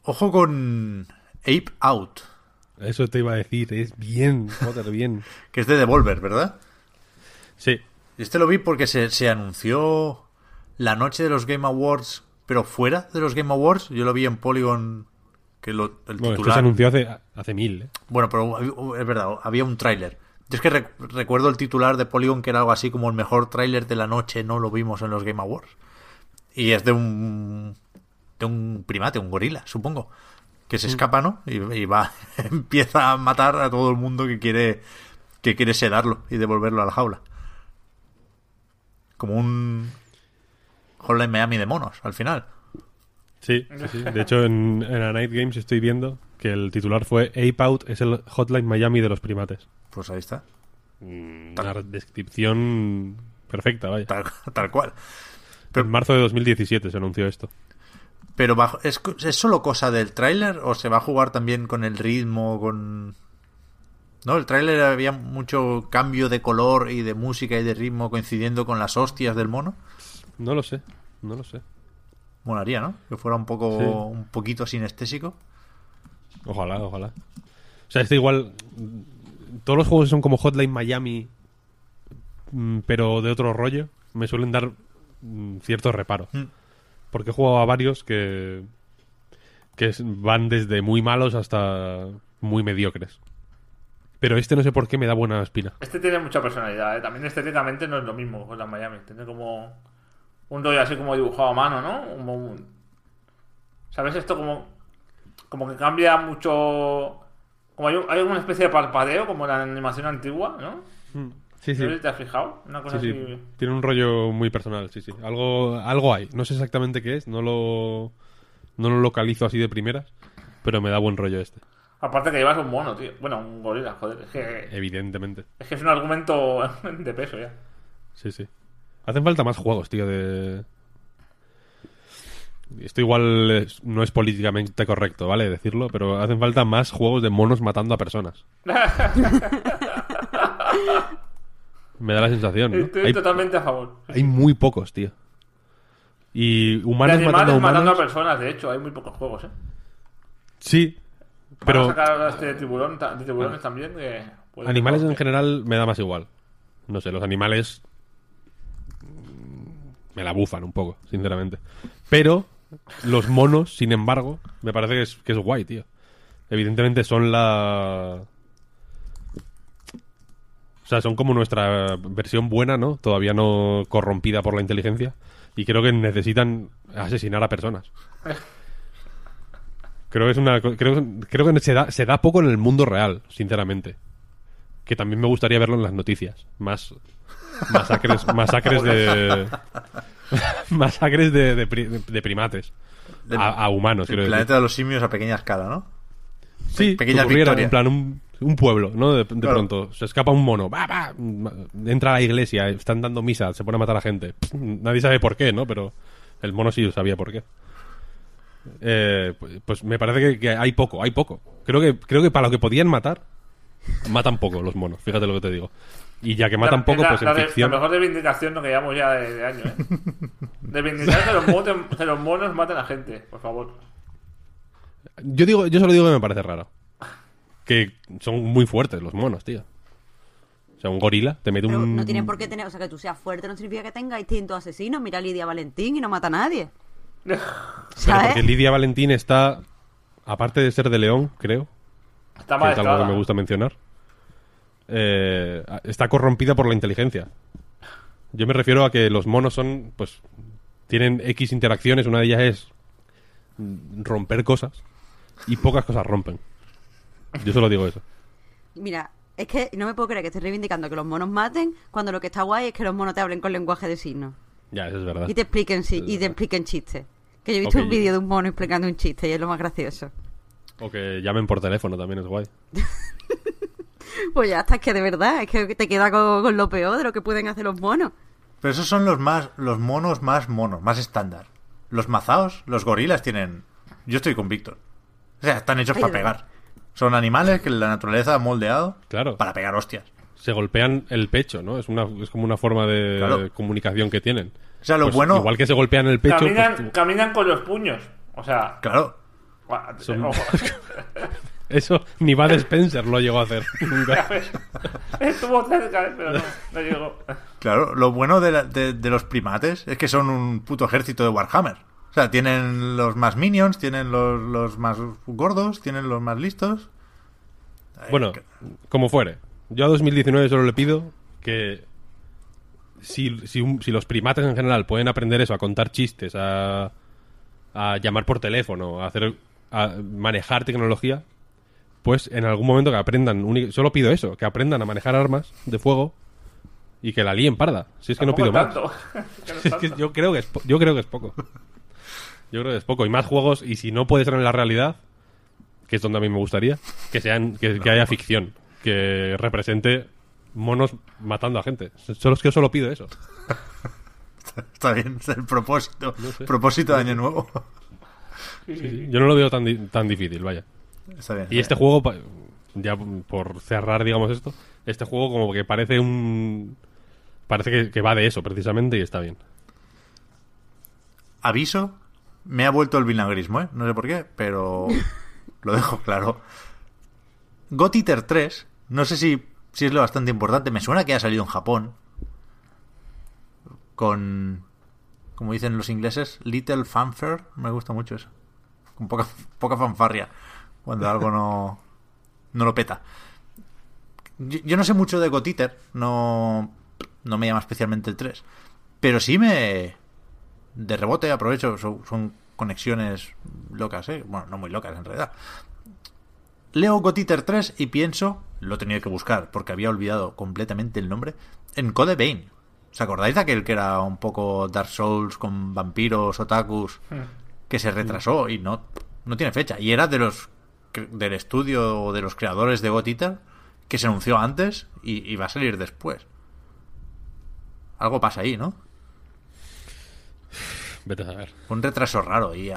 Ojo con Ape Out. Eso te iba a decir, es bien, joder, bien. Que es de Devolver, ¿verdad? Sí, Este lo vi porque se, se anunció la noche de los Game Awards, pero fuera de los Game Awards. Yo lo vi en Polygon, que lo, el bueno, esto titular... se anunció hace, hace mil, ¿eh? Bueno, pero es verdad, había un tráiler. Yo es que rec- recuerdo el titular de Polygon que era algo así como el mejor tráiler de la noche, no lo vimos en los Game Awards. Y es de un de un primate, un gorila, supongo, que se escapa, ¿no? Y, y va, empieza a matar a todo el mundo que quiere que quiere sedarlo y devolverlo a la jaula. Como un Hotline Miami de monos, al final. Sí, sí, sí. De hecho, en, en A Night Games estoy viendo que el titular fue Ape Out es el Hotline Miami de los primates. Pues ahí está. Una descripción perfecta, vaya. Tal, tal cual. Pero- En marzo de 2017 se anunció esto. Pero bajo, ¿es, co- ¿es solo cosa del tráiler o se va a jugar también con el ritmo, con... No, el tráiler había mucho cambio de color y de música y de ritmo coincidiendo con las hostias del mono. No lo sé, no lo sé. Molaría, ¿no? Que fuera un poco Sí. un poquito sinestésico. Ojalá, ojalá. O sea, este igual. Todos los juegos que son como Hotline Miami, mm, pero de otro rollo, me suelen dar mm, cierto reparo. Mm. Porque he jugado a varios que. que van desde muy malos hasta muy mediocres. Pero este no sé por qué me da buena espina. Este tiene mucha personalidad, ¿eh? También estéticamente no es lo mismo con la Miami. Tiene como un rollo así como dibujado a mano, ¿no? Como un- ¿Sabes? Esto como, como que cambia mucho... Como hay, hay una especie de parpadeo, como la animación antigua, ¿no? Sí, No si te has fijado. Una cosa Sí, sí. así... Tiene un rollo muy personal, sí, sí. Algo, algo hay. No sé exactamente qué es, no lo, no lo localizo así de primeras, pero me da buen rollo este, Aparte que llevas un mono, tío. Bueno, un gorila, joder. Es que, evidentemente. es que es un argumento de peso ya. Sí, sí. Hacen falta más juegos, tío, de... Esto igual es- no es políticamente correcto, ¿vale? Decirlo, pero hacen falta más juegos de monos matando a personas. Me da la sensación, ¿no? Estoy Hay, totalmente a favor. hay muy pocos, tío. Y De humanos animales matando a matando, humanos... a personas, de hecho, hay muy pocos juegos, ¿eh? Sí, Van a pero sacar este de, tiburón, de tiburones también. Que puede animales en general me da más igual. No sé, los animales mm, me la bufan un poco, sinceramente. Pero los monos, sin embargo, me parece que es, que es guay, tío. Evidentemente son la... O sea, son como nuestra versión buena, ¿no? Todavía no corrompida por la inteligencia. Y creo que necesitan asesinar a personas. Creo que es una creo, creo que se da, se da poco en el mundo real, sinceramente. Que también me gustaría verlo en las noticias. Más masacres, masacres de masacres de, de pri- de primates De- a, a humanos, El quiero decir. planeta de los simios a pequeña escala, ¿no? Sí, victorias. en plan un, un pueblo, ¿no? De, de Claro. pronto se escapa un mono, va, va, entra a la iglesia, están dando misa, se pone a matar a gente. Pff, Nadie sabe por qué, ¿no? Pero el mono sí sabía por qué. Eh, pues, me parece que, que hay poco, hay poco. Creo que creo que para lo que podían matar matan poco los monos. Fíjate lo que te digo. Y ya que matan La- poco, la- pues en de- ficción. La mejor reivindicación no que llevamos ya de, de año, ¿eh? Reivindicar que los, monos, que los monos maten a gente, por favor. Yo digo, yo solo digo que me parece raro. Que son muy fuertes los monos, tío. O sea, un gorila te mete Pero un. no tiene por qué tener, o sea, que tú seas fuerte no significa que tenga instinto asesino. Mira a Lidia Valentín y no mata a nadie. Pero porque Lidia Valentín está, aparte de ser de León, creo, Está que mal es algo que me gusta mencionar, eh, está corrompida por la inteligencia. Yo me refiero a que los monos son, pues, tienen X interacciones, una de ellas es romper cosas y pocas cosas rompen. Yo solo digo eso. Mira, es que no me puedo creer que estés reivindicando que los monos maten cuando lo que está guay es que los monos te hablen con lenguaje de signos. Ya, eso es verdad. Y te expliquen, sí, y te expliquen chistes. Que yo he visto un vídeo de un mono explicando un chiste y es lo más gracioso. O que llamen por teléfono también es guay. Pues ya es que de verdad, es que te queda con, con lo peor de lo que pueden hacer los monos. Pero esos son los más los monos más monos, más estándar. Los mazaos, los gorilas tienen... Yo estoy con Víctor. O sea, están hechos Ay, para pegar. Son animales que la naturaleza ha moldeado Claro. para pegar hostias. Se golpean el pecho, ¿no? Es, una, es como una forma de Claro. comunicación que tienen. O sea, lo Pues bueno... Igual que se golpean el pecho, Caminan, pues tú- caminan con los puños. O sea, Claro. Son-. Eso ni Bud Spencer lo llegó a hacer. Nunca. Estuvo cerca, ¿eh? pero no, no llegó. Claro, lo bueno de, la- de- de los primates es que son un puto ejército de Warhammer. O sea, tienen los más minions, tienen los, los más gordos, tienen los más listos. Bueno, como fuere. Yo a 2019 solo le pido que si, si, un- si los primates en general pueden aprender eso, a contar chistes, a, a llamar por teléfono, a hacer a manejar tecnología, pues en algún momento que aprendan, solo pido eso, que aprendan a manejar armas de fuego y que la líen parda. Si es que no pido más. tanto. No es que yo creo que es, po- yo creo que es poco. Yo creo que es poco. Y más juegos, y si no puede ser en la realidad, que es donde a mí me gustaría, que sean, que, que haya ficción, que represente monos matando a gente. Solo es que yo solo pido eso. Está bien, es el propósito. No sé. Propósito de año nuevo. Sí, sí, sí. Yo no lo veo tan, di- tan difícil, vaya. Está bien. Y este juego, ya por cerrar, digamos esto, este juego como que parece un... Parece que, que va de eso, precisamente, y está bien. Aviso, me ha vuelto el vinagrismo, ¿eh? No sé por qué, pero lo dejo claro. God Eater 3, no sé si, si es lo bastante importante, me suena que ha salido en Japón. Con, como dicen los ingleses, Little Fanfare, me gusta mucho eso. Con poca, poca fanfarria, cuando algo no, no lo peta. Yo, yo no sé mucho de God Eater, no, no me llama especialmente el 3, pero sí me, de rebote aprovecho, son, son conexiones locas, ¿eh? Bueno, no muy locas en realidad. Leo Gotiter 3 y pienso, lo he tenido que buscar porque había olvidado completamente el nombre, en Code Vein. ¿Os acordáis de aquel que era un poco Dark Souls con vampiros, otakus, que se retrasó y no, no tiene fecha? Y era de los del estudio o de los creadores de Gotiter que se anunció antes y, y va a salir después. Algo pasa ahí, ¿no? Vete a saber. Un retraso raro y,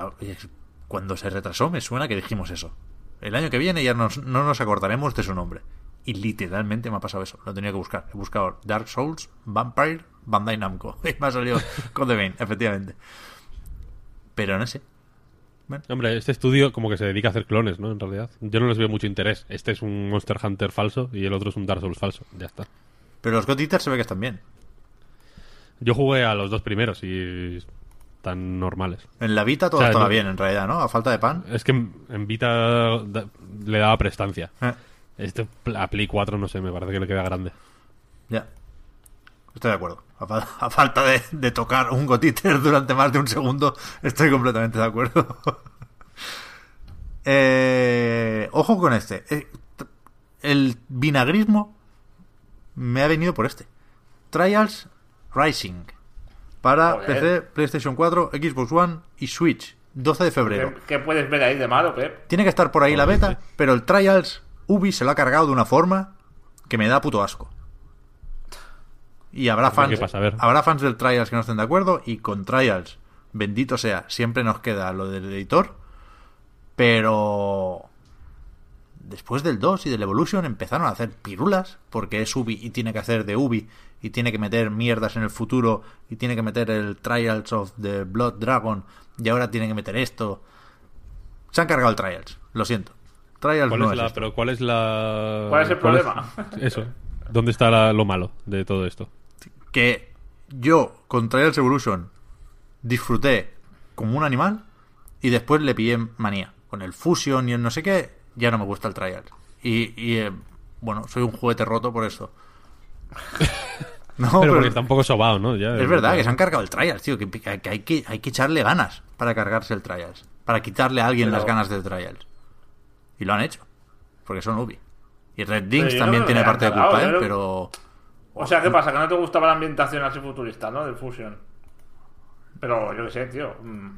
cuando se retrasó me suena que dijimos eso. El año que viene ya nos- no nos acordaremos de su nombre. Y literalmente me ha pasado eso. Lo tenía que buscar. He buscado Dark Souls, Vampire, Bandai Namco. Y me ha salido Code Vein, efectivamente. Pero no sé. Hombre, este estudio como que se dedica a hacer clones, ¿no? En realidad. Yo no les veo mucho interés. Este es un Monster Hunter falso y el otro es un Dark Souls falso. Ya está. Pero los God Eaters se ve que están bien. Yo jugué a los dos primeros y están normales. En la Vita todo O sea, estaba no- bien, en realidad, ¿no? A falta de pan. Es que en Vita da- le daba prestancia. Eh, Este a Play 4 no sé, me parece que le queda grande. ya. Estoy de acuerdo. A, fa- a falta de, de tocar un God Eater durante más de un segundo, estoy completamente de acuerdo. Eh, ojo con este. Eh, el vinagrismo me ha venido por este. Trials Rising. Para Joder. PC, PlayStation 4, Xbox One y Switch. 12 de febrero. ¿Qué, qué puedes ver ahí de malo, Pep? Tiene que estar por ahí la beta, pero el Trials Ubi se lo ha cargado de una forma que me da puto asco. Y habrá fans, ¿qué pasa? A ver. habrá fans del Trials que no estén de acuerdo y con Trials, bendito sea, siempre nos queda lo del editor, pero después del 2 y del Evolution empezaron a hacer pirulas porque es Ubi y tiene que hacer de Ubi y tiene que meter mierdas en el futuro y tiene que meter el Trials of the Blood Dragon y ahora tiene que meter esto. Se han cargado el Trials, lo siento. Trials ¿Cuál no es es la, esto. pero ¿cuál es la... ¿Cuál es el problema? Eso. ¿Dónde está la- lo malo de todo esto? que yo con Trials Evolution disfruté como un animal y después le pillé manía. Con el Fusion y el no sé qué, ya no me gusta el Trials. Y, y, eh, bueno, soy un juguete roto por esto. No, pero pero porque está un poco sobado, ¿no? Ya, es verdad que se han cargado el Trials, tío. Que, que- que hay, que hay que echarle ganas para cargarse el Trials. Para quitarle a alguien Pero- las ganas del Trials. Y lo han hecho. Porque son Ubi. Y Red Dings también no tiene parte de culpa, ¿eh? Pero... O sea, ¿qué pasa? Que no te gustaba la ambientación así futurista, ¿no? Del Fusion. Pero yo qué sé, tío. mm,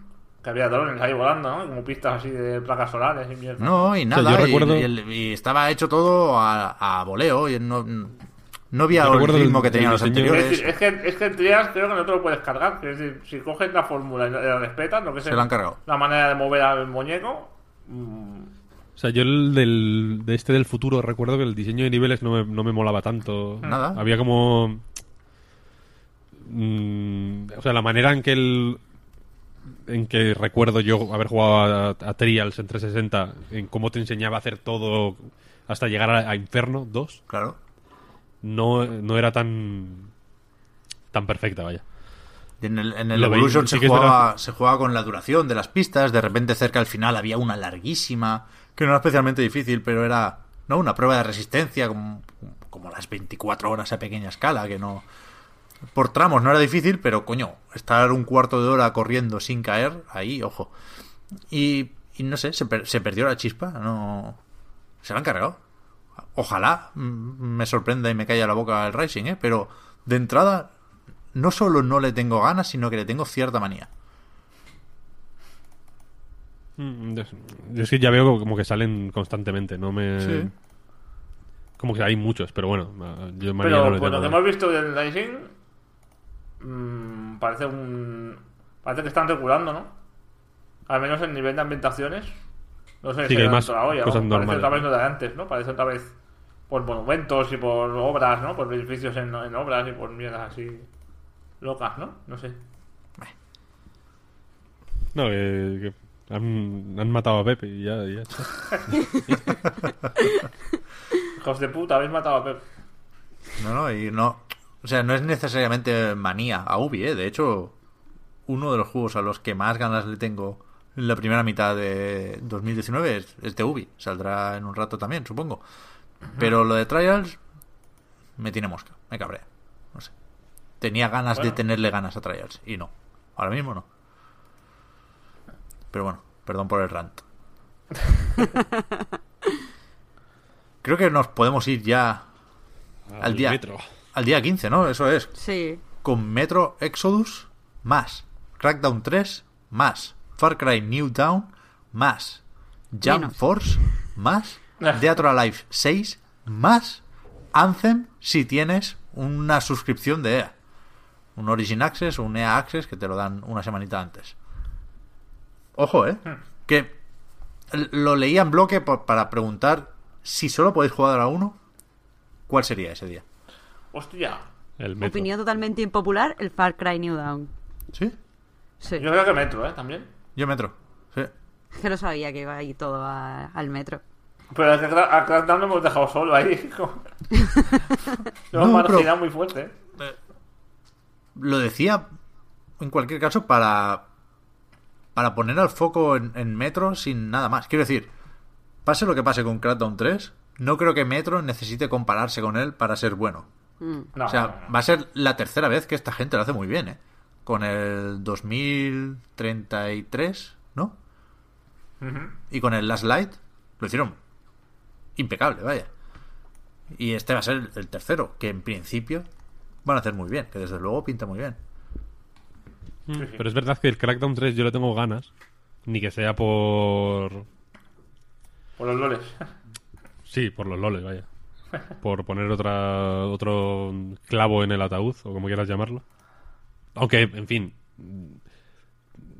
Que había drones ahí volando, ¿no? Como pistas así de placas solares y mierda. No, y sea, nada. yo y- recuerdo- y, el- y estaba hecho todo a, a voleo. Y no, no había el recuerdo ritmo que tenían los Es, anteriores. es que, es que el Trials creo que no te lo puedes cargar. que Es decir, si coges la fórmula y la la respetas, lo que Se es lo han cargado. la manera de mover al muñeco. mm, O sea, yo el del, de este del futuro recuerdo que el diseño de niveles no me, no me molaba tanto. Nada. Había como... mm, o sea, la manera en que el... en que recuerdo yo haber jugado a, a Trials en 360, en cómo te enseñaba a hacer todo hasta llegar a, a Inferno 2, Claro. no, no era tan tan perfecta, vaya. Y en el, en el veis, Evolution sí se, es jugaba, se jugaba con la duración de las pistas. De repente, cerca al final, había una larguísima, que no era especialmente difícil, pero era no una prueba de resistencia, como, como las 24 horas a pequeña escala, que no. Por tramos no era difícil, pero coño, estar un cuarto de hora corriendo sin caer, ahí, ojo. Y, y no sé, se, per- se perdió la chispa, no. Se la han cargado. Ojalá mm, me sorprenda y me caiga la boca el Rising, ¿eh? Pero de entrada, no solo no le tengo ganas, sino que le tengo cierta manía. Mm, Yo, es que ya veo como que salen constantemente, no me... Sí. Como que hay muchos, pero bueno, yo no Pero por lo tengo. que hemos visto del Rising, mm, parece un. Parece que están regulando, ¿no? Al menos el nivel de ambientaciones. No sé Sí, que hay más toda la olla, cosas ¿no? normales. Parece otra vez lo de antes, ¿no? Parece otra vez por monumentos y por obras, ¿no? Por edificios en, en obras y por mierdas así locas, ¿no? No sé. No, que, que han, han matado a Pepe y ya, ya está. Hijos de puta, habéis matado a Pep. No, no, y no. O sea, no es necesariamente manía a Ubi, ¿eh? De hecho, uno de los juegos a los que más ganas le tengo en la primera mitad de 2019 es, es de Ubi. Saldrá en un rato también, supongo. Pero lo de Trials me tiene mosca, me cabrea. No sé. Tenía ganas de tenerle ganas a Trials y no. Ahora mismo no. Pero bueno, perdón por el rant. Creo que nos podemos ir ya al día, metro. Al día 15, ¿no? Eso es. Sí. Con Metro Exodus más Crackdown 3 más Far Cry New Dawn más Jump Menos. Force más Dead or Alive 6 más Anthem si tienes una suscripción de EA. Un Origin Access o un EA Access que te lo dan una semanita antes. Ojo, ¿eh? Que l- lo leía en bloque para preguntar si solo podéis jugar a uno, ¿cuál sería ese día? Hostia. El metro. Opinión totalmente impopular, el Far Cry New Dawn. ¿Sí? Sí. Yo creo que Metro, ¿eh? También. Yo Metro. Sí. Que no sabía que iba ahí todo a- al metro. Pero es que Cra- a Crackdown lo hemos dejado solo ahí. como- lo hemos No, pero- marginado muy fuerte. ¿eh? lo decía en cualquier caso para para poner al foco en, en Metro sin nada más. Quiero decir, pase lo que pase con Crackdown 3, no creo que Metro necesite compararse con él para ser bueno. Mm. No, o sea, no, no. va a ser la tercera vez que esta gente lo hace muy bien, ¿eh? Con el 2033, ¿no? Y con el Last Light lo hicieron impecable, vaya. Y este va a ser el tercero, que en principio van a hacer muy bien, que desde luego pinta muy bien. Mm, Pero es verdad que el Crackdown 3 yo le tengo ganas. Ni que sea por... Por los loles. Sí, por los loles, vaya. Por poner otra otro clavo en el ataúd, o como quieras llamarlo. Aunque, en fin,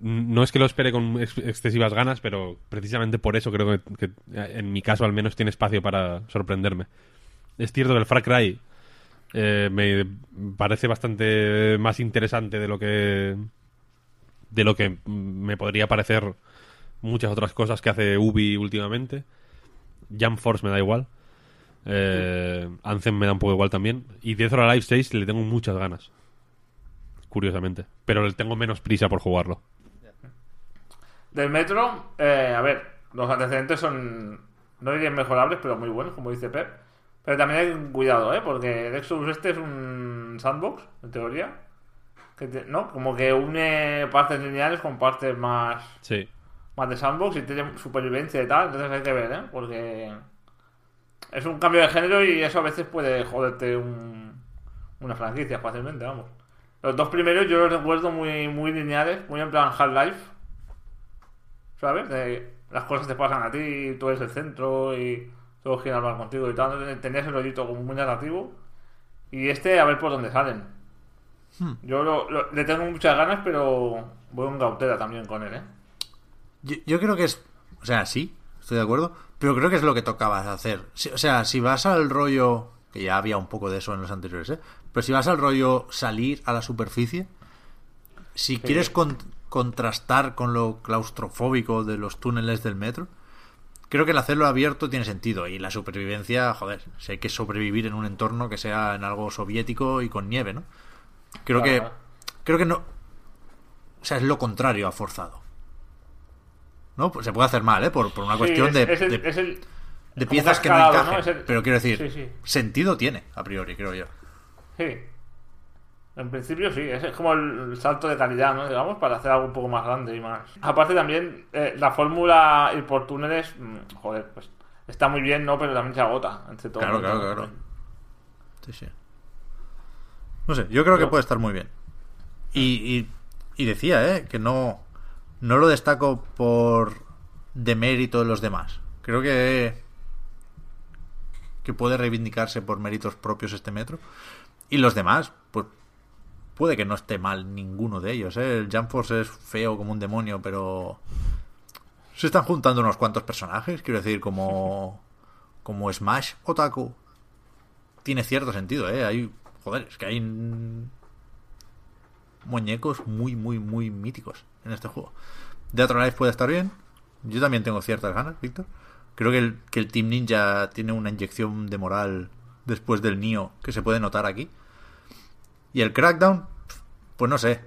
no es que lo espere con ex- excesivas ganas, pero precisamente por eso creo que, que, en mi caso al menos tiene espacio para sorprenderme. Es cierto que el Far Cry eh, me parece bastante más interesante de lo que de lo que me podría parecer muchas otras cosas que hace Ubi últimamente. Jump Force me da igual. Eh, Anthem me da un poco igual también. Y Death or Alive 6 le tengo muchas ganas. Curiosamente. Pero le tengo menos prisa por jugarlo. Del Metro, eh, a ver, los antecedentes son, no diría inmejorables, pero muy buenos, como dice Pep. Pero también hay cuidado, ¿eh? Porque el Exodus este es un sandbox, en teoría. Que te- ¿No? Como que une partes lineales con partes más, Sí. más de sandbox y tiene supervivencia y tal. Entonces hay que ver, ¿eh? Porque es un cambio de género y eso a veces puede joderte un- una franquicia fácilmente, vamos. Los dos primeros yo los recuerdo muy, muy lineales, muy en plan Half-Life. ¿Sabes? De, las cosas te pasan a ti, tú eres el centro y todo gira alrededor contigo y tal. Tenías el rollito como muy narrativo. Y este, a ver por dónde salen. Yo lo- lo- le tengo muchas ganas, pero voy un gautera también con él, ¿eh? Yo, yo creo que es. O sea, sí, estoy de acuerdo. Pero creo que es lo que tocaba hacer. Si- o sea, si vas al rollo. Que ya había un poco de eso en los anteriores, ¿eh? Pero si vas al rollo salir a la superficie. Si quieres con- contrastar con lo claustrofóbico de los túneles del metro. Creo que el hacerlo abierto tiene sentido y la supervivencia, joder, si hay que sobrevivir en un entorno que sea en algo soviético y con nieve, ¿no? Creo que creo que no o sea, es lo contrario a forzado. ¿No? Pues se puede hacer mal, ¿eh? Por, por una Sí, cuestión es- de, es el- de- es el- de como piezas que no escalado, el- Pero quiero decir, Sí, sí. sentido tiene, a priori, creo yo. Sí. En principio sí, es como el, salto de calidad, ¿no? Digamos, para hacer algo un poco más grande y más. Aparte también, eh, la fórmula ir por túneles, mm, joder, pues está muy bien, ¿no? Pero también se agota. Entre todo Claro, claro, claro. Sí, sí. No sé, yo creo que puede estar muy bien. Y, y, y decía, ¿eh? Que no, no lo destaco por demérito de los demás. Creo que que puede reivindicarse por méritos propios este metro. Y los demás, pues puede que no esté mal ninguno de ellos, ¿eh? El Jump Force es feo como un demonio, pero se están juntando unos cuantos personajes, quiero decir, como como Smash Otaku. Tiene cierto sentido, ¿eh? Hay, joder, es que hay muñecos muy, muy, muy míticos en este juego. De Other Life puede estar bien. Yo también tengo ciertas ganas, Víctor. Creo que el, que el Team Ninja tiene una inyección de moral después del Nio que se puede notar aquí. Y el Crackdown, pues no sé.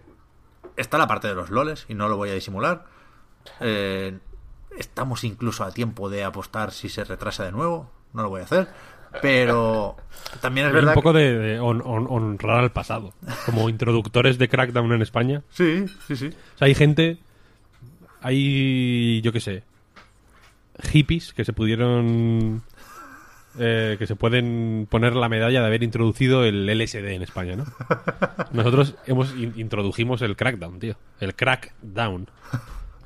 Está la parte de los loles y no lo voy a disimular. Eh, estamos incluso a tiempo de apostar si se retrasa de nuevo. No lo voy a hacer. Pero también es verdad un poco que- de, de hon- hon- honrar al pasado. Como introductores de Crackdown en España. Sí, sí, sí. O sea, hay gente. Hay. Yo qué sé. Hippies que se pudieron. eh, que se pueden poner la medalla de haber introducido el LSD en España, ¿no? Nosotros hemos in- introdujimos el crackdown, tío. El crackdown.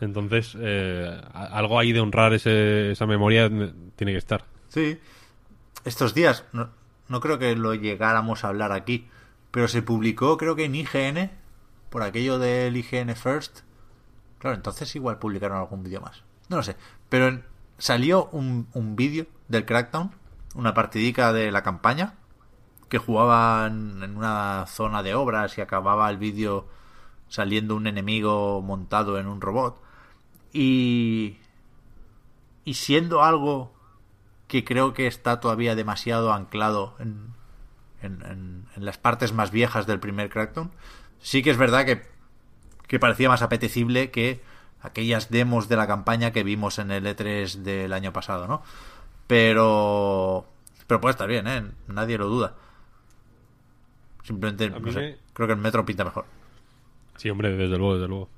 Entonces, eh, algo ahí de honrar ese- esa memoria tiene que estar. Sí. Estos días, no, no creo que lo llegáramos a hablar aquí, pero se publicó, creo que en IGN, por aquello del IGN First. Claro, entonces igual publicaron algún vídeo más. No lo sé. Pero en- salió un, un vídeo del Crackdown, una partidica de la campaña, que jugaban en una zona de obras y acababa el vídeo saliendo un enemigo montado en un robot. Y. Y siendo algo que creo que está todavía demasiado anclado en, en, en- en las partes más viejas del primer Crackdown, sí que es verdad que, que parecía más apetecible que aquellas demos de la campaña que vimos en el E3 del año pasado, ¿no? Pero. Pero puede estar bien, ¿eh? Nadie lo duda. Simplemente, no sé, me- creo que el metro pinta mejor. Sí, hombre, desde luego, desde luego.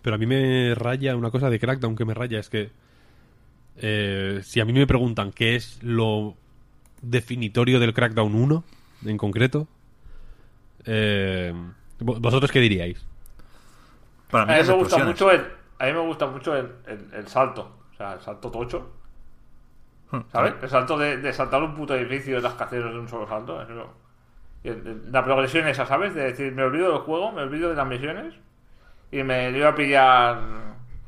Pero a mí me raya una cosa de Crackdown que me raya es que eh, si a mí me preguntan qué es lo definitorio del Crackdown 1 en concreto, eh, vo- ¿vosotros qué diríais? Para mí A mí las me gusta mucho el, a mí me gusta mucho el, el- el salto. O sea, el salto tocho. Hmm. ¿Sabes? El salto de, de saltar un puto edificio de rascacielos de un solo salto. eso. Y el- el- la progresión esa, ¿sabes? De decir, me olvido del juego, me olvido de las misiones y me voy a pillar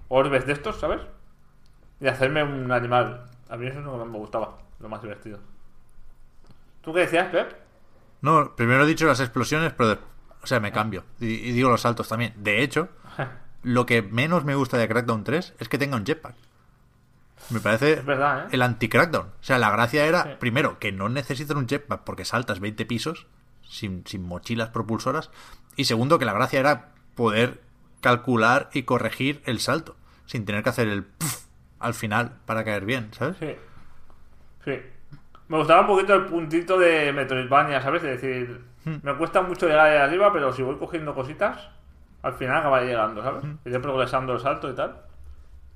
orbes de estos, ¿sabes? Y hacerme un animal. A mí eso es lo que me gustaba, lo más divertido. ¿Tú qué decías, Pep? No, primero he dicho las explosiones, pero de- o sea, me cambio. Y, y digo los saltos también. De hecho, lo que menos me gusta de Crackdown 3 es que tenga un jetpack. Me parece Es verdad, ¿eh? el anti-Crackdown. O sea, la gracia era, Sí. primero, que no necesitan un jetpack porque saltas 20 pisos sin, sin mochilas propulsoras. Y segundo, que la gracia era poder calcular y corregir el salto sin tener que hacer el puff al final para caer bien, ¿sabes? Sí. Sí. Me gustaba un poquito el puntito de Metroidvania, ¿sabes? Es decir, Hmm. me cuesta mucho llegar ahí arriba, pero si voy cogiendo cositas, al final acaba llegando, ¿sabes? Hmm. Iré progresando el salto y tal.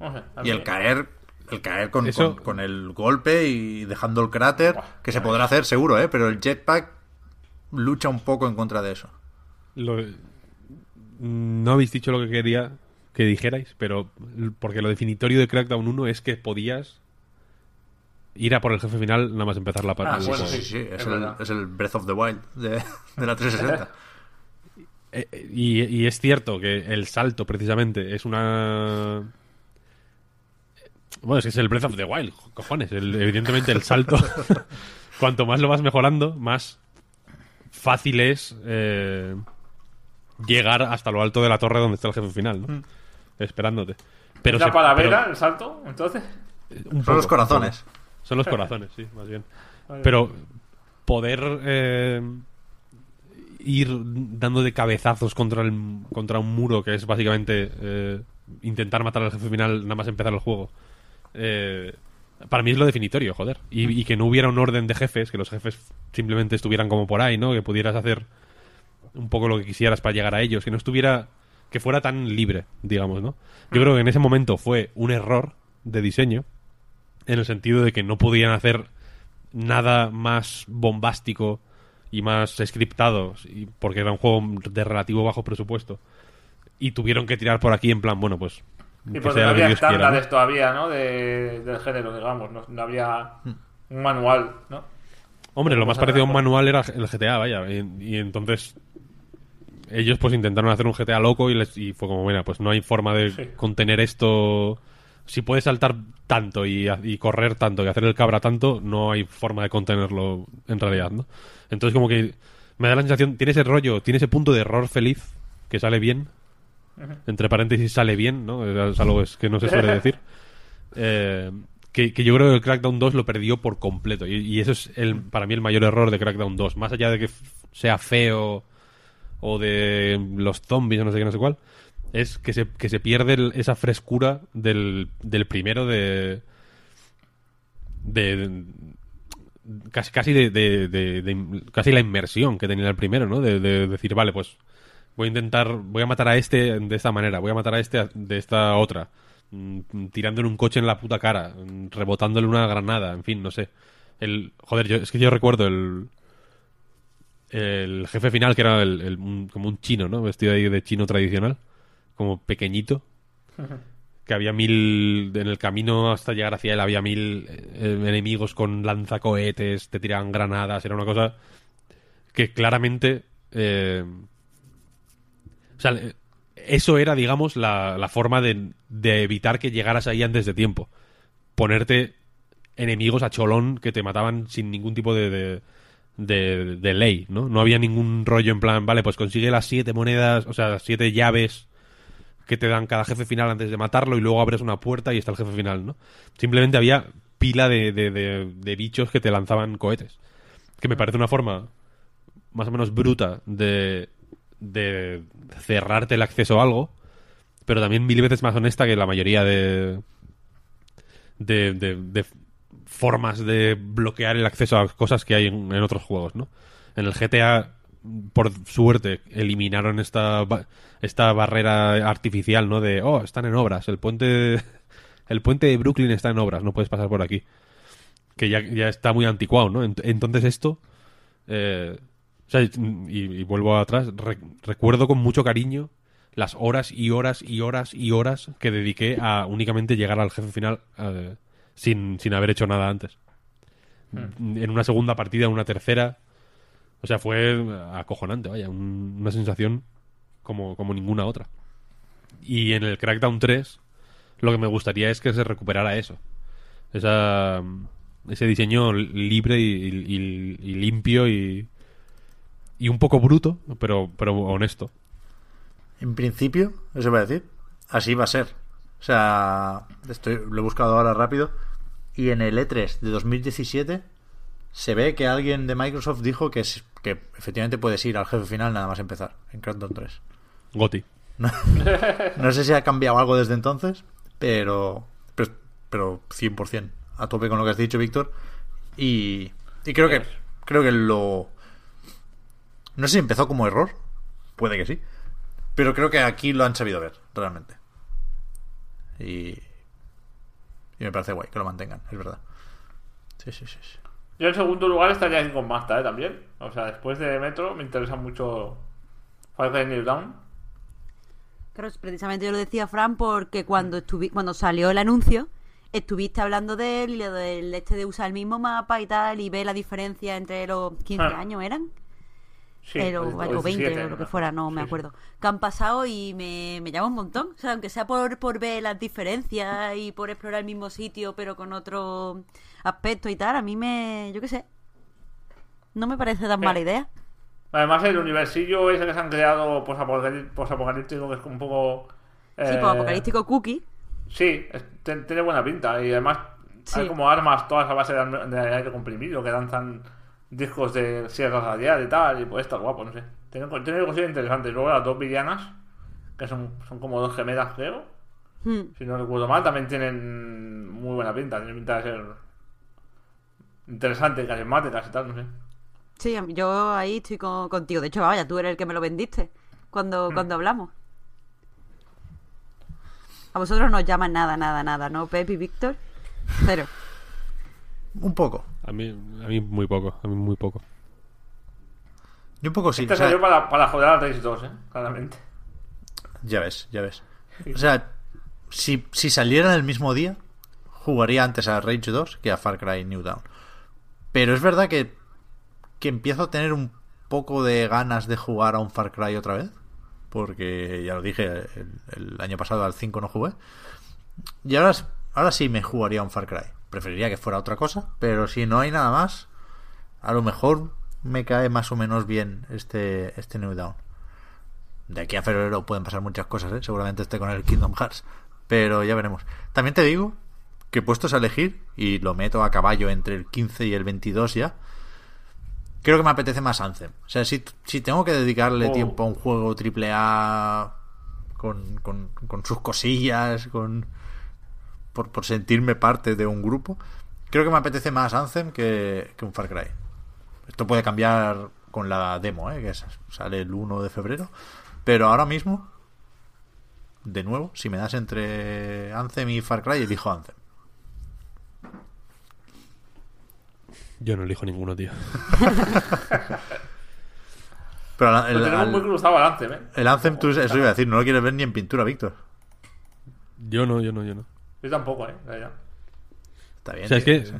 No sé. Y el caer, el caer con, Eso- con, con el golpe y dejando el cráter, Buah, que se podrá hacer seguro, ¿eh? Pero el jetpack lucha un poco en contra de eso. Lo- no habéis dicho lo que quería que dijerais, pero porque lo definitorio de Crackdown 1 es que podías ir a por el jefe final nada más empezar la parte. Ah, del bueno, juego. sí, sí, es, es el, verdad. es el Breath of the Wild de, de la 360. Eh, eh, y, y es cierto que el salto, precisamente, es una. Bueno, es que es el Breath of the Wild, cojones. El- evidentemente, el salto, cuanto más lo vas mejorando, más fácil es eh, llegar hasta lo alto de la torre donde está el jefe final, ¿no? Esperándote. Pero ¿La se- palavera, pero- el salto? Entonces. un Son los corazones. Son los corazones, sí, más bien. Pero poder eh, ir dando de cabezazos contra, el, contra un muro que es básicamente eh, intentar matar al jefe final nada más empezar el juego. eh, para mí es lo definitorio, joder. Y, y que no hubiera un orden de jefes, que los jefes simplemente estuvieran como por ahí, ¿no? Que pudieras hacer un poco lo que quisieras para llegar a ellos, que no estuviera que fuera tan libre, digamos, ¿no? Yo creo que en ese momento fue un error de diseño en el sentido de que no podían hacer nada más bombástico y más scriptado y porque era un juego de relativo bajo presupuesto y tuvieron que tirar por aquí en plan, bueno, pues Y sea no había estándares todavía, ¿no? De, del género, digamos. No, no había un manual, ¿no? Hombre, lo más parecido a un manual era el GTA, vaya. Y, y entonces ellos pues intentaron hacer un GTA loco y, les, y fue como, bueno, pues no hay forma de Sí. contener esto. Si puedes saltar tanto y, y correr tanto y hacer el cabra tanto, no hay forma de contenerlo en realidad, ¿no? Entonces como que me da la sensación, tiene ese rollo, tiene ese punto de error feliz que sale bien. Entre paréntesis sale bien, ¿no? Es algo es que no se suele decir. Eh, que, que yo creo que el Crackdown 2 lo perdió por completo. Y, y eso es el, para mí el mayor error de Crackdown 2. Más allá de que sea feo o de los zombies o no sé qué, no sé cuál, es que se, que se pierde esa frescura del, del primero de... de casi casi de, de- casi la inmersión que tenía el primero, ¿no? De, de decir, vale, pues voy a intentar, voy a matar a este de esta manera, voy a matar a este de esta otra, mm, tirándole un coche en la puta cara, mm, rebotándole una granada, en fin, no sé. El, joder, yo, es que yo recuerdo el el jefe final que era el, el- un- como un chino, ¿no? Vestido ahí de chino tradicional, como pequeñito. Que había mil en el camino hasta llegar hacia él había mil eh, enemigos con lanzacohetes, te tiraban granadas, era una cosa que claramente eh, o sea, eso era, digamos, la, la forma de, de evitar que llegaras ahí antes de tiempo. Ponerte enemigos a cholón que te mataban sin ningún tipo de, de, de- ley, ¿no? No había ningún rollo en plan, vale, pues consigue las siete monedas, o sea, las siete llaves que te dan cada jefe final antes de matarlo y luego abres una puerta y está el jefe final, ¿no? Simplemente había pila de, de, de- bichos que te lanzaban cohetes. Que me parece una forma más o menos bruta de, de cerrarte el acceso a algo, pero también mil veces más honesta que la mayoría de, de- de formas de bloquear el acceso a cosas que hay en, otros juegos, ¿no? En el GTA, por suerte, eliminaron esta, esta barrera artificial, ¿no? De, oh, están en obras, el puente, el puente de Brooklyn está en obras, no puedes pasar por aquí. Que ya, ya está muy anticuado, ¿no? Ent- Entonces esto... eh, o sea, y, y vuelvo atrás, re- recuerdo con mucho cariño las horas y horas y horas y horas que dediqué a únicamente llegar al jefe final eh, sin, sin haber hecho nada antes. En una segunda partida, en una tercera. O sea, fue acojonante, vaya, un- una sensación como, como ninguna otra. Y en el Crackdown 3, lo que me gustaría es que se recuperara eso. Esa, ese diseño libre y, y- y limpio y, y un poco bruto, pero, pero honesto. En principio, eso va a decir, así va a ser. O sea, estoy, lo he buscado ahora rápido. Y en el E3 de 2017 se ve que alguien de Microsoft dijo que, es- que efectivamente puedes ir al jefe final nada más empezar en Crackdown 3. Goti. No sé si ha cambiado algo desde entonces, pero, pero, pero 100% a tope con lo que has dicho, Víctor. Y, y creo que creo que lo no sé si empezó como error, puede que sí, pero creo que aquí lo han sabido ver realmente. Y, y me parece guay que lo mantengan, es verdad. Sí, sí, sí. sí. Yo en segundo lugar estaría en con Mazda, ¿eh? También. O sea, después de Metro me interesa mucho Far Cry New Dawn. Claro, precisamente yo lo decía, Fran, porque cuando estuvi cuando salió el anuncio, estuviste hablando de él y lo del este de usar el mismo mapa y tal, y ve la diferencia entre los 15 Ah. años, ¿eran? Sí, Eh, o, o o 20 17, o lo que fuera, no me Sí, sí. acuerdo. Que han pasado y me, me llama un montón. O sea, aunque sea por, por ver las diferencias y por explorar el mismo sitio, pero con otro aspecto y tal, a mí me. Yo qué sé. No me parece tan Eh. mala idea. Además, el universillo ese que se han creado posapocalí- posapocalíptico, que es un poco. Sí, eh, pues apocalíptico cookie. Sí, es- tiene buena pinta. Y además, Sí. hay como armas todas a base de, de aire comprimido que lanzan discos de sierra radial y tal. Y puede estar guapo, no sé. Tiene, tiene cosillas interesantes. Luego, las dos villanas, que son, son como dos gemelas, creo. Hmm. Si no recuerdo mal, también tienen muy buena pinta. Tienen pinta de ser interesantes, carismáticas y tal, no sé. Sí, yo ahí estoy con- contigo. De hecho, vaya, tú eres el que me lo vendiste cuando, Hmm. cuando hablamos. A vosotros no os llaman nada, nada, nada, ¿no? Pep y Víctor. Cero. Un poco. A mí, a mí muy poco, a mí muy poco. Y un poco sí. Este o sea, salió para, para joder a Rage 2, ¿eh? Claramente. Ya ves, ya ves. O sea, si, si saliera el mismo día, jugaría antes a Rage 2 que a Far Cry New Dawn. Pero es verdad que, que empiezo a tener un poco de ganas de jugar a un Far Cry otra vez. Porque ya lo dije, el, el año pasado al 5 no jugué. Y ahora, ahora sí me jugaría a un Far Cry. Preferiría que fuera otra cosa, pero si no hay nada más, a lo mejor me cae más o menos bien este, este New Dawn. De aquí a febrero pueden pasar muchas cosas, ¿eh? seguramente esté con el Kingdom Hearts. Pero ya veremos. También te digo que puestos a elegir, y lo meto a caballo entre el 15 y el 22 ya, creo que me apetece más Anthem. O sea, si, si tengo que dedicarle Oh. tiempo a un juego triple A con, con, con sus cosillas, con por, por sentirme parte de un grupo, creo que me apetece más Anthem que, que un Far Cry. Esto puede cambiar con la demo, ¿eh? que sale el 1 de febrero. Pero ahora mismo, de nuevo, si me das entre Anthem y Far Cry, elijo Anthem. Yo no elijo ninguno, tío. Pero el, Lo tenemos al- muy cruzado al Anthem, ¿eh? el Anthem, tú, eso iba a decir, no lo quieres ver ni en pintura, Víctor. Yo no, yo no, yo no. Yo tampoco, ¿eh? La. Está bien. O sea, es tío, que. sí.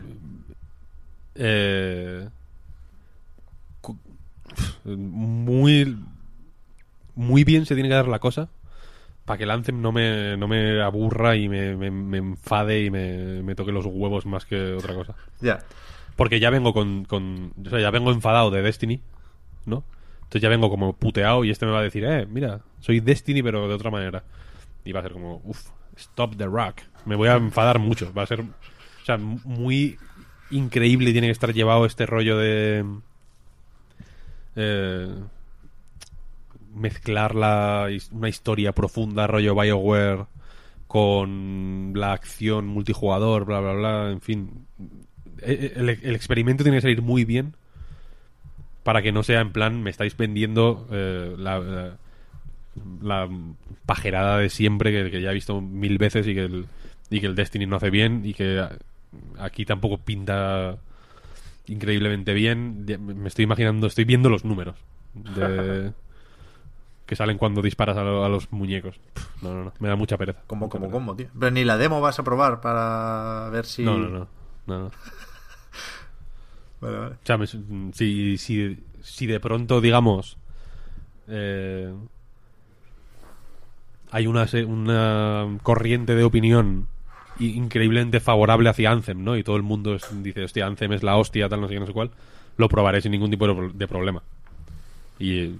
eh, muy. Muy bien se tiene que dar la cosa para que el Anthem no me, no me aburra y me, me- me enfade y me, me toque los huevos más que otra cosa. Ya. Porque ya vengo con, con- O sea, ya vengo enfadado de Destiny, ¿no? Entonces ya vengo como puteado y este me va a decir, eh, mira, soy Destiny pero de otra manera. Y va a ser como, uff, stop the rock. Me voy a enfadar mucho. Va a ser, o sea, muy increíble tiene que estar llevado este rollo de... eh, mezclar la, una historia profunda, rollo BioWare, con la acción multijugador, bla, bla, bla, en fin. E- El, el experimento tiene que salir muy bien para que no sea en plan, me estáis vendiendo eh, la- la pajerada de siempre que, que ya he visto mil veces y que, el, y que el Destiny no hace bien y que aquí tampoco pinta increíblemente bien. Me estoy imaginando, estoy viendo los números de, que salen cuando disparas a, lo- a los muñecos. No, no, no, me da mucha pereza. Como, como, como, tío. Pero ni la demo vas a probar para ver si. No, no, no. no, no. Vale, vale. O sea, me- si, si, si de pronto, digamos, eh, hay una, una corriente de opinión increíblemente favorable hacia Anthem, ¿no? Y todo el mundo dice, hostia, Anthem es la hostia, tal, no sé qué, no sé cuál, lo probaré sin ningún tipo de, pro- de problema. Y,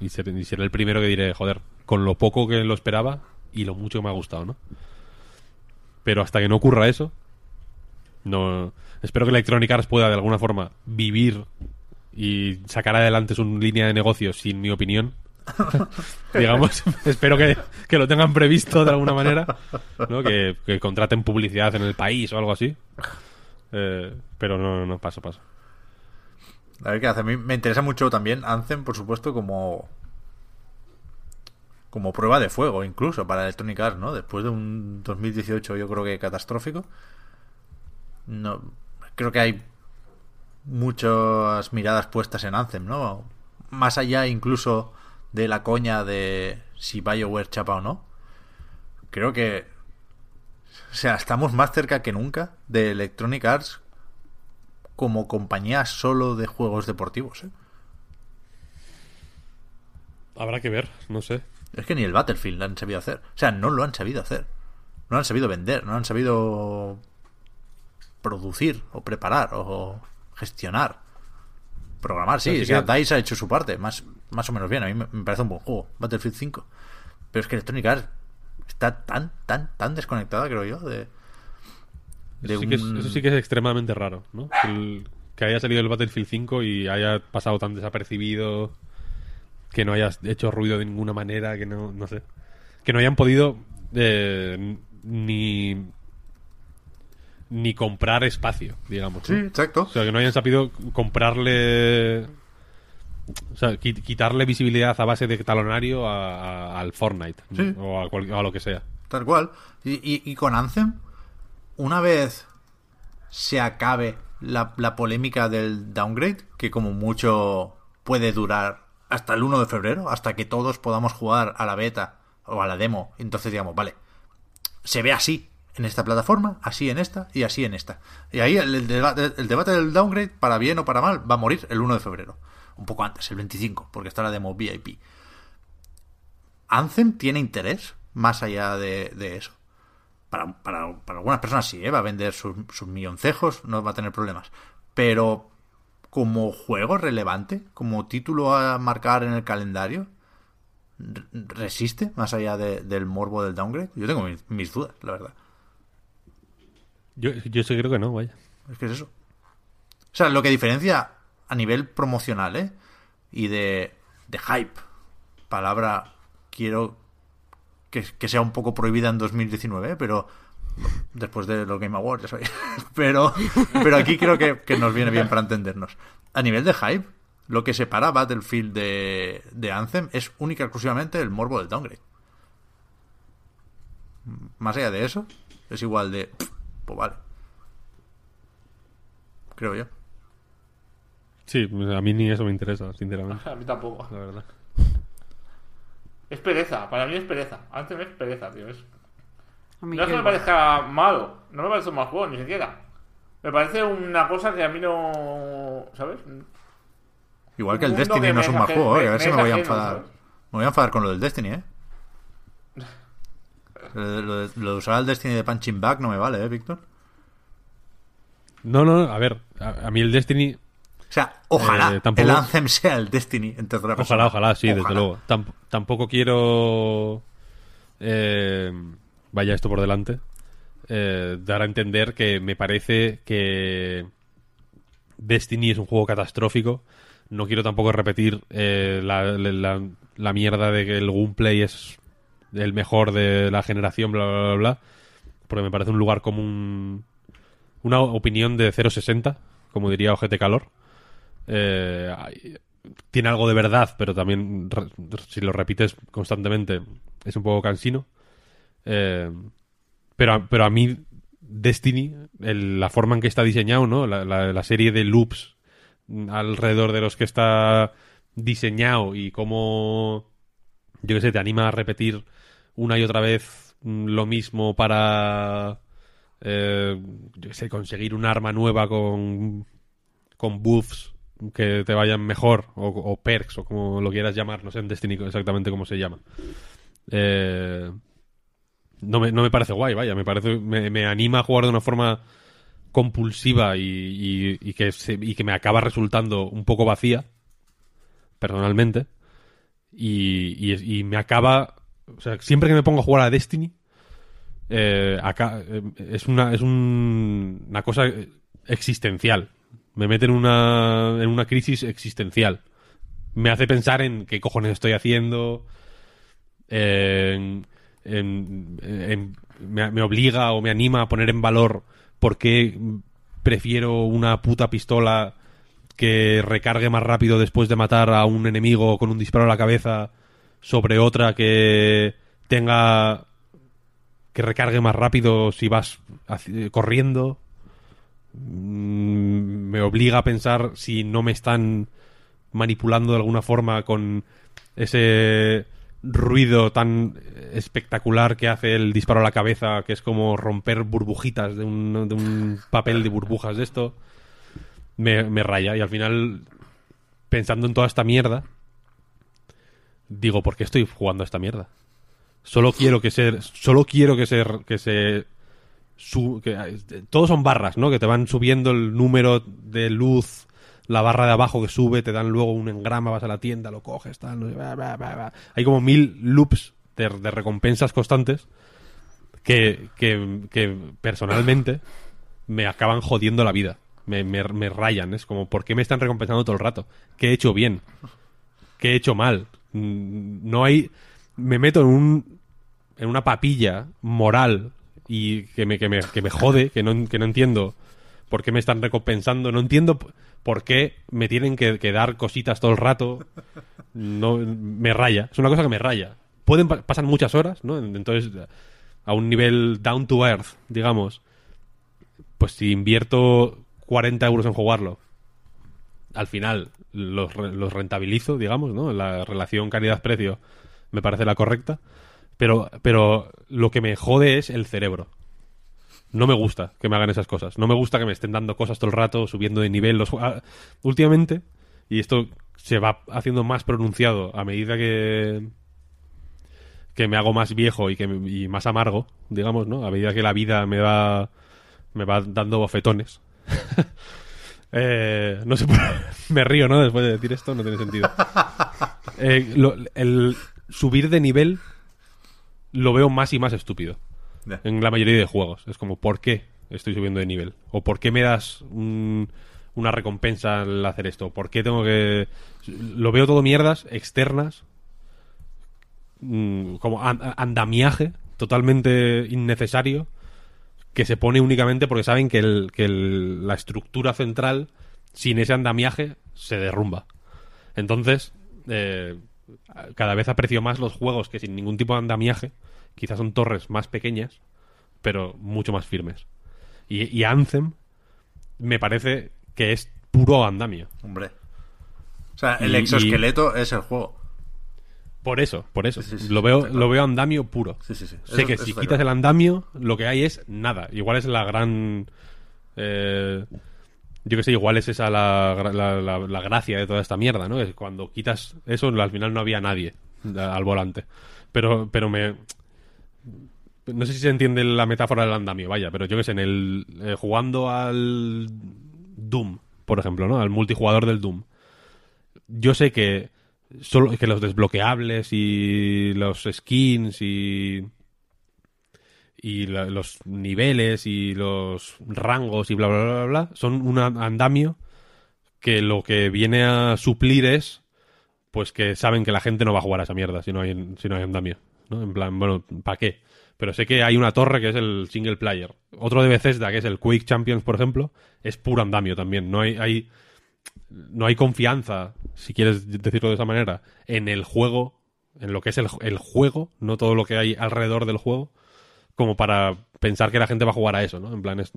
y seré el primero que diré, joder, con lo poco que lo esperaba y lo mucho que me ha gustado, ¿no? Pero hasta que no ocurra eso, no espero que Electronic Arts pueda de alguna forma vivir y sacar adelante su línea de negocio sin mi opinión. Digamos, espero que, que lo tengan previsto de alguna manera, ¿no? que, contraten publicidad en el país o algo así. Eh, pero no, no, no, paso. A ver qué hace. A mí me interesa mucho también Anthem, por supuesto, como. Como prueba de fuego, incluso para Electronic Arts, ¿no? Después de un 2018, yo creo que catastrófico. No. Creo que hay muchas miradas puestas en Anthem, ¿no? Más allá incluso de la coña de si BioWare chapa o no. Creo que. O sea, estamos más cerca que nunca de Electronic Arts como compañía solo de juegos deportivos. ¿eh? Habrá que ver, no sé. Es que ni el Battlefield lo han sabido hacer. O sea, no lo han sabido hacer. No lo han sabido vender, no lo han sabido producir o preparar o gestionar. programar, sí. Sí, que- DICE ha hecho su parte, más, más o menos bien. A mí me, parece un buen juego, Battlefield 5. Pero es que Electronic Arts está tan, tan, tan desconectada, creo yo, de. de Eso sí, que es, un- eso sí que es extremadamente raro, ¿no? Que, el- que haya salido el Battlefield 5 y haya pasado tan desapercibido, que no hayas hecho ruido de ninguna manera, que no, no sé. Que no hayan podido eh, ni ni comprar espacio, digamos. Sí, ¿no? exacto. O sea, que no hayan sabido comprarle. O sea, qui- quitarle visibilidad a base de talonario a- a- al Fortnite. Sí. O a, cual- a lo que sea. Tal cual. Y, y- y con Anthem, una vez se acabe la, la polémica del downgrade, que como mucho puede durar hasta el 1 de febrero, hasta que todos podamos jugar a la beta o a la demo, entonces digamos, vale, se ve así en esta plataforma, así en esta y así en esta. Y ahí el, debate, el debate del downgrade, para bien o para mal, va a morir el 1 de febrero. Un poco antes, el 25, porque está la demo VIP. Anthem tiene interés más allá de, de eso. Para, para- para algunas personas sí, ¿eh? va a vender sus, sus milloncejos, no va a tener problemas. Pero como juego relevante, como título a marcar en el calendario, resiste más allá de- del morbo del downgrade. Yo tengo mis, mis dudas, la verdad. Yo, yo sí creo que no, vaya. Es que es eso. O sea, lo que diferencia a nivel promocional, ¿eh? Y de, de hype. Palabra, quiero que, que sea un poco prohibida en 2019, ¿eh? pero después de los Game Awards, ya sabéis. pero, pero aquí creo que, que nos viene bien para entendernos. A nivel de hype, lo que separa Battlefield de, de Anthem es única y exclusivamente el morbo del downgrade. Más allá de eso, es igual de... Pues vale. Creo yo. Sí, a mí ni eso me interesa, sinceramente. A mí tampoco. La verdad. Es pereza, para mí es pereza. Antes es pereza, tío. Es... A mí No es que me parezca malo, no me parece un mal juego, ni siquiera. Me parece una cosa que a mí no. ¿Sabes? Igual que el Destiny que no me es un mal juego, eh, me- a ver me si me voy a enfadar. ¿sabes? Me voy a enfadar con lo del Destiny, eh. Lo de, lo usar el Destiny de punching back no me vale, eh, Víctor. No, no, a ver, a, a mí el Destiny, sea, ojalá Eh, tampoco- el Anthem sea el Destiny en tercera persona. ojalá, ojalá, sí, desde luego. Tamp- tampoco quiero, eh, vaya esto por delante, eh, dar a entender que me parece que Destiny es un juego catastrófico. No quiero tampoco repetir eh, la, la- la mierda de que el gameplay es el mejor de la generación, bla, bla, bla, bla, porque me parece un lugar común, una opinión de 0.60, como diría Ojete Calor. Eh, tiene algo de verdad, pero también si lo repites constantemente es un poco cansino. Eh, pero, pero a mí Destiny, la forma en que está diseñado, ¿no? La, serie de loops alrededor de los que está diseñado y cómo, yo qué sé, te anima a repetir una y otra vez lo mismo para, eh, yo qué conseguir un arma nueva con, con buffs que te vayan mejor o, o perks o como lo quieras llamar, no sé en Destiny exactamente cómo se llama. Eh, no me, no me parece guay, vaya, me parece me, me anima a jugar de una forma compulsiva y, y- que se- y que me acaba resultando un poco vacía, personalmente, y, y- y me acaba, o sea, siempre que me pongo a jugar a Destiny, eh, acá, eh, es una es un- una cosa existencial, me mete en una en una crisis existencial, me hace pensar en qué cojones estoy haciendo, en- me, me obliga o me anima a poner en valor por qué prefiero una puta pistola que recargue más rápido después de matar a un enemigo con un disparo a la cabeza sobre otra que tenga que recargue más rápido si vas corriendo me obliga a pensar si no me están manipulando de alguna forma con ese ruido tan espectacular que hace el disparo a la cabeza, que es como romper burbujitas de un, de un papel de burbujas de esto, me, me raya. Y al final, pensando en toda esta mierda, digo, ¿por qué estoy jugando a esta mierda? Solo quiero que ser, solo quiero que que se su- que, eh, todos son barras, ¿no? Que te van subiendo el número de luz la barra de abajo que sube, te dan luego un engrama, vas a la tienda, lo coges, tal, no sé. Hay como mil loops de, de recompensas constantes que, que, que personalmente me acaban jodiendo la vida. Me, me, me rayan. Es como, ¿por qué me están recompensando todo el rato? ¿Qué he hecho bien? ¿Qué he hecho mal? Mm, No hay... Me meto en un... En una papilla moral y que me, que me, que me jode, que no, que no entiendo por qué me están recompensando, no entiendo por qué me tienen que, dar cositas todo el rato. No, me raya. Es una cosa que me raya. Pueden pa- pasan muchas horas, ¿no? Entonces, a un nivel down to earth, digamos, pues si invierto 40 euros en jugarlo, al final los, los rentabilizo, digamos, ¿no? La relación calidad-precio me parece la correcta, pero, pero lo que me jode es el cerebro. No me gusta que me hagan esas cosas. No me gusta que me estén dando cosas todo el rato, subiendo de nivel. Los, ah, últimamente, y esto se va haciendo más pronunciado a medida que, que me hago más viejo y que y más amargo, digamos, ¿no? A medida que la vida me va me va dando bofetones. Eh, no sé, por- me río, ¿no? Después de decir esto, no tiene sentido. Eh, lo- el subir de nivel lo veo más y más estúpido en la mayoría de juegos. Es como, ¿por qué estoy subiendo de nivel? ¿O por qué me das un- una recompensa al hacer esto? ¿Por qué tengo que...? Lo veo todo mierdas externas, mm, como an- andamiaje totalmente innecesario, que se pone únicamente porque saben que, el- que el- la estructura central, sin ese andamiaje, se derrumba. Entonces, eh, cada vez aprecio más los juegos que sin ningún tipo de andamiaje, quizás son torres más pequeñas, pero mucho más firmes. Y, y Anthem me parece que es puro andamio. Hombre. O sea, el Y- exoesqueleto es el juego. Por eso, por eso. Sí, sí, sí, lo, veo, claro. lo veo andamio puro. Sí, sí, sí. Sé Eso- que eso si quitas claro. el andamio, lo que hay es nada. Igual es la gran. eh, yo que sé, igual es esa la, la, gracia de toda esta mierda, ¿no? Es cuando quitas eso, al final no había nadie al volante. Pero, pero me. No sé si se entiende la metáfora del andamio, vaya, pero yo que sé, en el. eh, jugando al. Doom, por ejemplo, ¿no? Al multijugador del Doom. Yo sé que. Solo que los desbloqueables y los skins y y la- los niveles y los rangos y bla bla bla bla, bla son un andamio que lo que viene a suplir es pues que saben que la gente no va a jugar a esa mierda si no hay si no hay andamio ¿no? en plan bueno ¿para qué? pero sé que hay una torre que es el single player otro de Bethesda que es el Quake Champions por ejemplo es puro andamio también no hay, hay no hay confianza si quieres decirlo de esa manera en el juego en lo que es el, el juego no todo lo que hay alrededor del juego como para pensar que la gente va a jugar a eso, ¿no? En plan, es,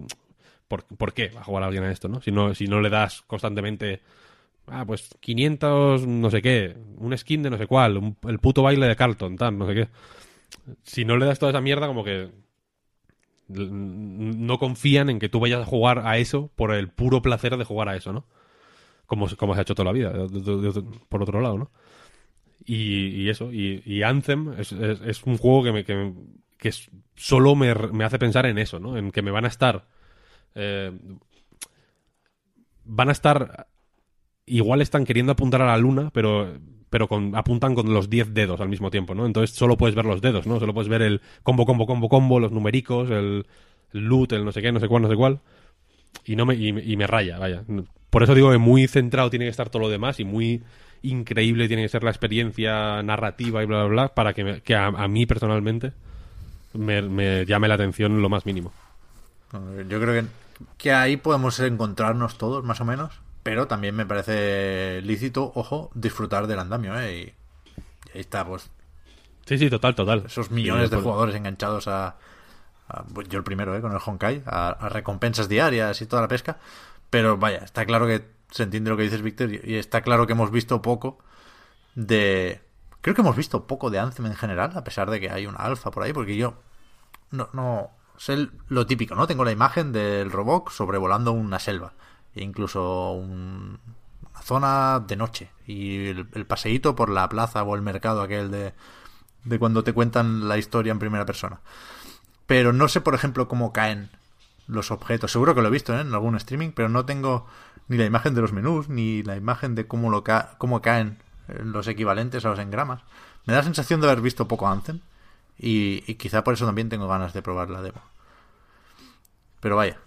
¿por, qué va a jugar alguien a esto, no? Si no, si no le das constantemente, ah, pues 500, no sé qué, un skin de no sé cuál, el puto baile de Carlton, tal, no sé qué. Si no le das toda esa mierda, como que no confían en que tú vayas a jugar a eso por el puro placer de jugar a eso, ¿no? Como, como se ha hecho toda la vida, de- por otro lado, ¿no? Y, eso, y, y Anthem es, es- un juego que, que, me- que solo me, me hace pensar en eso, ¿no? En que me van a estar. eh, van a estar. Igual están queriendo apuntar a la luna, pero, pero con, apuntan con los 10 dedos al mismo tiempo, ¿no? Entonces solo puedes ver los dedos, ¿no? Solo puedes ver el combo, combo, combo, combo, los numericos, el, el loot, el no sé qué, no sé cuál, no sé cuál. Y, no me- y me raya, vaya. Por eso digo que muy centrado tiene que estar todo lo demás y muy increíble tiene que ser la experiencia narrativa y bla, bla, bla, para que, me- que a, a mí personalmente me, me llame la atención lo más mínimo. Yo creo que, que ahí podemos encontrarnos todos, más o menos. Pero también me parece lícito, ojo, disfrutar del andamio, ¿eh? Y, y ahí está, pues, Sí, sí, total, total. esos millones Sí, de jugadores enganchados a, a- pues, yo el primero, ¿eh? Con el Honkai, a, a recompensas diarias y toda la pesca. Pero vaya, está claro que se entiende lo que dices, Víctor, y, y está claro que hemos visto poco de... Creo que hemos visto poco de Anthem en general, a pesar de que hay una alfa por ahí, porque yo no, no sé lo típico, ¿no? Tengo la imagen del robot sobrevolando una selva, e incluso un- una zona de noche, y el, paseíto por la plaza o el mercado aquel de, de cuando te cuentan la historia en primera persona. Pero no sé, por ejemplo, cómo caen los objetos. Seguro que lo he visto ¿eh? en algún streaming, pero no tengo Ni la imagen de los menús, ni la imagen de cómo, lo ca cómo caen eh, los equivalentes a los engramas. Me da la sensación de haber visto poco Anthem. Y, y quizá por eso también tengo ganas de probar la demo. Pero vaya.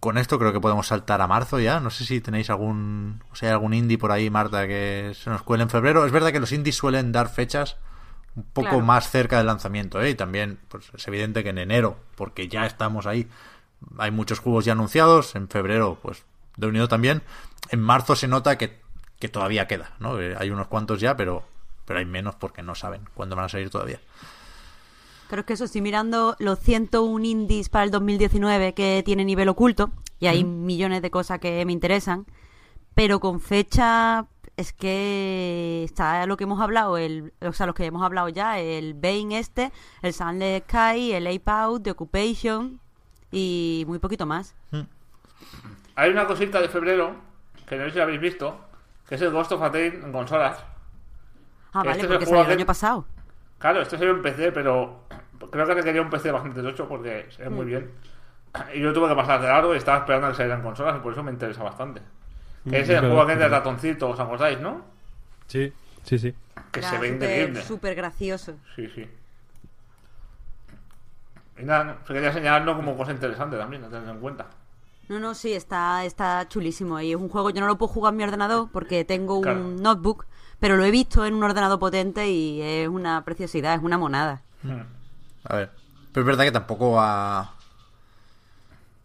Con esto creo que podemos saltar a marzo ya. No sé si tenéis algún. O sea, algún indie por ahí, Marta, que se nos cuele en febrero. Es verdad que los indies suelen dar fechas un poco Claro. más cerca del lanzamiento, ¿eh? Y también, pues es evidente que en enero, porque ya estamos ahí, hay muchos juegos ya anunciados. En febrero, pues, de unido también. En marzo se nota que, que todavía queda, ¿no? Eh, Hay unos cuantos ya, pero, pero hay menos porque no saben cuándo van a salir todavía. Creo que eso, estoy mirando los 101 indies para el 2019 que tiene nivel oculto y hay millones de cosas que me interesan, pero con fecha es que está lo que hemos hablado, el, o sea, los que hemos hablado ya, el Bane este, el Sunless Sky, el Ape Out, The Occupation y muy poquito más. Hay una cosita de febrero, que no sé si la habéis visto, que es el Ghost of a Tale en consolas. Ah, Este vale, es el porque salió el que- año pasado. Claro, este salió en PC, pero creo que requería un PC bastante tocho porque se ve muy bien. Y yo tuve que pasar de largo y estaba esperando a que salieran consolas y por eso me interesa bastante. Que es Mm, el es juego aquel del ratoncito, ¿os acordáis, no? Sí, sí, sí. Que Era se ve súper- increíble. Súper gracioso. Sí, sí. Y nada, no, quería señalarlo como cosa interesante también, a tener en cuenta. No, no, sí, está, está chulísimo. Y es un juego, yo no lo puedo jugar en mi ordenador porque tengo un Claro. notebook, pero lo he visto en un ordenador potente y es una preciosidad, es una monada. A ver. Pero es verdad que tampoco ha.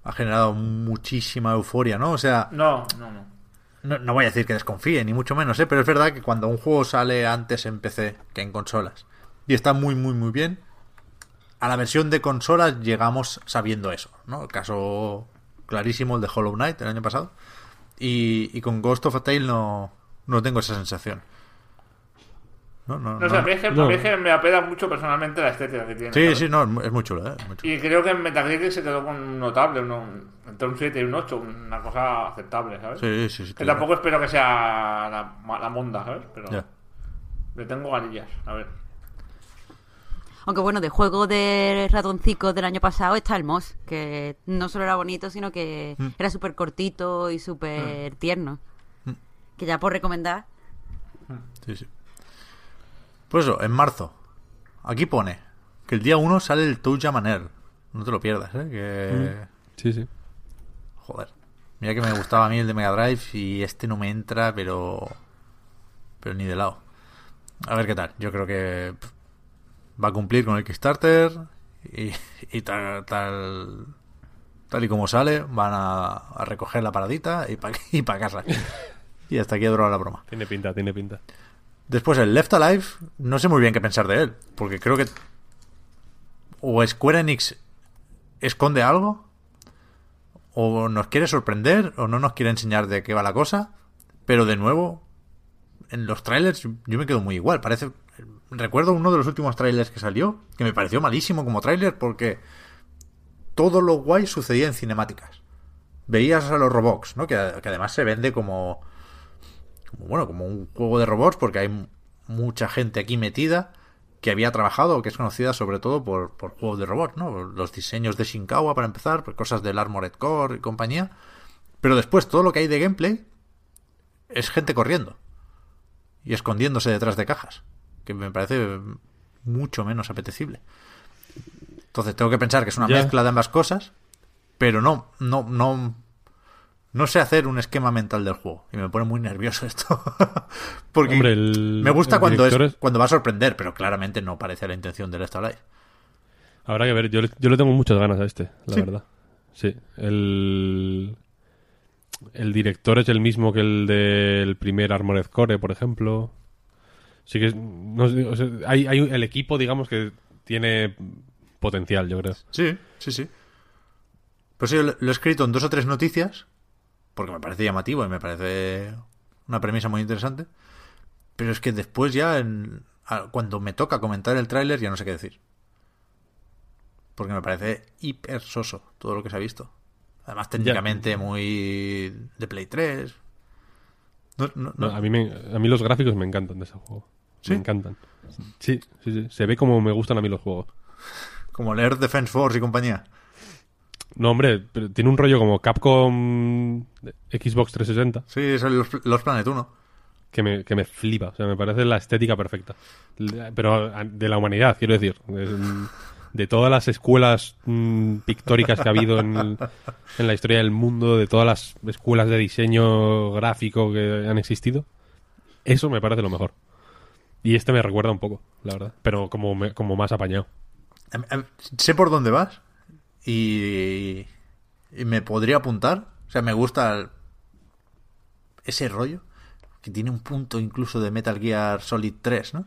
Ha generado muchísima euforia, ¿no? O sea, No, no, no. no, no voy a decir que desconfíe, ni mucho menos, ¿eh? Pero es verdad que cuando un juego sale antes en PC que en consolas y está muy, muy, muy bien, a la versión de consolas llegamos sabiendo eso, ¿no? El caso clarísimo, el de Hollow Knight el año pasado. Y, y con Ghost of a Tale no, no tengo esa sensación. No, no, No sé, a mí es que, a No. mí es que me apela mucho personalmente la estética que tiene. Sí, ¿sabes? sí, no, es muy- ¿eh? Muy chulo. Y creo que en Metacritic se quedó con un notable, uno- entre un 7 y un 8, una cosa aceptable, ¿sabes? Sí, sí, sí. Que tampoco espero que sea la, la monda, ¿sabes? Pero Ya. le tengo ganillas, a ver. Aunque bueno, de juego de ratoncicos del año pasado está el Moss, que no solo era bonito, sino que Mm. era súper cortito y súper tierno. Que ya por recomendar. Sí, sí. Pues eso, en marzo. Aquí pone que el día 1 sale el Touja Manel. No te lo pierdas, ¿eh? Que... Sí, sí. Joder. Mira que me gustaba a mí el de Mega Drive y este no me entra, pero... Pero ni de lado. A ver qué tal. Yo creo que va a cumplir con el Kickstarter y, y tal, tal... Tal y como sale, van a, a recoger la paradita y para y pa casa. Y hasta aquí ha durado la broma. Tiene pinta, tiene pinta. Después el Left Alive, no sé muy bien qué pensar de él, porque creo que o Square Enix esconde algo, o nos quiere sorprender, o no nos quiere enseñar de qué va la cosa, pero de nuevo, en los trailers yo me quedo muy igual, parece... Recuerdo uno de los últimos trailers que salió, que me pareció malísimo como trailer, porque todo lo guay sucedía en cinemáticas. Veías a los robots, ¿no? Que, que además se vende como como, bueno, como un juego de robots, porque hay mucha gente aquí metida que había trabajado, que es conocida sobre todo por, por juegos de robots, ¿no? Los diseños de Shinkawa, para empezar, cosas del Armored Core y compañía. Pero después todo lo que hay de gameplay es gente corriendo y escondiéndose detrás de cajas, que me parece mucho menos apetecible. Entonces tengo que pensar que es una mezcla de ambas cosas, pero no, no, no, no sé hacer un esquema mental del juego y me pone muy nervioso esto. Porque Hombre, el- me gusta el cuando es, director es- cuando va a sorprender, pero claramente no parece la intención del Left Alive. Habrá que ver, yo le, yo le tengo muchas ganas a este, la Sí. verdad. Sí, el... El director es el mismo que el del primer Armored Core, por ejemplo. Sí que... No sé, o sea, hay, hay el equipo, digamos, que tiene potencial, yo creo. Sí, sí, sí. Pues yo lo he escrito en dos o tres noticias, porque me parece llamativo y me parece una premisa muy interesante. Pero es que después ya, en- cuando me toca comentar el tráiler, ya no sé qué decir. Porque me parece hiper soso todo lo que se ha visto. Además, técnicamente muy de Play 3. No, no- no- No, a, mí me- a mí los gráficos me encantan de ese juego. ¿Sí? Me encantan. Sí, sí, sí. Se ve como me gustan a mí los juegos. Como leer Defense Force y compañía. No, hombre, pero tiene un rollo como Capcom Xbox 360 Sí, son los, los Planet 1. que me, que me flipa. O sea, me parece la estética perfecta. Pero de la humanidad, quiero decir. De, de todas las escuelas mm, pictóricas que ha habido en, el- en la historia del mundo, de todas las escuelas de diseño gráfico que han existido, eso me parece lo mejor. Y este me recuerda un poco, la verdad. Pero como, me- como más apañado. Em, em, Sé por dónde vas y, y me podría apuntar. O sea, me gusta el- ese rollo que tiene un punto incluso de Metal Gear Solid 3, ¿no?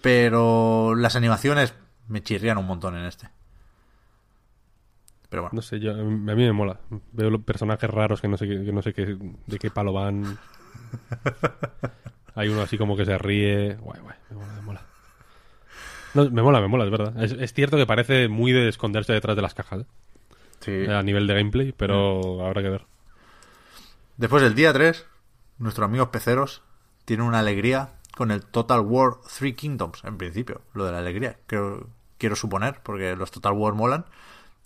Pero las animaciones me chirrían un montón en este. Pero bueno, No sé, yo, a mí me mola. Veo los personajes raros que no sé, que no sé qué, de qué palo van. Hay uno así como que se ríe. Guay, guay, me mola, me mola. No, me mola, me mola, es verdad. Es, es cierto que parece muy de esconderse detrás de las cajas, ¿eh? sí. a nivel de gameplay, pero habrá que ver. Después del día 3, nuestros amigos peceros tienen una alegría con el Total War Three Kingdoms, en principio, lo de la alegría. Creo, quiero suponer, porque los Total War molan.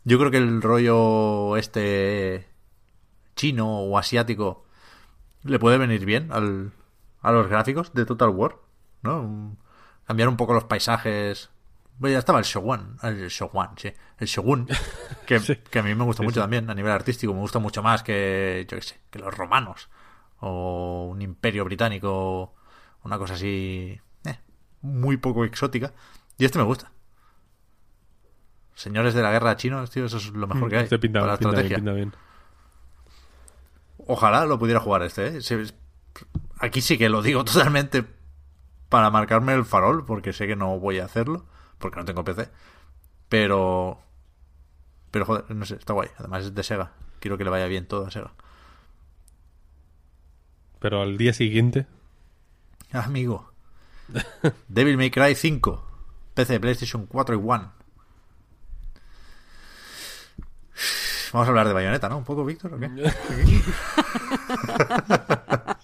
Yo creo que el rollo este chino o asiático le puede venir bien al, a los gráficos de Total War, ¿no? Cambiar un poco los paisajes. Bueno, ya estaba el Shogun, el Shogun, sí, el Shogun, que, Sí. que a mí me gusta Sí, mucho sí. también a nivel artístico, me gusta mucho más que, yo qué sé, que los romanos o un imperio británico, una cosa así, eh, muy poco exótica. Y este me gusta. Señores de la guerra chinos, tío, eso es lo mejor que hay Este pinta, para la pinta bien, estrategia. pinta bien. Ojalá lo pudiera jugar este, ¿eh? Aquí sí que lo digo totalmente para marcarme el farol, porque sé que no voy a hacerlo, porque no tengo PC. Pero... Pero joder, no sé, está guay. Además es de Sega. Quiero que le vaya bien todo a Sega. Pero al día siguiente, Amigo. Devil May Cry 5. PC, PlayStation 4 y One. Vamos a hablar de Bayonetta, ¿no? Un poco, Víctor, ¿o qué?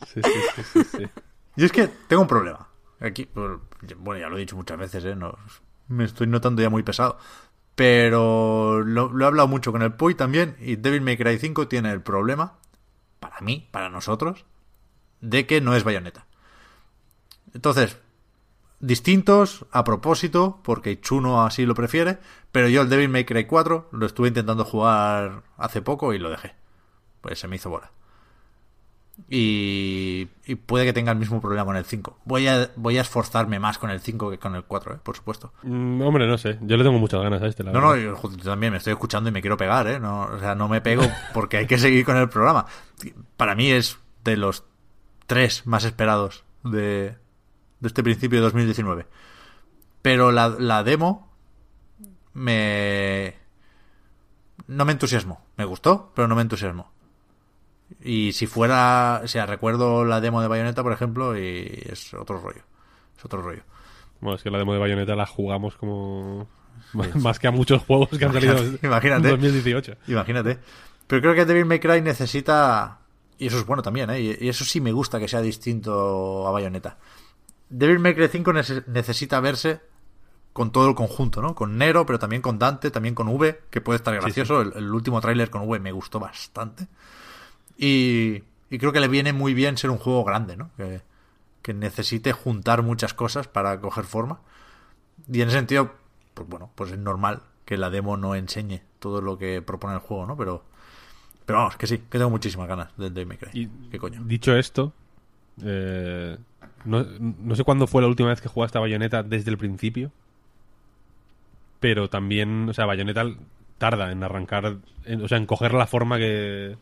sí, sí, sí, sí, sí. Yo es que tengo un problema. Aquí, bueno, ya lo he dicho muchas veces, ¿eh? No, me estoy notando ya muy pesado. Pero lo, he hablado mucho con el Puy también. Y Devil May Cry 5 tiene el problema, para mí, para nosotros, de que no es Bayonetta. Entonces, distintos a propósito, porque Chuno así lo prefiere. Pero yo el Devil May Cry 4 lo estuve intentando jugar hace poco y lo dejé. Pues se me hizo bola. Y, y puede que tenga el mismo problema con el 5. Voy a, voy a esforzarme más con el 5 que con el 4, ¿eh? por supuesto. Mm, hombre, no sé. Yo le tengo muchas ganas a este, la No, no, yo, también me estoy escuchando y me quiero pegar, ¿eh? No, o sea, no me pego porque hay que seguir con el programa. Para mí es de los tres más esperados de, de este principio de 2019. Pero la, la demo me... No me entusiasmó. Me gustó, pero no me entusiasmó. Y si fuera... O sea, recuerdo la demo de Bayonetta, por ejemplo, y es otro rollo. Es otro rollo. Bueno, es que la demo de Bayonetta la jugamos como... Más que a muchos juegos que han salido en Imagínate. 2018. Imagínate. Pero creo que Devil May Cry necesita. Y eso es bueno también, ¿eh? Y eso sí me gusta que sea distinto a Bayonetta. Devil May Cry 5 nece- necesita verse con todo el conjunto, ¿no? Con Nero, pero también con Dante, también con V, que puede estar gracioso. El, el último tráiler con V me gustó bastante. Y, y creo que le viene muy bien ser un juego grande, ¿no? Que, que necesite juntar muchas cosas para coger forma. Y en ese sentido, pues bueno, pues es normal que la demo no enseñe todo lo que propone el juego, ¿no? Pero, pero vamos, que sí, que tengo muchísimas ganas del May Cry. ¿Qué coño? Dicho esto, eh, no, no sé cuándo fue la última vez que jugaste a Bayonetta desde el principio, pero también, o sea, Bayonetta tarda en arrancar, en- o sea, en coger la forma que,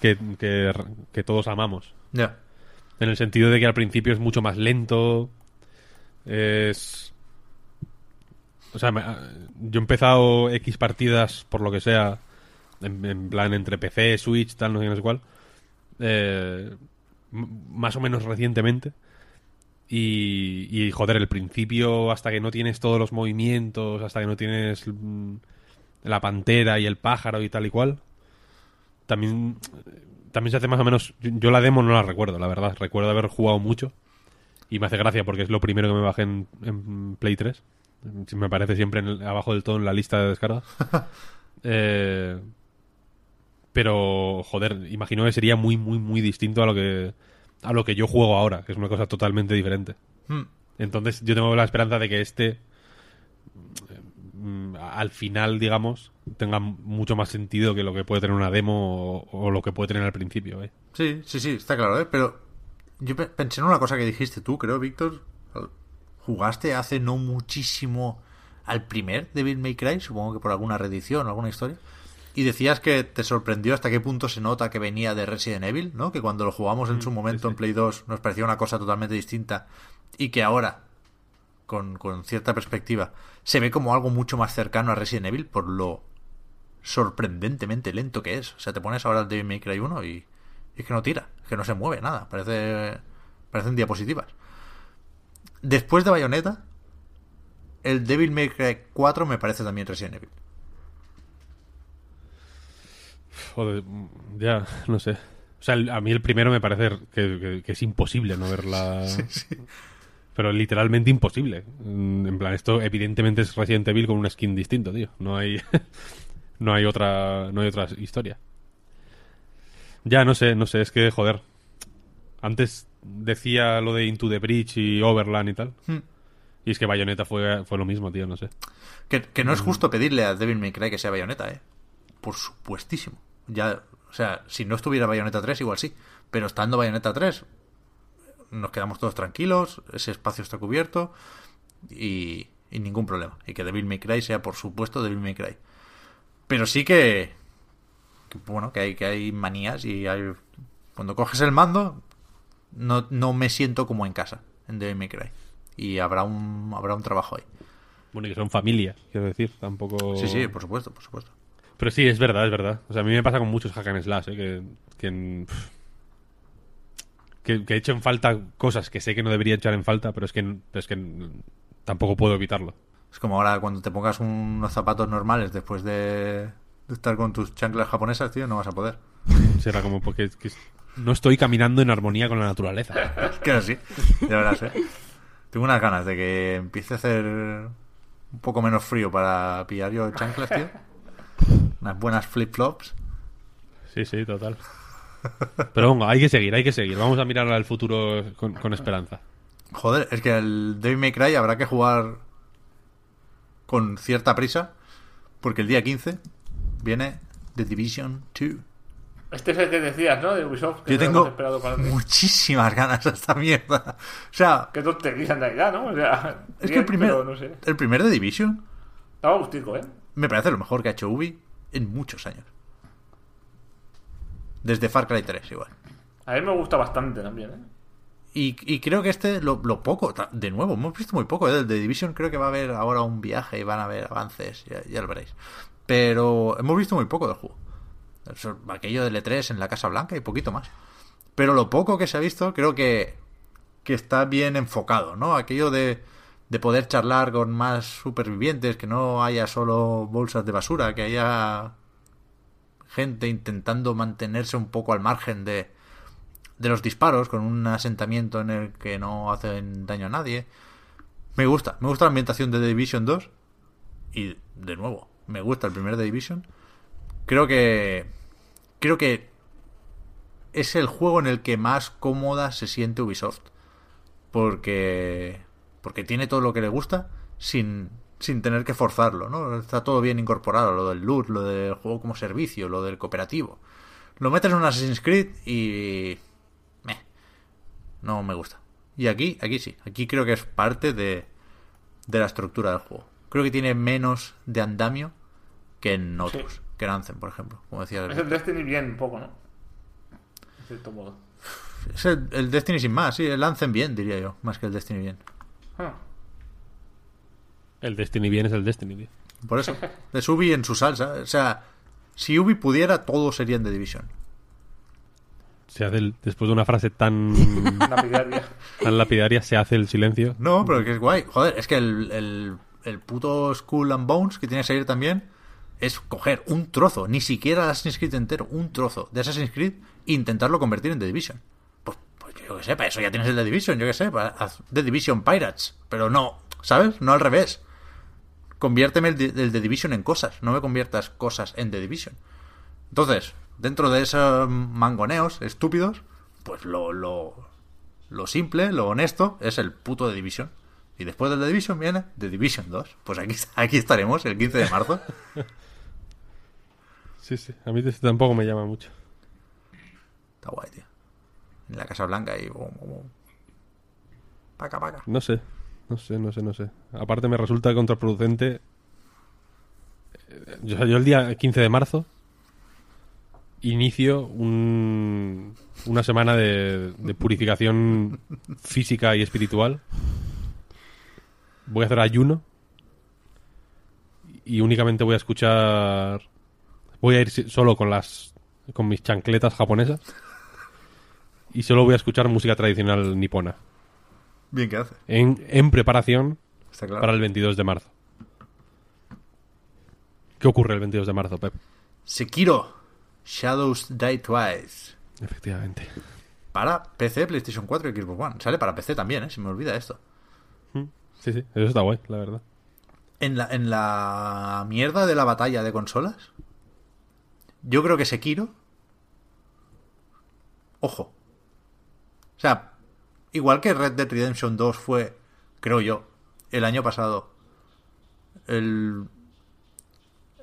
que, que, que todos amamos. Ya. En el sentido de que al principio es mucho más lento. Es. O sea, me- yo he empezado X partidas, por lo que sea, en, en plan entre PC, Switch, tal, no sé, no sé cuál. eh, más o menos recientemente. Y, y, joder, el principio, hasta que no tienes todos los movimientos, hasta que no tienes mm, la pantera y el pájaro y tal y cual, también también se hace más o menos. Yo, yo la demo no la recuerdo, la verdad. Recuerdo haber jugado mucho. Y me hace gracia porque es lo primero que me bajé en, en Play 3. Me parece siempre en el- abajo del todo en la lista de descargas. Eh, pero, joder, imagino que sería muy, muy, muy distinto a lo que a lo que yo juego ahora, que es una cosa totalmente diferente. Hmm. Entonces, yo tengo la esperanza de que este al final, digamos, tenga mucho más sentido que lo que puede tener una demo o, o lo que puede tener al principio. ¿eh? Sí, sí, sí, está claro, ¿eh? Pero yo pe- pensé en una cosa que dijiste tú, creo, Víctor. ¿Jugaste hace no muchísimo al primer Devil May Cry? Supongo que por alguna reedición o alguna historia. Y decías que te sorprendió hasta qué punto se nota que venía de Resident Evil, ¿no? Que cuando lo jugamos en su momento en Play 2 nos parecía una cosa totalmente distinta y que ahora, con, con cierta perspectiva, se ve como algo mucho más cercano a Resident Evil por lo sorprendentemente lento que es. O sea, te pones ahora el Devil May Cry 1 y es que no tira, es que no se mueve nada, parece parecen diapositivas. Después de Bayonetta, el Devil May Cry 4 me parece también Resident Evil. Joder, ya, no sé. O sea, el- a mí el primero me parece que, que- que es imposible no verla. Pero literalmente imposible. Mm, En plan, esto evidentemente es Resident Evil con un skin distinto, tío. No hay. no hay otra. No hay otra historia. Ya, no sé, no sé, es que, joder. Antes decía lo de Into the Breach y Overland y tal. Hmm. Y es que Bayonetta fue, fue lo mismo, tío, no sé. Que, que no es justo pedirle a Devil May Cry que sea Bayonetta, ¿eh? Por supuestísimo. Ya, o sea, si no estuviera Bayonetta 3, igual sí. Pero estando Bayonetta 3, nos quedamos todos tranquilos, ese espacio está cubierto y, y ningún problema. Y que Devil May Cry sea, por supuesto, Devil May Cry. Pero sí que, que, bueno, que hay, que hay manías y hay... Cuando coges el mando, no, no me siento como en casa en Devil May Cry. Y habrá un, habrá un trabajo ahí. Bueno, y que son familia, quiero decir, tampoco... Sí, sí, por supuesto, por supuesto. Pero sí, es verdad, es verdad. O sea, a mí me pasa con muchos hack and slash, ¿eh? que, que, pff, que, que echo en falta cosas que sé que no debería echar en falta, pero es que, es que tampoco puedo evitarlo. Es como ahora cuando te pongas unos zapatos normales después de, de estar con tus chanclas japonesas, tío, no vas a poder. Será como porque que no estoy caminando en armonía con la naturaleza. Es que sí, ya verás, ¿eh? Tengo unas ganas de que empiece a hacer un poco menos frío para pillar yo chanclas, tío. Unas buenas flip-flops. Sí, sí, total. Pero bueno, hay que seguir, hay que seguir. Vamos a mirar al futuro con, con esperanza. Joder, es que el Devil May Cry habrá que jugar con cierta prisa, porque el día 15 viene The Division 2. Este es el que decías, ¿no? De Ubisoft. que Yo tengo para muchísimas ganas a esta mierda. O sea, Qué tontería en realidad, ¿no? O sea, es que el primer, pero no sé. el primer de Division Estaba gustico, ¿eh? me parece lo mejor que ha hecho Ubi en muchos años. Desde Far Cry 3, igual. A mí me gusta bastante también, ¿eh? Y, y creo que este, lo, lo poco, de nuevo, hemos visto muy poco ¿eh? del de Division. Creo que va a haber ahora un viaje y van a haber avances, ya, ya lo veréis. Pero hemos visto muy poco del juego. Aquello del E3 en la Casa Blanca y poquito más. Pero lo poco que se ha visto, creo que, que está bien enfocado, ¿no? Aquello de, de poder charlar con más supervivientes, que no haya solo bolsas de basura, que haya gente intentando mantenerse un poco al margen de, de los disparos, con un asentamiento en el que no hacen daño a nadie. Me gusta, me gusta la ambientación de Division 2. Y de nuevo, me gusta el primer Division. Creo que. Creo que es el juego en el que más cómoda se siente Ubisoft. Porque. Porque tiene todo lo que le gusta sin, sin tener que forzarlo, ¿no? Está todo bien incorporado, lo del loot, lo del juego como servicio, lo del cooperativo. Lo metes en un Assassin's Creed y. Meh, no me gusta. Y aquí, aquí sí. Aquí creo que es parte de, de la estructura del juego. Creo que tiene menos de andamio que en otros. Sí. Que en Anthem, por ejemplo. Como decía. Es el Destiny bien un poco, ¿no? De cierto modo. Es el, el Destiny sin más, sí. El Anthem bien, diría yo. Más que el Destiny bien. Ah, El Destiny bien es el Destiny, tío. Por eso. Es Ubi en su salsa. O sea, si Ubi pudiera, todo sería en The Division. Se hace el- después de una frase tan, lapidaria. tan lapidaria, se hace el silencio. No, pero que es guay. Joder, es que el, el, el puto Skull and Bones que tiene que salir también es coger un trozo, ni siquiera Assassin's Creed entero, un trozo de Assassin's Creed e intentarlo convertir en The Division. Pues, pues yo que sé, para eso ya tienes el The Division, yo que sé, para The Division Pirates. Pero no, ¿sabes? No al revés. Conviérteme el de, el The Division en cosas, no me conviertas cosas en The Division. Entonces, dentro de esos mangoneos estúpidos, pues lo, lo, lo simple, lo honesto, es el puto The Division. Y después del The Division viene The Division 2. Pues aquí, aquí estaremos el 15 de marzo. Sí, sí. A mí tampoco me llama mucho. Está guay, tío. En la Casa Blanca y... Paca, paca. No sé. No sé, no sé, no sé. Aparte me resulta contraproducente. eh, Yo, yo el día 15 de marzo inicio un- una semana de, de purificación física y espiritual. Voy a hacer ayuno y únicamente voy a escuchar. Voy a ir solo con las con mis chancletas japonesas y solo voy a escuchar música tradicional nipona Bien que hace. en, en preparación Está claro. para el 22 de marzo. ¿Qué ocurre el 22 de marzo, Pep? Sekiro. Shadows Die Twice. Efectivamente. Para PC, PlayStation 4 y Xbox One. Sale para PC también, ¿eh? Se me olvida esto. Sí, sí, eso está guay, la verdad. En la, en la mierda de la batalla de consolas, yo creo que Sekiro. Ojo. O sea, igual que Red Dead Redemption 2 fue, creo yo, el año pasado, el,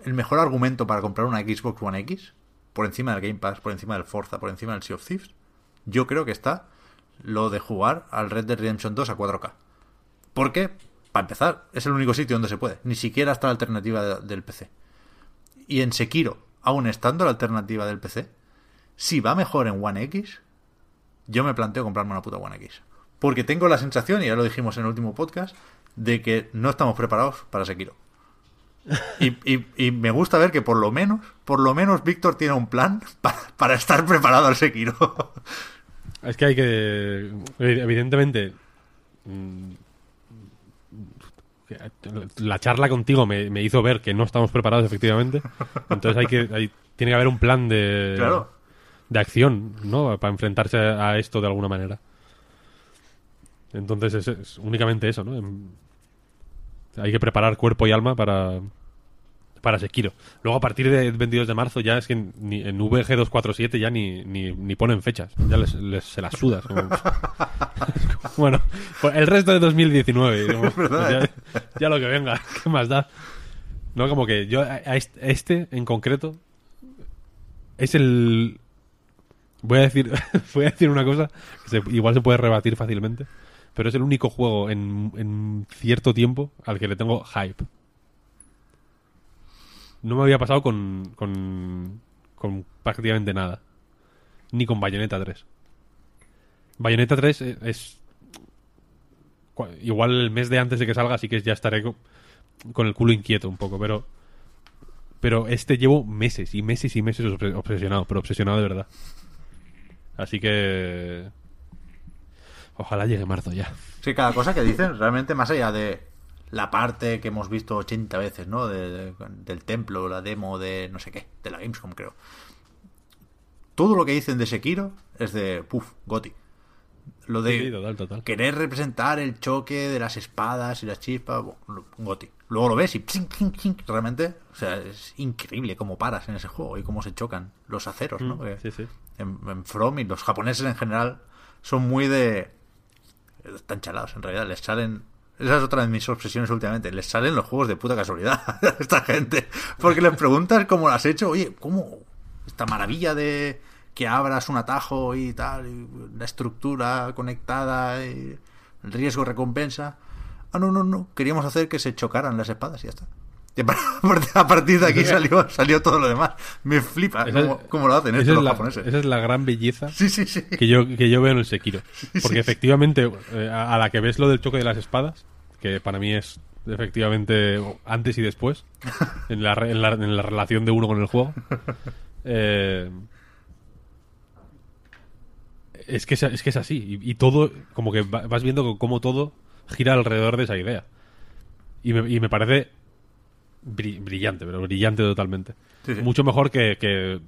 el mejor argumento para comprar una Xbox One X, por encima del Game Pass, por encima del Forza, por encima del Sea of Thieves, yo creo que está lo de jugar al Red Dead Redemption 2 a 4K. Porque, para empezar, es el único sitio donde se puede. Ni siquiera está la alternativa de- del PC. Y en Sekiro, aún estando la alternativa del PC, si va mejor en One X, yo me planteo comprarme una puta One X. Porque tengo la sensación, y ya lo dijimos en el último podcast, de que no estamos preparados para Sekiro. Y, y- y me gusta ver que por lo menos, por lo menos Víctor tiene un plan para, para estar preparado al Sekiro. Es que hay que. Evidentemente. mm, La charla contigo me, me hizo ver que no estamos preparados, efectivamente. Entonces hay que. hay- tiene que haber un plan de. Claro. De acción, ¿no? Para enfrentarse a esto de alguna manera. Entonces es, es únicamente eso, ¿no? Hay que preparar cuerpo y alma para. Para Sekiro. Luego a partir del 22 de marzo ya es que ni, en VG247 ya ni, ni, ni ponen fechas. Ya les, les- se las sudas. como- bueno, pues el resto de 2019. como, pues ya, ya lo que venga, ¿qué más da? No, como que yo a a est- este en concreto es el... Voy a decir, voy a decir una cosa que se- igual se puede rebatir fácilmente, pero es el único juego en, en cierto tiempo al que le tengo hype. No me había pasado con, con, con prácticamente nada. Ni con Bayonetta 3. Bayonetta 3 es, es- Igual el mes de antes de que salga, así que ya estaré co- con, el culo inquieto un poco, pero. Pero este llevo meses y meses y meses obse- obsesionado, pero obsesionado de verdad. Así que. Ojalá llegue marzo ya. Sí, cada cosa que dicen, realmente más allá de la parte que hemos visto 80 veces, ¿no? De- de- del templo, la demo de no sé qué, de la Gamescom, creo. Todo lo que dicen de Sekiro es de, puf, Goti. Lo de Sí, total, total. querer representar el choque de las espadas y las chispas, bueno, Goti. Luego lo ves y psing, psing, psing, realmente, o sea, es increíble cómo paras en ese juego y cómo se chocan los aceros, ¿no? Mm, Sí, sí. En, From y los japoneses en general son muy de están chalados en realidad les salen esa es otra de mis obsesiones últimamente les salen los juegos de puta casualidad a esta gente porque les preguntas cómo lo has hecho oye cómo esta maravilla de que abras un atajo y tal la estructura conectada el riesgo recompensa ah no no no queríamos hacer que se chocaran las espadas y ya está Y a par- a partir de aquí salió salió todo lo demás me flipa Esa- cómo, cómo lo hacen esto es los la- japoneses Esa es la gran belleza Sí, sí, sí. que yo, que yo veo en el Sekiro. Porque efectivamente, eh, a, la que ves lo del choque de las espadas, que para mí es efectivamente antes y después, en la, en la, en la relación de uno con el juego, eh, es, que es, es que es así. Y, y todo, como que va- vas viendo cómo todo gira alrededor de esa idea. Y me, y me parece brillante, pero brillante totalmente. Sí, sí. Mucho mejor que, que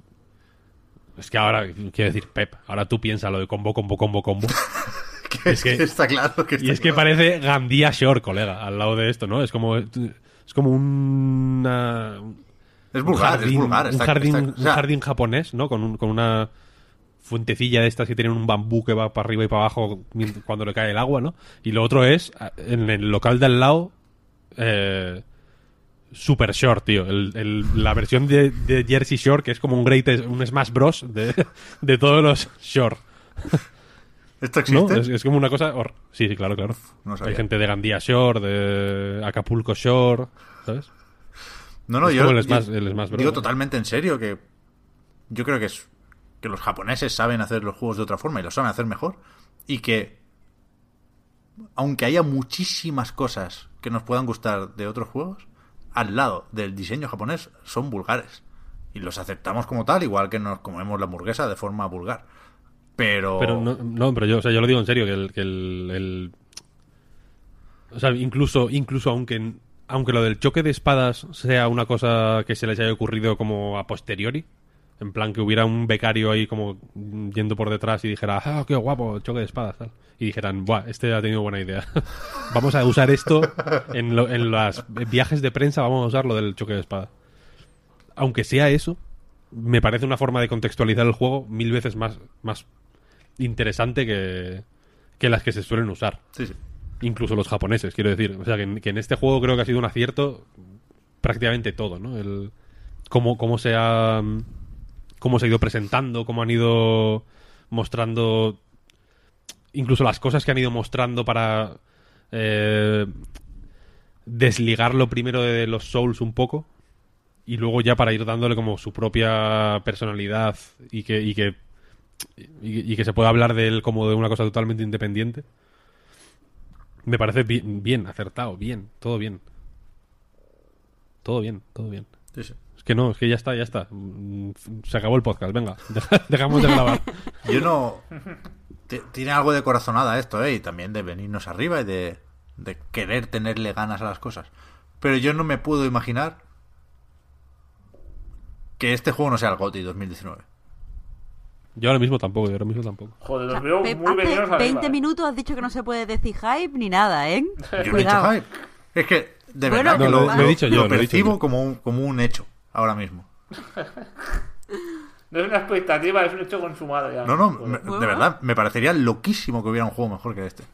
es que ahora, quiero decir, Pep, ahora tú piensas lo de combo, combo, combo, combo. que, es que está claro que Y es que parece Gandía Shore, colega, al lado de esto, ¿no? Es como, es como una, Es un vulgar, jardín, es vulgar. un jardín, está- un sea, jardín japonés, ¿no? Con, un- con una fuentecilla de estas que tienen un bambú que va para arriba y para abajo cuando le cae el agua, ¿no? Y lo otro es, en el local de al lado, eh, Super Short, tío. El- el- la versión de, de Jersey Shore, que es como un great, un Smash Bros. de, de todos los Shore. ¿Esto ¿No? existe? Es, es como una cosa... Sí, sí, claro, claro. No. Hay gente de Gandía Shore, de Acapulco Shore, ¿sabes? No, no, Es yo, como el yo Smash- el Smash Bros, digo totalmente en serio que yo creo que es que los japoneses saben hacer los juegos de otra forma y lo saben hacer mejor y que aunque haya muchísimas cosas que nos puedan gustar de otros juegos, al lado del diseño japonés son vulgares y los aceptamos como tal, igual que nos comemos la hamburguesa de forma vulgar. Pero, Pero no, no, pero yo, o sea, yo lo digo en serio, que el, que el, el- o sea, incluso, incluso aunque, aunque lo del choque de espadas sea una cosa que se les haya ocurrido como a posteriori, en plan que hubiera un becario ahí como yendo por detrás y dijera, ah, qué guapo, choque de espadas, tal. Y dijeran, buah, este ha tenido buena idea. vamos a usar esto en, lo- en los viajes de prensa, vamos a usar lo del choque de espadas. Aunque sea eso, me parece una forma de contextualizar el juego mil veces más, más interesante que, que las que se suelen usar. sí, sí. Incluso los japoneses, quiero decir. O sea, que en, que en este juego creo que ha sido un acierto prácticamente todo, ¿no? El, cómo, cómo se ha cómo se ha ido presentando, cómo han ido mostrando incluso las cosas que han ido mostrando para eh, desligarlo primero de los Souls un poco y luego ya para ir dándole como su propia personalidad y que y que y, que se pueda hablar de él como de una cosa totalmente independiente. Me parece bien, bien acertado bien todo bien. Todo bien todo bien. Sí, sí. Es que no es que ya está ya está Mm, se acabó el podcast venga deja- dejamos de grabar Yo no. Tiene algo de corazonada esto, ¿eh? Y también de venirnos arriba y de, de querer tenerle ganas a las cosas. Pero yo no me puedo imaginar que este juego no sea el GOTY 2019. yo ahora mismo tampoco yo ahora mismo tampoco Joder, O los sea, veo Pep, muy venidos hace arriba. 20 eh. minutos has dicho que no se puede decir hype ni nada, ¿eh? Yo no he dicho Cuidado. hype. Es que, de Bueno, verdad, que lo, lo- lo he dicho yo, lo lo he dicho percibo yo. como un, como un hecho ahora mismo. No es una expectativa, es un hecho consumado ya. No, no, me- de verdad, me parecería loquísimo que hubiera un juego mejor que este.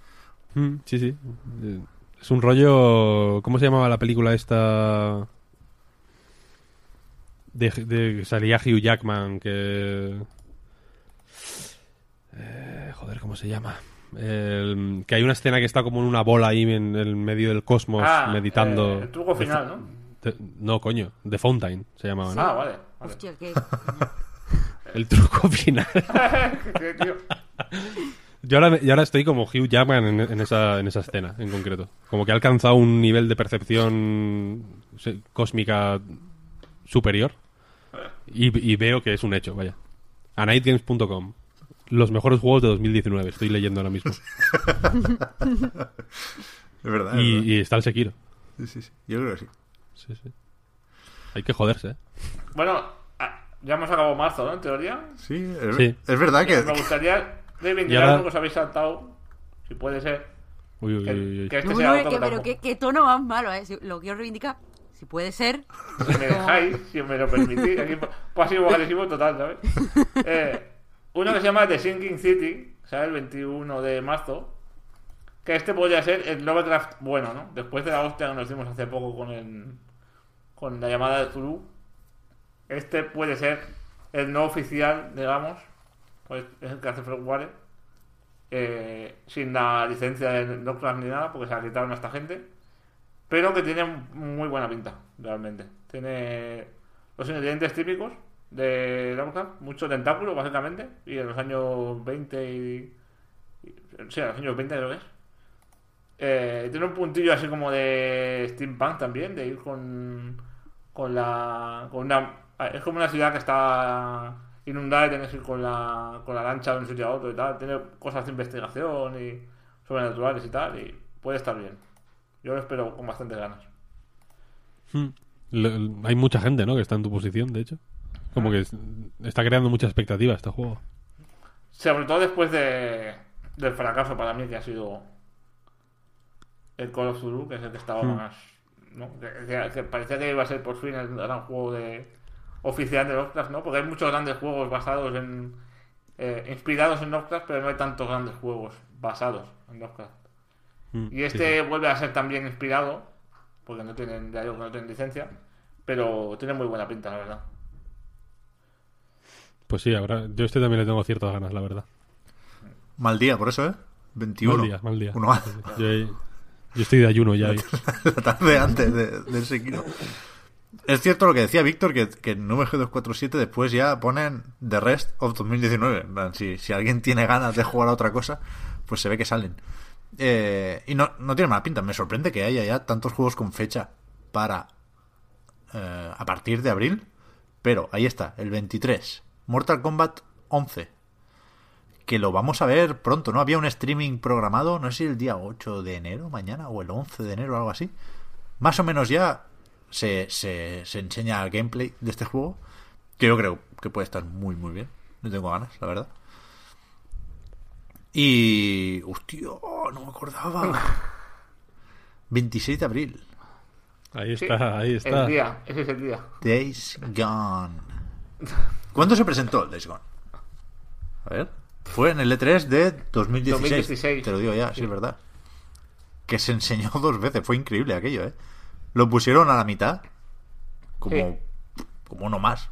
Mm, sí sí Eh, es un rollo cómo se llamaba la película esta de, de que salía Hugh Jackman que Eh, joder cómo se llama El- que hay una escena que está como en una bola ahí en el medio del cosmos Ah, meditando eh, el truco final, ¿no? De- no coño The Fountain se llamaba ¿no? Ah, vale. vale. Hostia, qué... el truco final ¿Qué, tío? Yo ahora, yo ahora estoy como Hugh Jackman en, en esa, en esa escena, en concreto. Como que ha alcanzado un nivel de percepción cósmica superior. Y, y veo que es un hecho, vaya. A nightgames.com. Los mejores juegos de 2019, estoy leyendo ahora mismo. Es verdad. es Y, verdad. y está el Sekiro. Sí, sí, sí. Yo creo que sí. Sí, sí. Hay que joderse, ¿eh? Bueno, ah, ya hemos acabado marzo, ¿no? En teoría. Sí, es, Sí. es verdad que. Me gustaría reivindicar algo que os habéis saltado. Si puede ser. Uy, uy, Que, uy, que este Uy, sea otro que- que pero tampoco- qué, qué tono más malo, ¿eh? Si- Lo quiero reivindicar, si puede ser. Si me dejáis, si me lo permitís. Aquí pasivo agresivo total, ¿sabes? Eh, uno que se llama The Sinking City, ¿sabes? El 21 de marzo. Que este podría ser el Lovecraft bueno, ¿no? Después de la hostia que nos dimos hace poco con el, con la llamada de Zulu. Este puede ser el no oficial, digamos. Pues es el que hace Frogware. Eh, sin la licencia de Lovecraft ni nada, porque se la quitaron a esta gente pero que tiene muy buena pinta, realmente. Tiene los ingredientes típicos de Lovecraft, mucho tentáculo, básicamente, y en los años 20 y... y- Sí, en los años 20 creo que es. Eh, tiene un puntillo así como de steampunk también, de ir con, con la... Con una, es como una ciudad que está inundada y tienes que ir con la, con la lancha de un sitio a otro y tal. Tiene cosas de investigación y sobrenaturales y tal, y puede estar bien. Yo lo espero con bastantes ganas. Hmm. Hay mucha gente, ¿no? Que está en tu posición, de hecho. Como que es- está creando mucha expectativa este juego. Sobre todo después de, del fracaso para mí que ha sido el Call of Duty, que es el que estaba Hmm. más. ¿no? Que, que- que parecía que iba a ser por fin el gran juego de oficial de Lovecraft, ¿no? Porque hay muchos grandes juegos basados en. eh, inspirados en Lovecraft, pero no hay tantos grandes juegos basados en Lovecraft. Mm, Y sí, este sí. vuelve a ser también inspirado, porque no tienen, ya digo que no tienen licencia, pero tiene muy buena pinta, la verdad. Pues sí, ahora yo este también le tengo ciertas ganas, la verdad. Mal día, por eso, ¿eh? 21. Mal día, mal día. Uno más. Yo, yo estoy de ayuno ya. ahí. la tarde antes de- del Sekiro. Es cierto lo que decía Víctor, que, que en VG247 después ya ponen The Rest of 2019. En plan, Si, si alguien tiene ganas de jugar a otra cosa, pues se ve que salen. Eh, y no, no tiene mala pinta. Me sorprende que haya ya tantos juegos con fecha para eh, a partir de abril. Pero ahí está, el 23. Mortal Kombat 11. Que lo vamos a ver pronto, ¿no? Había un streaming programado, no sé si el día 8 de enero, mañana, o el 11 de enero, o algo así. Más o menos ya se, se, se enseña el gameplay de este juego. Que yo creo que puede estar muy, muy bien. No tengo ganas, la verdad. Y. Hostia, no me acordaba. 26 de abril. Ahí Sí, está, ahí está. El día, ese es el día. Days Gone. ¿Cuándo se presentó el Days Gone? A ver. Fue en el E3 de 2016. 2016. Te lo digo ya, sí, es verdad. Que se enseñó dos veces. Fue increíble aquello, ¿eh? Lo pusieron a la mitad. Como, Sí. como uno más.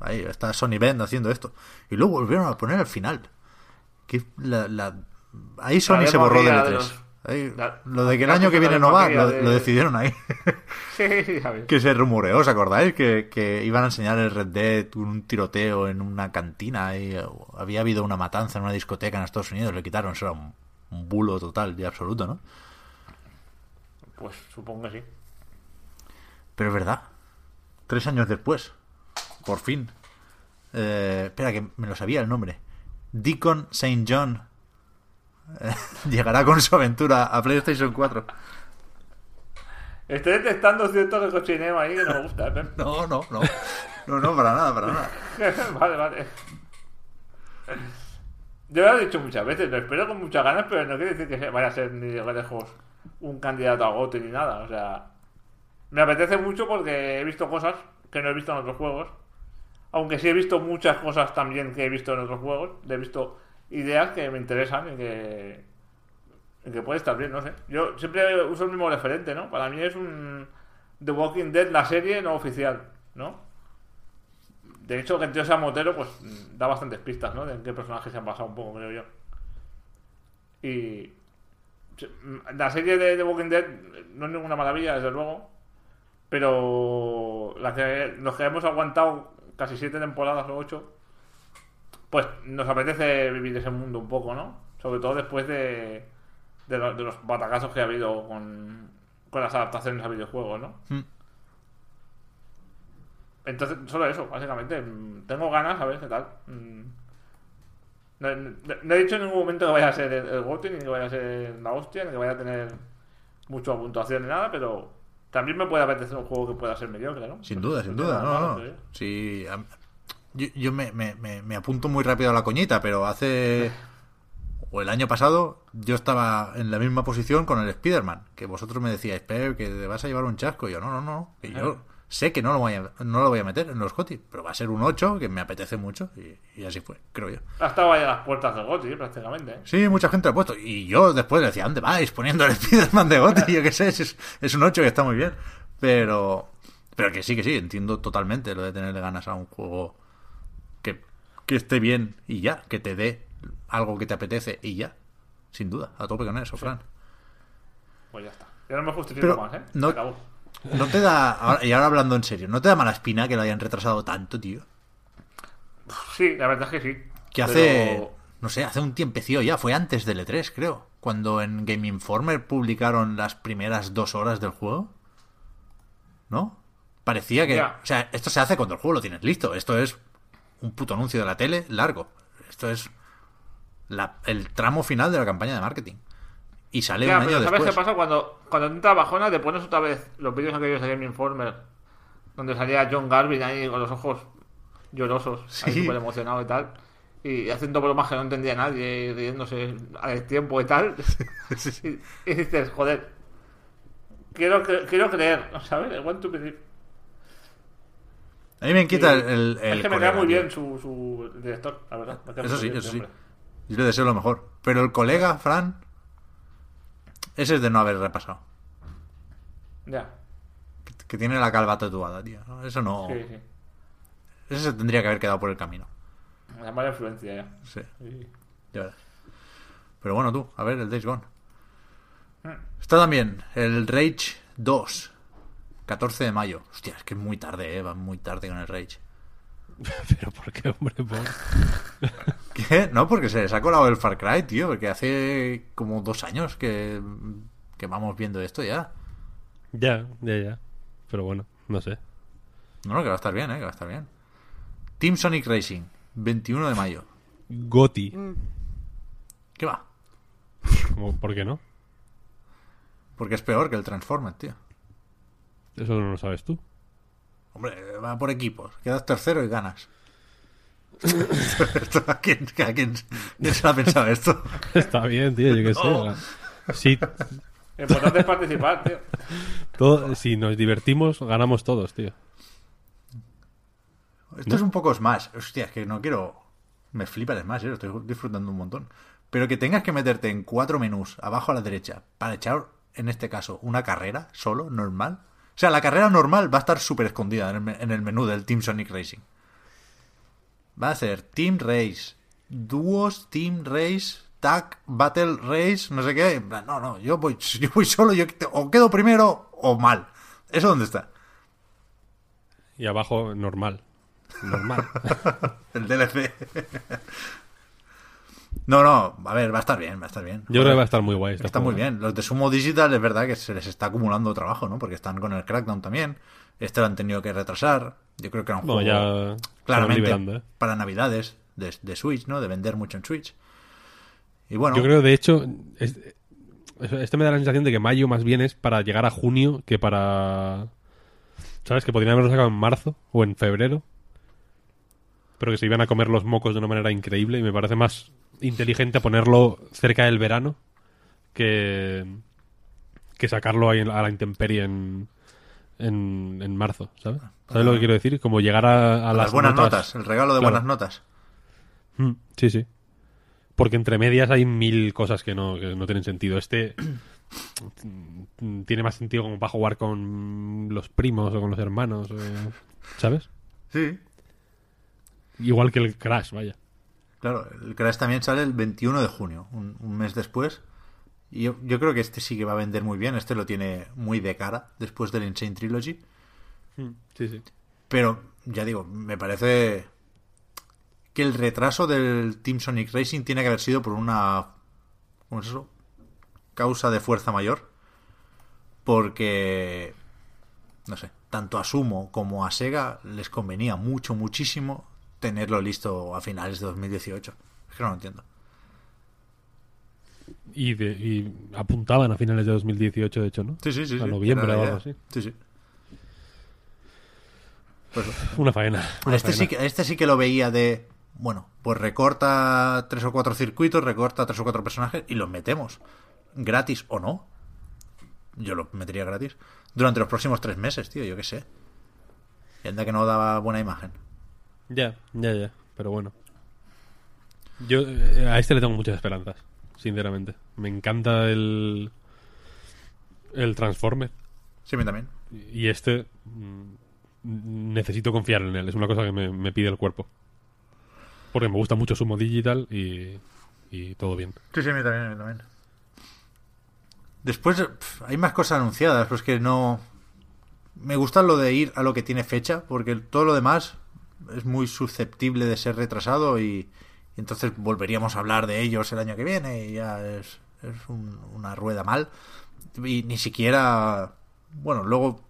Ahí está Sony Bend haciendo esto. Y luego volvieron a poner al final. Que la, la- Ahí Sony se borró del demo E3. de los- Ahí, la- lo de que el año que viene no va, lo, de- lo decidieron ahí. Sí, sí, sabes. que se rumoreó, ¿os acordáis? Que, que iban a enseñar el Red Dead, un tiroteo en una cantina y eh, había habido una matanza en una discoteca en Estados Unidos, le quitaron, eso era un, un bulo total y absoluto, ¿no? Pues supongo que sí. Pero es verdad, tres años después, por fin. Eh, espera, que me lo sabía el nombre. Deacon St. John llegará con su aventura a PlayStation 4. Estoy detectando cierto cochineo ahí que no me gusta. ¿eh? No, no, no. No, no, para nada, para nada. vale, vale. Yo lo he dicho muchas veces, lo espero con muchas ganas, pero no quiere decir que vaya a ser ni de lejos un candidato a GOTY ni nada. O sea, me apetece mucho porque he visto cosas que no he visto en otros juegos. Aunque sí he visto muchas cosas también que he visto en otros juegos. He visto ideas que me interesan y que, que puede estar bien, no sé. Yo siempre uso el mismo referente, ¿no? Para mí es un The Walking Dead, la serie no oficial, ¿no? De hecho, que el tío sea motero, pues da bastantes pistas, ¿no? De en qué personajes se han basado un poco, creo yo. Y. La serie de The Walking Dead no es ninguna maravilla, desde luego. Pero la que, los que hemos aguantado casi siete temporadas o ocho, pues nos apetece vivir ese mundo un poco, ¿no? Sobre todo después de, de, lo- de los batacazos que ha habido con, con las adaptaciones a videojuegos, ¿no? Mm. Entonces, solo eso, básicamente. Mm, Tengo ganas a ver qué tal. Mm. No, no- no he dicho en ningún momento que vaya a ser el, el ni que vaya a ser la hostia, ni que vaya a tener mucha puntuación ni nada, pero también me puede apetecer un juego que pueda ser mediocre, ¿no? Sin duda, sin duda. No, no. sí. Yo, yo me, me- me- me apunto muy rápido a la coñita, pero hace. O el año pasado, yo estaba en la misma posición con el Spider-Man. Que vosotros me decíais, Pep, que te vas a llevar un chasco. Y yo, no, no, no. Que yo sé que no lo, voy a, no lo voy a meter en los GOTY, pero va a ser un 8 que me apetece mucho. Y, y así fue, creo yo. Ha estado ahí a las puertas del GOTY, prácticamente. ¿eh? Sí, mucha gente lo ha puesto. Y yo después le decía, ¿dónde vais? Poniendo el Spider-Man de GOTY, yo qué sé, es, es un 8 que está muy bien. Pero, pero que sí, que sí, entiendo totalmente lo de tenerle ganas a un juego que, esté bien y ya, que te dé algo que te apetece y ya. Sin duda, a tope con eso, Fran. Pues ya está. Ya no me justifico Pero más, ¿eh? no- acabó. ¿No te da, ahora- y ahora hablando en serio, ¿no te da mala espina que lo hayan retrasado tanto, tío? Sí, la verdad es que sí. Que hace, Pero- no sé, hace un tiempecillo ya, fue antes del E3, creo, cuando en Game Informer publicaron las primeras dos horas del juego. ¿No? Parecía que... Ya. O sea, esto se hace cuando el juego lo tienes listo. Esto es un puto anuncio de la tele largo. Esto es la- el tramo final de la campaña de marketing. Y sale un año pero ¿sabes después. qué pasa? Cuando, cuando entra bajona, te pones otra vez los vídeos aquellos de Game Informer, donde salía John Garvin ahí con los ojos llorosos, Sí. súper emocionado y tal. y haciendo bromas que no entendía nadie, y riéndose al tiempo y tal. Y, y dices, joder, quiero, quiero creer, ¿sabes? I want to believe. A mí me quita el, el, es que me colega, cae muy bien su, su director, la verdad. Eso sí, eso sí. Yo le deseo lo mejor. Pero el colega, Fran, ese es de no haber repasado. Ya, Que- Que tiene la calva tatuada, tío. Eso no. sí, sí. Ese se tendría que haber quedado por el camino. La mala influencia ya. Sí, Sí. ya. Pero bueno, tú, a ver, el Days Gone. Está también el Rage 2. 14 de mayo. Hostia, es que es muy tarde, eh. Va muy tarde con el Rage. Pero ¿por qué, hombre? Por... ¿Qué? No, porque se les ha colado el Far Cry, tío. Porque hace como dos años que, que vamos viendo esto ya. Ya, ya, ya. Pero bueno, no sé. No, no, que va a estar bien, eh. Que va a estar bien. Team Sonic Racing. 21 de mayo. Goti. ¿Qué va? ¿Por qué no? Porque es peor que el Transformer, tío. Eso no lo sabes tú. Hombre, va por equipos. Quedas tercero y ganas. Esto, ¿A quién, a quién- quién se lo ha pensado esto? Está bien, tío, yo qué sé. Sí, Lo importante es participar, tío. todo, si nos divertimos, ganamos todos, tío. Esto es un poco Smash. Hostia, es que no quiero... Me flipa el Smash, eh, estoy disfrutando un montón. Pero que tengas que meterte en cuatro menús abajo a la derecha para echar, en este caso, una carrera solo, normal. O sea, la carrera normal va a estar súper escondida en el, me- en el menú del Team Sonic Racing. Va a ser Team Race, Duos, Team Race, Tag, Battle Race, no sé qué. No, no, yo voy, yo voy solo, yo o quedo primero o mal. ¿Eso dónde está? Y abajo, normal. Normal. El DLC. No, no, a ver, va a estar bien, va a estar bien. Yo creo que va a estar muy guay. este Está muy bien. Los de Sumo Digital es verdad que se les está acumulando trabajo, ¿no? Porque están con el Crackdown también. Este lo han tenido que retrasar. Yo creo que era un No, juego ya claramente ¿eh? para Navidades de, de Switch, ¿no? De vender mucho en Switch. Y bueno, Yo creo, de hecho, es- este me da la sensación de que mayo más bien es para llegar a junio que para... ¿Sabes? Que podrían haberlo sacado en marzo o en febrero. Pero que se iban a comer los mocos de una manera increíble y me parece más inteligente ponerlo cerca del verano que, que sacarlo ahí a la intemperie en, en, en marzo, ¿sabes? ¿Sabes lo que quiero decir? Como llegar a, a las, las, buenas notas. el regalo de Claro. buenas notas. Mm, Sí, sí. Porque entre medias hay mil cosas que no, que no tienen sentido. Este tiene más sentido como para jugar con los primos o con los hermanos, o- ¿sabes? Sí, Igual que el Crash, vaya. Claro. El Crash también sale el 21 de junio, un, un mes después. Y yo, yo creo que este sí que va a vender muy bien. Este lo tiene muy de cara después del Insane Trilogy. Sí, sí. Pero, ya digo, me parece que el retraso del Team Sonic Racing tiene que haber sido por una. ¿Cómo es eso? Causa de fuerza mayor. Porque. No sé, tanto a Sumo como a Sega les convenía mucho, muchísimo tenerlo listo a finales de 2018. Es que no lo entiendo. Y, de- y apuntaban a finales de 2018, de hecho, ¿no? Sí, sí, sí. A noviembre o algo así. Sí, sí. Pues, Una faena. Una este, sí que, este sí que lo veía de. Bueno, pues recorta tres o cuatro circuitos, recorta tres o cuatro personajes y los metemos. Gratis o no. Yo lo metería gratis. Durante los próximos tres meses, tío, yo qué sé. Y anda que no daba buena imagen. Ya, ya, ya. Pero bueno. Yo eh, a este le tengo muchas esperanzas, sinceramente. Me encanta el. El Transformer. Sí, a mí también. Y este. mm, necesito confiar en él. Es una cosa que me, me pide el cuerpo. Porque me gusta mucho Sumo Digital y. Y todo bien. Sí, sí, a mí también, a mí también. Después pf, hay más cosas anunciadas, pues que no... Me gusta lo de ir a lo que tiene fecha, porque todo lo demás es muy susceptible de ser retrasado y, y entonces volveríamos a hablar de ellos el año que viene y ya es, es un- una rueda mal. Y ni siquiera... Bueno, luego,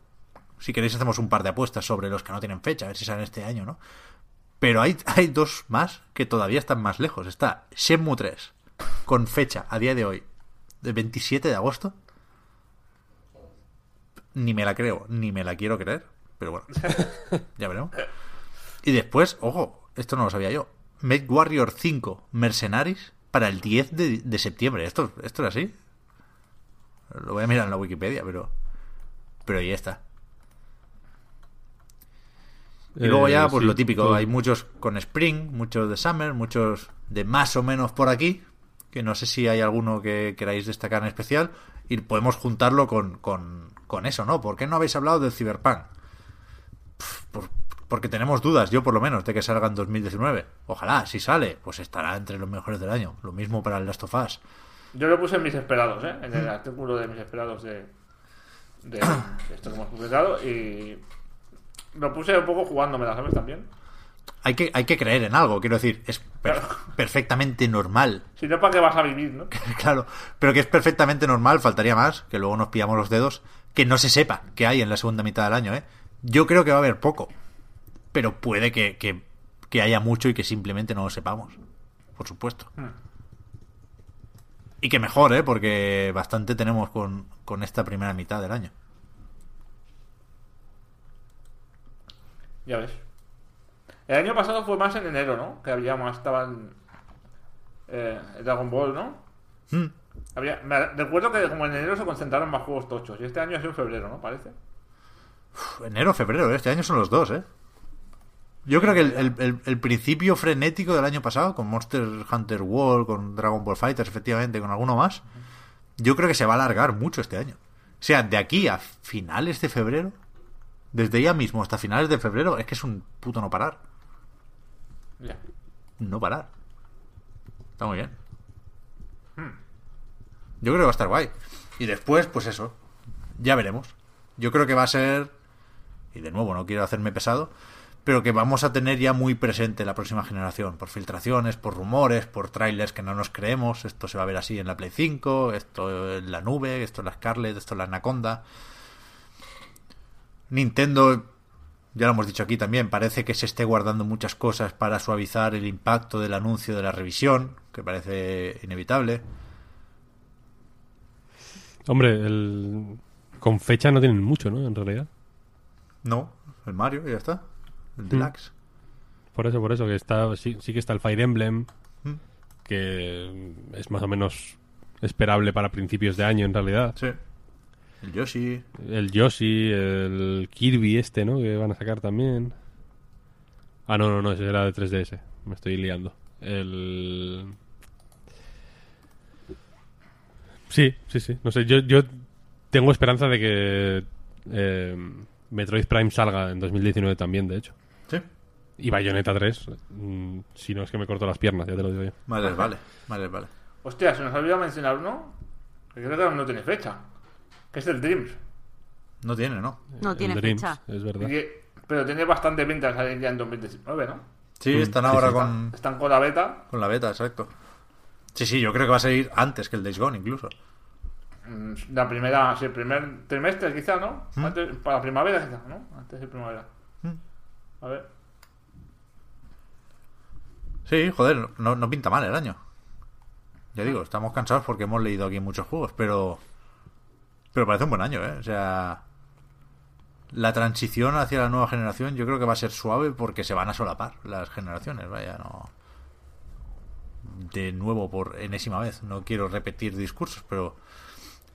si queréis, hacemos un par de apuestas sobre los que no tienen fecha, a ver si salen este año, ¿no? Pero hay, hay dos más que todavía están más lejos. Está Shenmue 3, con fecha a día de hoy, del 27 de agosto. Ni me la creo, ni me la quiero creer. Pero bueno, ya veremos. Y después, ojo, esto no lo sabía yo. Mech Warrior 5 Mercenaries para el 10 de, de septiembre. ¿Esto, ¿Esto es así? Lo voy a mirar en la Wikipedia, pero. Pero ahí está. Y luego ya, Eh, pues sí, lo típico, todo. hay muchos con Spring, muchos de Summer, muchos de más o menos por aquí, que no sé si hay alguno que queráis destacar en especial, y podemos juntarlo con, con, con eso, ¿no? ¿Por qué no habéis hablado del Cyberpunk? Por- porque tenemos dudas, yo por lo menos, de que salga en 2019. Ojalá, si sale, pues estará entre los mejores del año. Lo mismo para el Last of Us. Yo lo puse en mis esperados, ¿eh? En el artículo de mis esperados de, de, de esto que hemos publicado y lo puse un poco jugándomela, ¿sabes? También. Hay que, hay que creer en algo, quiero decir, es per- Claro. perfectamente normal Si no, ¿para qué vas a vivir, no? Claro, pero que es perfectamente normal, faltaría más, que luego nos pillamos los dedos, que no se sepa qué hay en la segunda mitad del año, ¿eh? Yo creo que va a haber poco, pero puede que, que, que haya mucho y que simplemente no lo sepamos, por supuesto. Hmm. Y que mejor, ¿eh? Porque bastante tenemos con, con esta primera mitad del año. Ya ves. El año pasado fue más en enero, ¿no? Que había más, estaban eh, Dragon Ball, ¿no? Hmm. Había, me recuerdo que como en enero se concentraron más juegos tochos y este año ha sido en febrero, ¿no? Parece. Uf, enero, febrero, ¿eh? este año son los dos, ¿eh? Yo creo que el, el- el- el principio frenético del año pasado, con Monster Hunter World, con Dragon Ball Fighters, efectivamente, con alguno más, yo creo que se va a alargar mucho este año. O sea, de aquí a finales de febrero, desde ya mismo hasta finales de febrero, es que es un puto no parar. Ya. No parar. Está muy bien. Yo creo que va a estar guay. Y después, pues eso. Ya veremos. Yo creo que va a ser. Y de nuevo, no quiero hacerme pesado. Pero que vamos a tener ya muy presente la próxima generación. Por filtraciones, por rumores, por trailers que no nos creemos. Esto se va a ver así en la Play 5. Esto en la nube. Esto en la Scarlett. Esto en la Anaconda. Nintendo ya lo hemos dicho aquí también, parece que se esté guardando muchas cosas para suavizar el impacto del anuncio de la revisión, que parece inevitable. Hombre, el... con fecha no tienen mucho, ¿no? En realidad. No, el Mario, ya está. El Deluxe. Por eso, por eso, que está sí, sí que está el Fire Emblem, Mm. que es más o menos esperable para principios de año en realidad. Sí. El Yoshi. El Yoshi, el Kirby este, ¿no? Que van a sacar también. Ah, no, no, no, ese era de 3DS. Me estoy liando. El... Sí, sí, sí. No sé, yo, yo tengo esperanza de que eh, Metroid Prime salga en 2019 también, de hecho. Y Bayonetta 3, mm, si no es que me corto las piernas, ya te lo digo yo. Vale, vale. Vale, vale. Hostia, se nos olvidó mencionar uno que creo que no tiene fecha. Que es el Dreams. No tiene, ¿no? No tiene El Dreams, fecha. es verdad. Que- pero tiene bastante pinta de salir ya en 2019, ¿no? Sí, están ahora sí. con, Están con la beta. con la beta, exacto. Sí, sí, yo creo que va a salir antes que el Days Gone, incluso. mm, La primera, sí, el primer trimestre quizá, ¿no? ¿Mm? Antes- para la primavera quizá, ¿no? Antes de primavera. ¿Mm? A ver. Sí, joder, no, no pinta mal el año. Ya digo, estamos cansados porque hemos leído aquí muchos juegos, pero. Pero parece un buen año, ¿eh? O sea. La transición hacia la nueva generación yo creo que va a ser suave porque se van a solapar las generaciones, vaya, no. De nuevo, por enésima vez. No quiero repetir discursos, pero.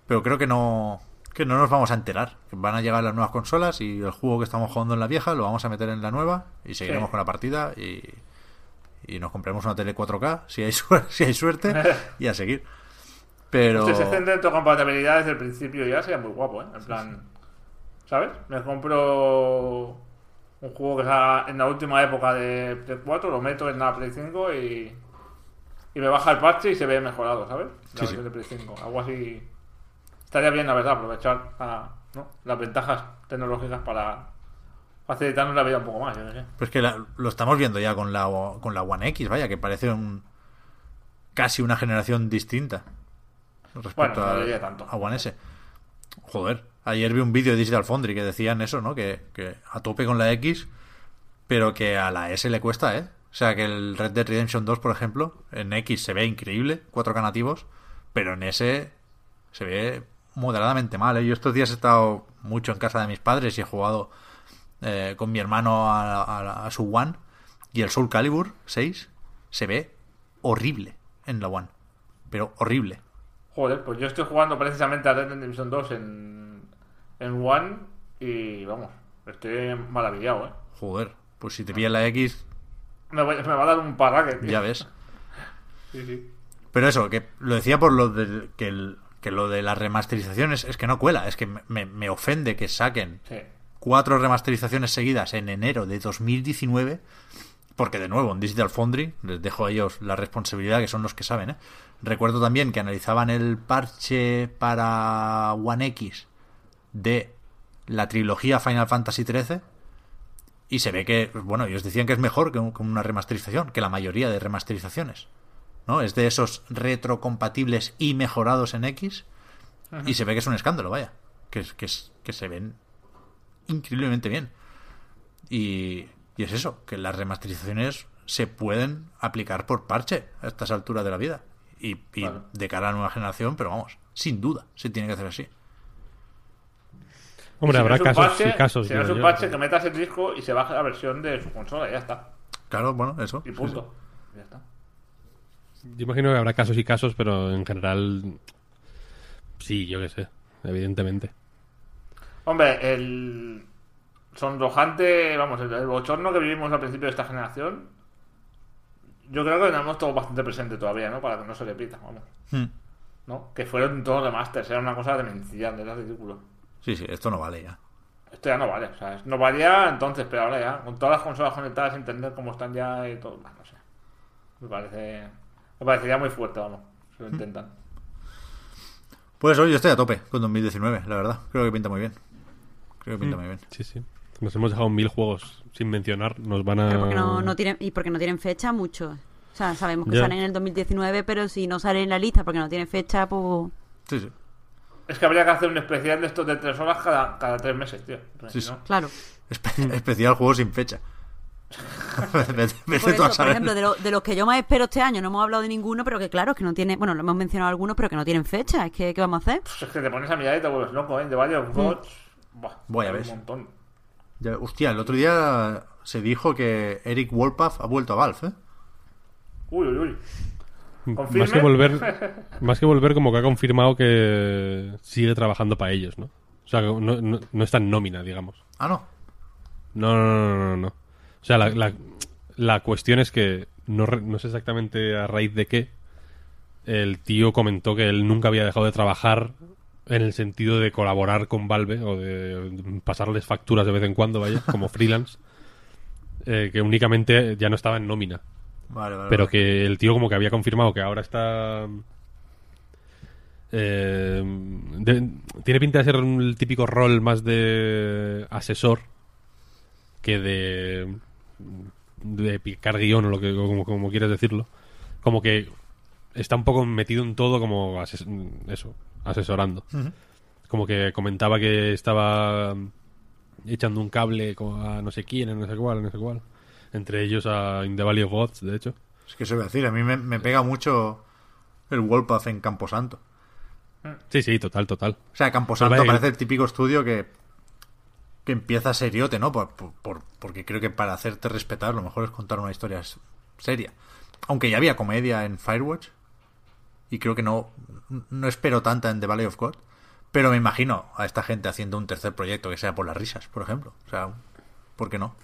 Pero creo que no. Que no nos vamos a enterar. Van a llegar las nuevas consolas y el juego que estamos jugando en la vieja lo vamos a meter en la nueva y seguiremos Sí. con la partida y y nos compremos una tele 4K si hay, suer- si hay suerte y a seguir. Pero Si se centra en tu compatibilidad desde el principio ya sería muy guapo, ¿eh? En plan, ¿sabes? Me compro un juego que está en la última época de Play 4, lo meto en la Play 5 y, y me baja el parche y se ve mejorado, ¿sabes? La Sí, de Play 5. Algo así. Estaría bien, la verdad, aprovechar a- ¿no? las ventajas tecnológicas para facilitarnos la vida un poco más, yo sé. pues que la- lo estamos viendo ya con la con la One X, vaya, que parece un casi una generación distinta respecto Bueno, no a, tanto. a One S. Joder, ayer vi un vídeo de Digital Foundry que decían eso, ¿no? Que, que a tope con la X, pero que a la S le cuesta, ¿eh? O sea, que el Red Dead Redemption 2, por ejemplo, en X se ve increíble, 4K nativos, pero en S se ve moderadamente mal. ¿eh? Yo estos días he estado mucho en casa de mis padres y he jugado eh, con mi hermano a, a- a su One y el Soul Calibur 6 se ve horrible en la One. Pero horrible. Joder, pues yo estoy jugando precisamente a Red Dead Redemption 2 en, en One y vamos, estoy maravillado, ¿eh? Joder, pues si te pilla la X, Me, voy- me va a dar un paraque, tío. ya ves. Sí, sí. Pero eso, que lo decía por lo de que, el- que lo de las remasterizaciones es que no cuela, es que me- me, me ofende que saquen Sí. Cuatro remasterizaciones seguidas en enero de 2019, porque de nuevo en Digital Foundry les dejo a ellos la responsabilidad, que son los que saben. ¿eh? Recuerdo también que analizaban el parche para One X de la trilogía Final Fantasy XIII y se ve que, bueno, ellos decían que es mejor que, un- que una remasterización, que la mayoría de remasterizaciones. ¿no? Es de esos retrocompatibles y mejorados en X y se ve que es un escándalo, vaya. Que, que, es- que se ven increíblemente bien. Y, y es eso, que las remasterizaciones se pueden aplicar por parche a estas alturas de la vida. Y, de cara a la nueva generación, pero vamos, sin duda, se tiene que hacer así. Hombre, Si habrá casos parche- y casos. Si no es un yo. parche, que metas el disco y se baje la versión de su consola y ya está. Claro, bueno, eso. Y sí, punto. Ya está. Yo imagino que habrá casos y casos, pero en general. Sí, yo qué sé, evidentemente. Hombre, el sonrojante, vamos, el, el bochorno que vivimos al principio de esta generación, yo creo que lo tenemos todo bastante presente todavía, ¿no? Para que no se repita, vamos. sí. Mm. ¿No? Que fueron todos remasters, era una cosa demencial, era ridículo. Sí, sí, esto no vale ya. Esto ya no vale, o sea, no valía entonces, pero ahora ya, con todas las consolas conectadas, entender cómo están ya y todo, no sé. Me parece. Me parecería muy fuerte, vamos, si lo intentan. Pues hoy yo estoy a tope con 2019, la verdad. Creo que pinta muy bien. Creo que pinta muy bien. Sí, sí. Nos hemos dejado mil juegos sin mencionar. Nos van a. Pero porque no, no tienen, y porque no tienen fecha mucho. O sea, sabemos que salen en el 2019, pero si no salen en la lista porque no tienen fecha, pues... Sí, sí. Es que habría que hacer un especial de estos de tres horas cada, cada tres meses, tío. Sí, no- Claro. Espe- especial juego sin fecha. Vete- vete Por, a eso, por ejemplo, de, lo- de los que yo más espero este año, no hemos hablado de ninguno, pero que claro, es que no tiene... Bueno, lo hemos mencionado algunos, pero que no tienen fecha. Es que, ¿qué vamos a hacer? Pues es que te pones a mirar y te vuelves loco, ¿eh? De varios bots. Buah, Voy a ver. Un montón. Ya- hostia, el otro día se dijo que Eric Wolpath ha vuelto a Valve, ¿eh? Uy, uy, uy. Más que volver, más que volver, como que ha confirmado que sigue trabajando para ellos, ¿no? O sea, no, no, no está en nómina, digamos. Ah, no. No, no, no, no, no. O sea, la, la, la cuestión es que no, no sé exactamente a raíz de qué. El tío comentó que él nunca había dejado de trabajar en el sentido de colaborar con Valve o de pasarles facturas de vez en cuando, vaya, como freelance. eh, que únicamente ya no estaba en nómina. Vale, vale. Pero vale. que el tío como que había confirmado que ahora está... eh, de- tiene pinta de ser un- típico rol más de asesor que de de picar guion o lo que como, como quieras decirlo como que está un poco metido en todo como ases- eso asesorando como que comentaba que estaba echando un cable a no sé quién a no sé cuál a no sé cuál entre ellos a In the Valley of Gods de hecho Es que se voy a decir, a mí me, me pega mucho el Wolpath en Camposanto. sí sí total total O sea, Camposanto parece el típico estudio que, que empieza seriote, ¿no? Por, por- por- porque creo que para hacerte respetar lo mejor es contar una historia seria. Aunque ya había comedia en Firewatch. Y creo que no, no espero tanta en The Valley of God. Pero me imagino a esta gente haciendo un tercer proyecto que sea por las risas, por ejemplo. O sea, ¿por qué no?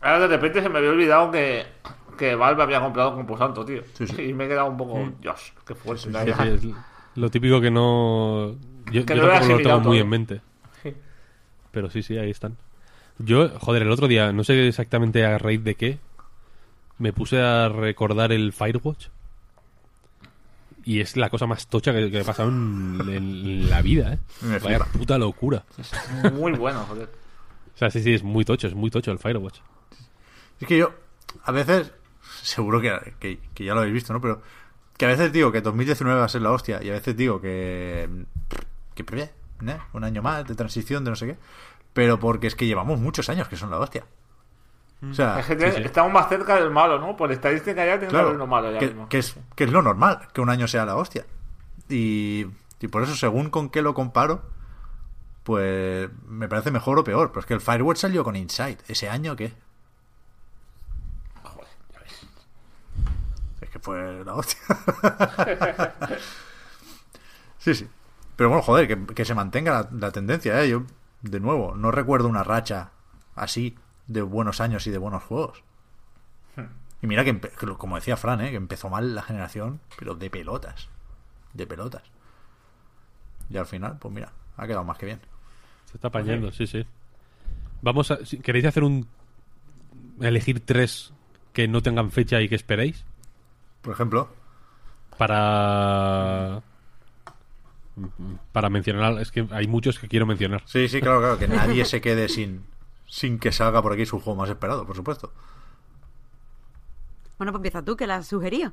Ahora de repente se me había olvidado que, que Valve había comprado Composanto, tío. Sí, sí. Y me he quedado un poco. Dios, qué fuerte. Sí, es lo típico que no yo, Que yo no lo he tampoco lo tengo muy todo. en mente pero sí sí ahí están yo joder el otro día no sé exactamente a raíz de qué me puse a recordar el Firewatch y es la cosa más tocha que, que ha pasado en, en la vida eh Me vaya flipa. puta locura Muy bueno, joder. o sea sí sí es muy tocho es muy tocho el Firewatch Es que yo, a veces, seguro que, que, que ya lo habéis visto, ¿no? Pero que a veces digo que 2019 va a ser la hostia y a veces digo que. que prevé, ¿no? Un año más de transición, de no sé qué. Pero porque es que llevamos muchos años que son la hostia. O sea, Es que estamos más cerca del malo, ¿no? Por estadística ya que haber claro, uno malo ya que, mismo. que es, que es lo normal, que un año sea la hostia. Y, y por eso, según con qué lo comparo, pues me parece mejor o peor. Pero es que el Firewatch salió con Inside. ¿Ese año qué? pues la hostia. sí, sí. Pero bueno, joder, que, que se mantenga la, la tendencia, ¿eh? Yo, de nuevo, no recuerdo una racha así de buenos años y de buenos juegos. Y mira que, como decía Fran, ¿eh? que empezó mal la generación, pero de pelotas. De pelotas. Y al final, pues mira, ha quedado más que bien. Se está apañando, sí, sí. Vamos a... si- ¿Queréis hacer un... elegir tres que no tengan fecha y que esperéis? Por ejemplo, Para... Para mencionar... Es que hay muchos que quiero mencionar. sí, sí, claro, claro, que nadie se quede sin, sin que salga por aquí su juego más esperado, por supuesto. Bueno, pues empieza tú, que la has sugerido.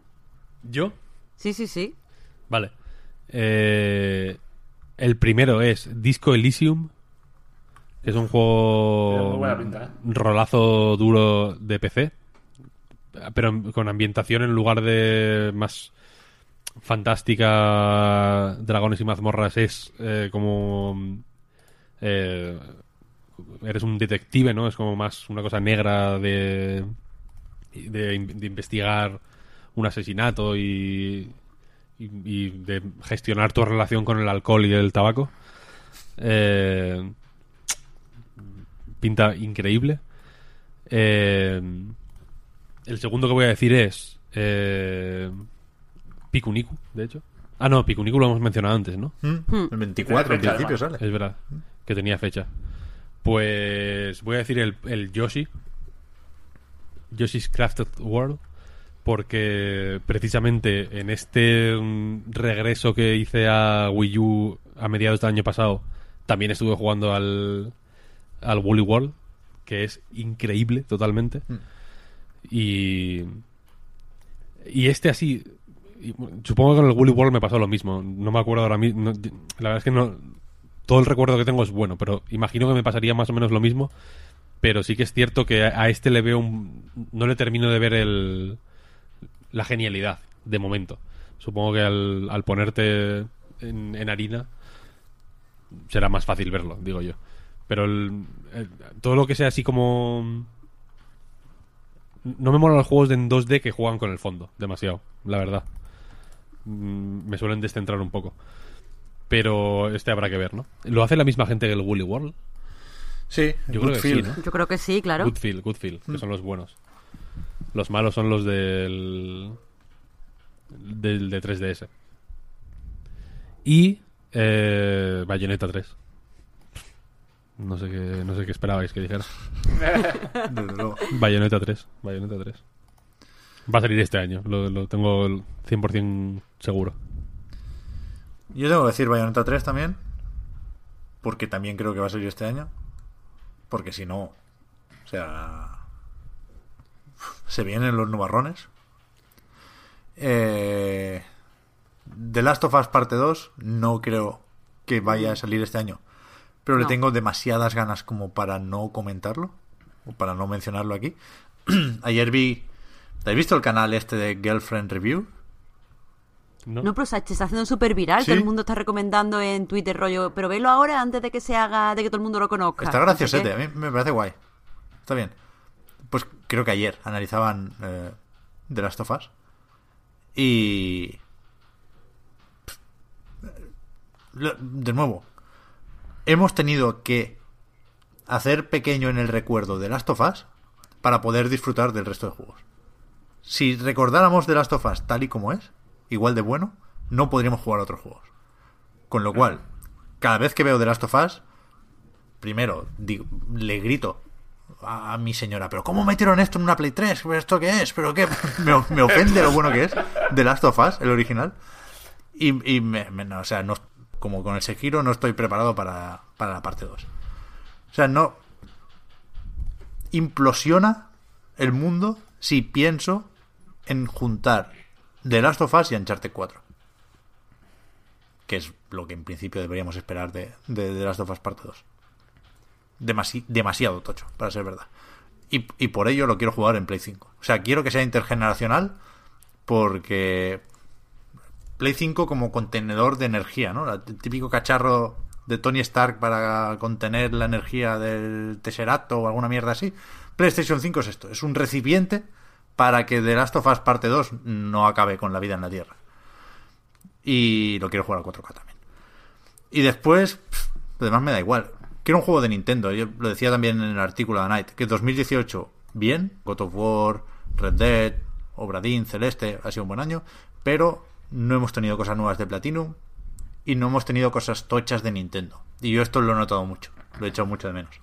¿Yo? Sí, sí, sí. Vale. Eh, el primero es Disco Elysium. Que es un juego. muy buena pinta, ¿eh? Rolazo duro de PC. Pero con ambientación en lugar de más fantástica dragones y mazmorras es eh, como eh, eres un detective no es como más una cosa negra de de, de investigar un asesinato y, y, y de gestionar tu relación con el alcohol y el tabaco. Eh, pinta increíble. Eh, el segundo que voy a decir es eh, Pikuniku, de hecho. Ah, no, Pikuniku lo hemos mencionado antes, ¿no? El 24 en principio sale. Es verdad, que tenía fecha. Pues voy a decir el, el Yoshi. Yoshi's Crafted World. Porque precisamente en este mm, regreso que hice a Wii U a mediados del año pasado, también estuve jugando al, al Woolly World, que es increíble totalmente. Y, y este así, y, supongo que con el Woolly World me pasó lo mismo. No me acuerdo ahora mismo. no- la verdad es que no. Todo el recuerdo que tengo es bueno, pero imagino que me pasaría más o menos lo mismo. Pero sí que es cierto que a este le veo un. No le termino de ver el. La genialidad, de momento. Supongo que al, al ponerte en, en harina será más fácil verlo, digo yo. Pero el- el- todo lo que sea así como. No me molan los juegos de en 2D que juegan con el fondo, demasiado, la verdad. Mm, Me suelen descentrar un poco. Pero este habrá que ver, ¿no? ¿Lo hace la misma gente que el Woolly World? Sí, Yo creo que sí. Yo creo que sí, claro. Goodfield, Goodfield, que son los buenos. Los malos son los del. del de 3DS. Y. Eh, Bayonetta 3. No sé qué, no sé qué esperabais que dijera. Desde luego. Bayonetta 3. Bayonetta 3. Va a salir este año, lo, lo tengo el 100% seguro. Yo tengo que decir Bayonetta 3 también. Porque también creo que va a salir este año. Porque si no. O sea. Se vienen los nubarrones. Eh, The Last of Us Parte 2 no creo que vaya a salir este año. Pero le tengo demasiadas ganas como para no comentarlo. O para no mencionarlo aquí. Ayer vi. ¿Has visto el canal este de Girlfriend Review? ¿No? No, pero se está haciendo súper viral. ¿Sí? Todo el mundo está recomendando en Twitter rollo. Pero velo ahora antes de que se haga, de que todo el mundo lo conozca. Está graciosete, a mí me parece guay. Está bien. Pues creo que ayer analizaban eh, The Last of Us. Y. De nuevo, hemos tenido que hacer pequeño en el recuerdo de Last of Us para poder disfrutar del resto de juegos. Si recordáramos The Last of Us tal y como es, igual de bueno, no podríamos jugar otros juegos. Con lo cual, cada vez que veo The Last of Us, primero digo- le grito a, mi señora, pero ¿cómo metieron esto en una Play 3? ¿Pero ¿Esto qué es? ¿Pero qué? Me, ofende lo bueno que es The Last of Us, el original. Y, y me- o sea, no, como con el Sekiro no estoy preparado para, para la parte 2. O sea, no... Implosiona el mundo si pienso en juntar The Last of Us y Uncharted 4. Que es lo que en principio deberíamos esperar de, de The Last of Us parte 2 demasi- demasiado tocho, para ser verdad. Y, y por ello lo quiero jugar en Play 5. O sea, quiero que sea intergeneracional porque Play 5 como contenedor de energía, ¿no? El típico cacharro de Tony Stark para contener la energía del Tesseract o alguna mierda así. PlayStation 5 es esto, es un recipiente para que The Last of Us parte 2 no acabe con la vida en la Tierra. Y lo quiero jugar al 4K también. Y después, pff, lo demás me da igual. Quiero un juego de Nintendo. Yo lo decía también en el artículo de Night. Que 2018, bien. God of War, Red Dead, Obradín, Celeste, ha sido un buen año. Pero no hemos tenido cosas nuevas de Platinum. Y no hemos tenido cosas tochas de Nintendo. Y yo esto lo he notado mucho. Lo he echado mucho de menos.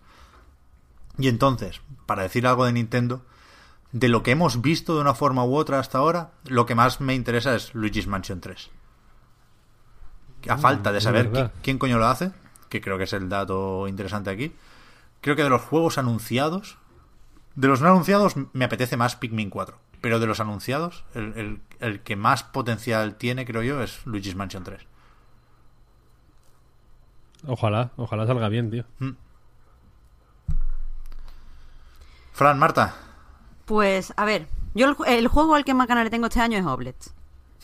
Y entonces, para decir algo de Nintendo, de lo que hemos visto de una forma u otra hasta ahora, lo que más me interesa es Luigi's Mansion 3. A falta de saber quién coño lo hace, que creo que es el dato interesante aquí, creo que de los juegos anunciados, de los no anunciados me apetece más Pikmin 4, pero de los anunciados, el, el- el que más potencial tiene, creo yo, es Luigi's Mansion 3. Ojalá, ojalá salga bien, tío. Fran, Marta, Pues, a ver, yo el, el juego al que más ganas le tengo este año es Oblets.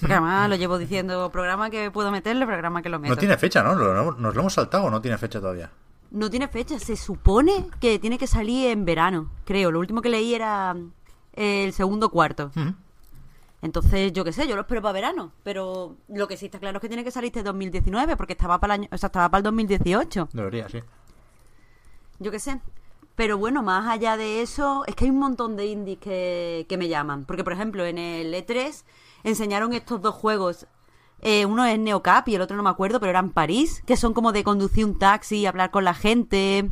Porque además lo llevo diciendo, programa que puedo meterle, programa que lo meto. no tiene fecha, ¿no? Lo- ¿Nos lo hemos saltado o no tiene fecha todavía? No tiene fecha, se supone que tiene que salir en verano, creo. Lo último que leí era eh, el segundo cuarto. Ujú. Entonces, yo qué sé, yo lo espero para verano. Pero lo que sí está claro es que tiene que salir este 2019, porque estaba para el año, o sea, estaba para el 2018. Debería, sí. Yo qué sé. Pero bueno, más allá de eso, es que hay un montón de indies que, que me llaman. Porque, por ejemplo, en el E3 enseñaron estos dos juegos. Eh, uno es Neocap y el otro no me acuerdo, pero era en París, que son como de conducir un taxi, hablar con la gente.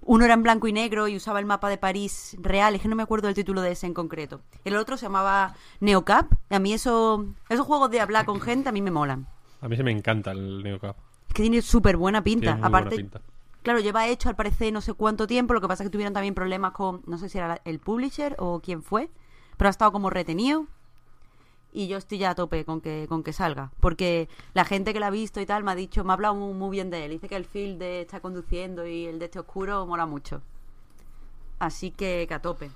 Uno era en blanco y negro y usaba el mapa de París real, es que no me acuerdo del título de ese en concreto. El otro se llamaba Neocap. A mí eso, esos juegos de hablar con gente a mí me molan. A mí se me encanta el Neocap. Es que tiene súper buena pinta. Tiene muy Aparte, buena pinta. Claro, lleva hecho al parecer no sé cuánto tiempo, lo que pasa es que tuvieron también problemas con, no sé si era el publisher o quién fue, pero ha estado como retenido y yo estoy ya a tope con que, con que salga, porque la gente que la ha visto y tal me ha dicho, me ha hablado muy, muy bien de él, dice que el feel de está conduciendo y el de este oscuro mola mucho. Así que, que a tope.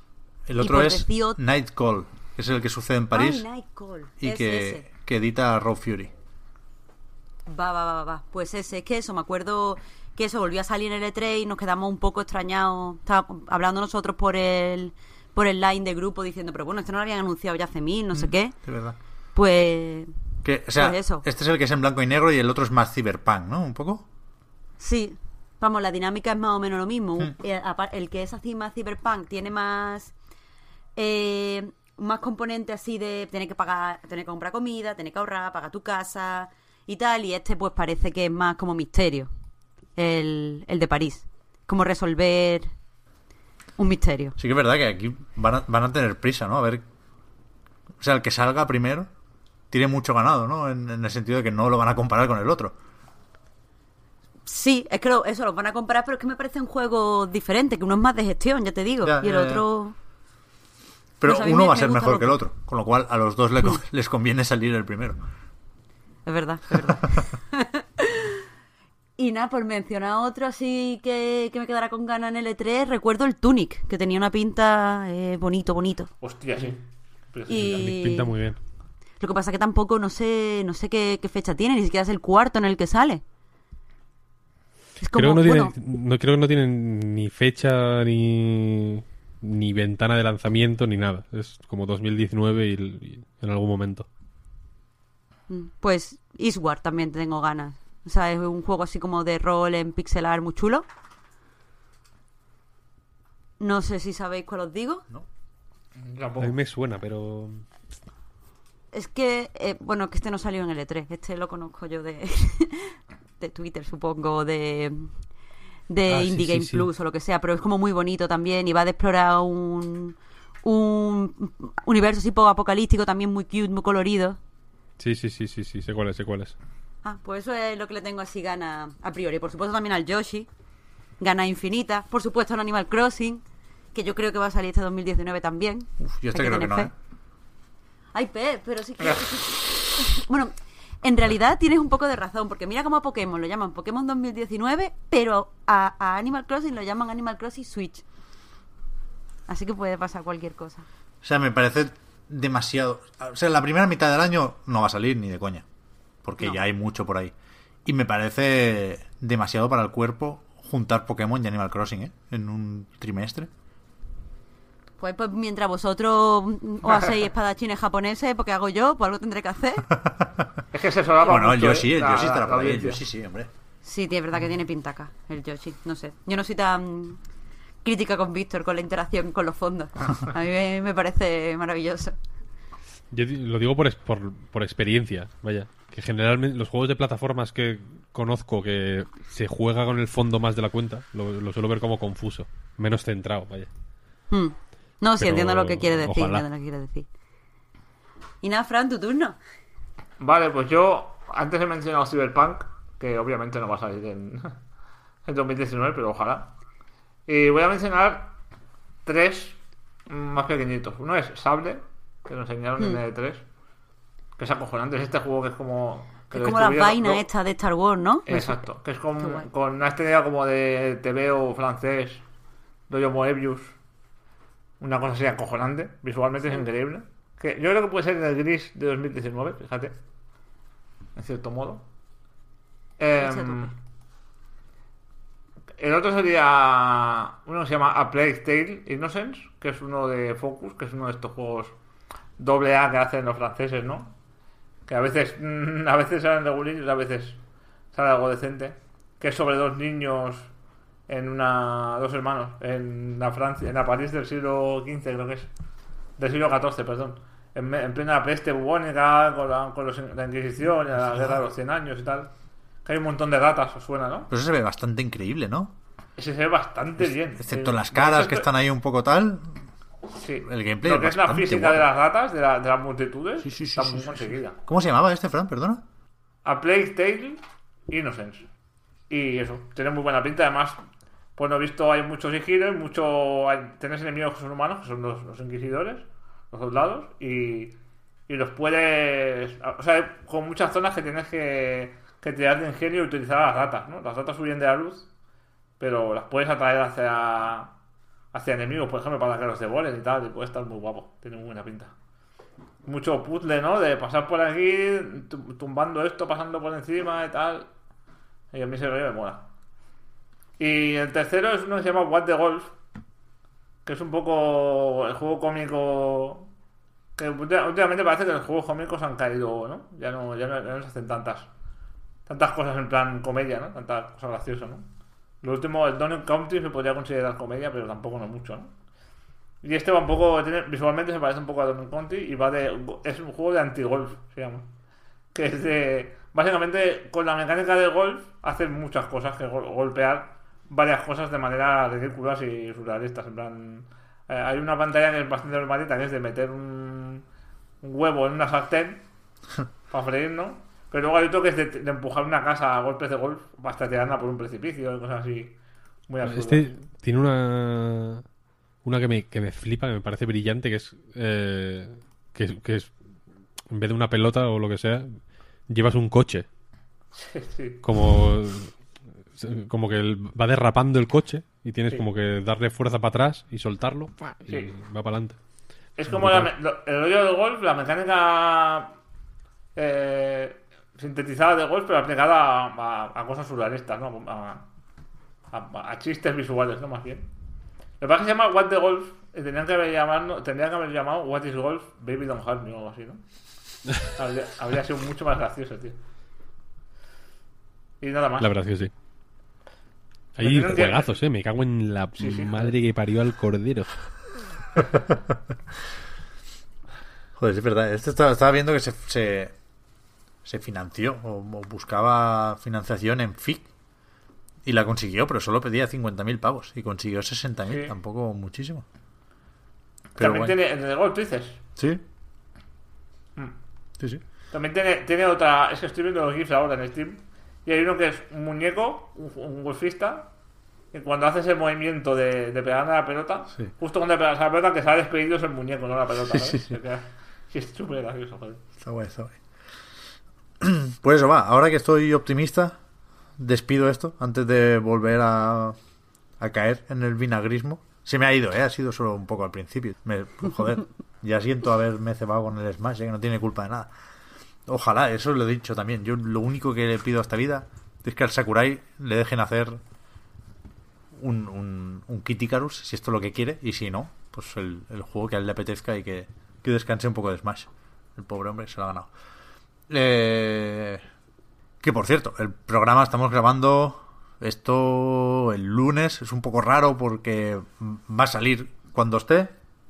El otro es decir Night Call, que es el que sucede en París Ay, Night Call. y que, ese. que edita Raw Fury. Va, va, va, va. Pues ese, es que eso, me acuerdo que eso volvió a salir en el E3 y nos quedamos un poco extrañados. Estaba hablando nosotros por el por el line de grupo diciendo, pero bueno, este no lo habían anunciado ya hace mil, no sé qué. De verdad. Pues Que, o sea, Pues eso. este es el que es en blanco y negro y el otro es más cyberpunk, ¿no? Un poco. sí, vamos, la dinámica es más o menos lo mismo. Hmm. El, apa- el que es así más cyberpunk tiene más eh, más componente así de tener que pagar, tener que comprar comida, tener que ahorrar, pagar tu casa y tal. Y este pues parece que es más como misterio. El, el de París. Como resolver un misterio. Sí que es verdad que aquí van a, van a tener prisa, ¿no? A ver. O sea, el que salga primero tiene mucho ganado, ¿no? En, en el sentido de que no lo van a comparar con el otro. Sí, es que lo- eso lo van a comparar, pero es que me parece un juego diferente, que uno es más de gestión, ya te digo, Ya, y el ya, otro... Pero Pues uno me- va a ser mejor que el otro. Con lo cual a los dos le co- les conviene salir el primero. Es verdad, es verdad. y nada, por mencionar otro así que, que me quedará con ganas en L3, recuerdo el Tunic, que tenía una pinta eh, bonito, bonito. Hostia, sí. Pero sí, Y Pinta muy bien. lo que pasa que tampoco no sé, no sé qué, qué fecha tiene, ni siquiera es el cuarto en el que sale. Es como, creo, que no bueno, tiene, no, creo que no tienen ni fecha ni, ni ventana de lanzamiento ni nada. Es como 2019 y, y en algún momento. Pues Eastward también tengo ganas. O sea, es un juego así como de rol en pixel art muy chulo. No sé si sabéis cuál os digo. A Tampoco. mí me suena, pero... Es que, eh, bueno, que este no salió en el E3. Este lo conozco yo de, de Twitter, supongo, de, de Ah, Indie sí, Game sí. Plus o lo que sea. Pero es como muy bonito también y va de explorar un, un universo así poco apocalíptico, también muy cute, muy colorido. Sí, sí, sí, sí, sí, sé cuál es, sé cuál es. Ah, pues eso es lo que le tengo así gana a priori. Por supuesto también al Yoshi, gana infinita. Por supuesto al Animal Crossing, que yo creo que va a salir este 2019 también. Uf, yo este Hay creo que no, fe. ¿eh? Ay, Pep, pero sí que... bueno, en realidad tienes un poco de razón, porque mira cómo a Pokémon lo llaman Pokémon 2019, pero a, a Animal Crossing lo llaman Animal Crossing Switch. Así que puede pasar cualquier cosa. O sea, me parece demasiado. O sea, la primera mitad del año no va a salir ni de coña. Porque No. ya hay mucho por ahí. Y me parece demasiado para el cuerpo juntar Pokémon y Animal Crossing, ¿eh? En un trimestre. Pues, pues mientras vosotros mm, os hacéis espadachines japoneses, porque hago yo, pues algo tendré que hacer. Es que se solapa Bueno, el mucho, Yoshi, ¿eh? el Yoshi estará por ahí. El. Yoshi sí, hombre. Sí, tiene verdad que tiene pintaca el Yoshi, no sé. Yo no soy tan crítica con Víctor con la interacción con los fondos. A mí me parece maravilloso. Yo lo digo por, por, por experiencia, vaya. Que generalmente los juegos de plataformas que conozco que se juega con el fondo más de la cuenta, lo, lo suelo ver como confuso. Menos centrado, vaya. Hmm. No, sí, entiendo lo que quiere decir, ojalá. entiendo lo que quiere decir. Y nada, Fran, tu turno. Vale, pues yo antes he mencionado Cyberpunk, que obviamente no va a salir en, en 2019, pero ojalá. Y voy a mencionar tres más pequeñitos. Uno es Sable, que nos enseñaron en el 3 que es acojonante. Es este juego que es como... que Es como la vaina esta de Star Wars, ¿no? Exacto, que es con, con una estética como de TVO francés, rollo Moebius, una cosa así acojonante, visualmente es increíble. Que yo creo que puede ser el gris de 2019, fíjate, en cierto modo. Em, el otro sería uno que se llama A Plague Tale Innocence, que es uno de Focus, que es uno de estos juegos doble A que hacen los franceses, ¿no? Que a veces mm, a veces salen regulillos, a veces sale algo decente. Que es sobre dos niños en una dos hermanos en la Francia, en la París del siglo XV creo que es, del siglo XIV, perdón. En, plena peste bubónica, con, la, con los- la Inquisición, y la guerra de los 100 años y tal. Que hay un montón de ratas, os suena, ¿no? Pero eso se ve bastante increíble, ¿no? Ese se ve bastante bien. Excepto las caras no, que están ahí un poco tal. Sí. el gameplay Lo que es la física guapo. de las ratas, de, la- de las multitudes, Sí, sí, sí, está muy conseguida. ¿Cómo se llamaba este, Fran? Perdona. A Plague Tale Innocence. Y eso, tiene muy buena pinta. Además, pues no he visto, hay muchos sigilos, mucho. Tenés enemigos que son humanos, que son los, los inquisidores, los soldados, y, y los puedes. O sea, con muchas zonas que tienes que, que tirar de ingenio y utilizar a las ratas, ¿no? Las ratas huyen de la luz, pero las puedes atraer hacia, hacia enemigos, por ejemplo, para que los devoren y tal, y puede estar muy guapo, tiene muy buena pinta mucho puzzle, ¿no? De pasar por aquí, tu- tumbando esto, pasando por encima y tal. Y a mí ese rollo me mola. Y el tercero es uno que se llama What the Golf, que es un poco el juego cómico. Que últimamente parece que los juegos cómicos han caído, ¿no? Ya no, ya no, ya no se hacen tantas tantas cosas en plan comedia, ¿no? Tantas cosas graciosas, ¿no? Lo último, el Donut Country se podría considerar comedia, pero tampoco no mucho, ¿no? Y este va un poco, tiene- visualmente se parece un poco a Donkey Country y va de, es un juego de anti-golf, se llama. Que es de, básicamente con la mecánica del golf hacen muchas cosas, que gol- golpear varias cosas de manera ridículas y surrealistas. En plan, eh, hay una pantalla que es bastante normalita, que es de meter un, un huevo en una sartén para freír, ¿no? Pero luego hay otro que es de, de empujar una casa a golpes de golf hasta tirarla por un precipicio y cosas así muy absurdas. Este tiene una una que me, que me flipa, que me parece brillante, que es, eh, que, es- que es en vez de una pelota o lo que sea, llevas un coche. Sí, sí. Como como que va derrapando el coche y tienes Sí. como que darle fuerza para atrás y soltarlo y Sí. va para adelante. Es como la me- lo- el rollo del golf, la mecánica eh, sintetizada de golf, pero aplicada a, a- a cosas surrealistas, ¿no? A, a- a chistes visuales, ¿no? Más bien. Lo que pasa es que se llama What the Golf, y tendrían que haber llamado, tendrían que haber llamado What is Golf, Baby Don't Hurt Me o algo así, ¿no? habría, habría sido mucho más gracioso, tío. Y nada más. La verdad es que sí. Hay juegazos, eh. Me cago en la Sí, sí, madre que parió al cordero. Joder, es verdad. Este estaba, estaba viendo que se, se, se financió o, o buscaba financiación en FIC. Y la consiguió, pero solo pedía 50.000 pavos. Y consiguió 60.000, Sí. tampoco muchísimo. Pero También bueno. tiene, en el de golf, tú dices. Sí. Mm. Sí, sí. También tiene, tiene otra. Es que estoy viendo los GIFs ahora en Steam. Y hay uno que es un muñeco, un, un golfista. Y cuando haces el movimiento de, de pegarle a la pelota, Sí. justo cuando pegas a la pelota, que se ha despedido es el muñeco, no la pelota. ¿sabes? Sí, sí. Se queda- sí, es súper gracioso, joder. Está guay, está guay. Pues eso va. Ahora que estoy optimista, despido esto antes de volver a, a caer en el vinagrismo. Se me ha ido, ¿eh? Ha sido solo un poco al principio. Me, joder, ya siento haberme cebado con el Smash, ¿eh? que no tiene culpa de nada. Ojalá, eso lo he dicho también. Yo lo único que le pido a esta vida es que al Sakurai le dejen hacer un, un, un Kit Icarus, si esto es lo que quiere, y si no, pues el, el juego que a él le apetezca y que, que descanse un poco de Smash. El pobre hombre se lo ha ganado. Eh, que por cierto, el programa estamos grabando esto el lunes. Es un poco raro porque va a salir cuando esté.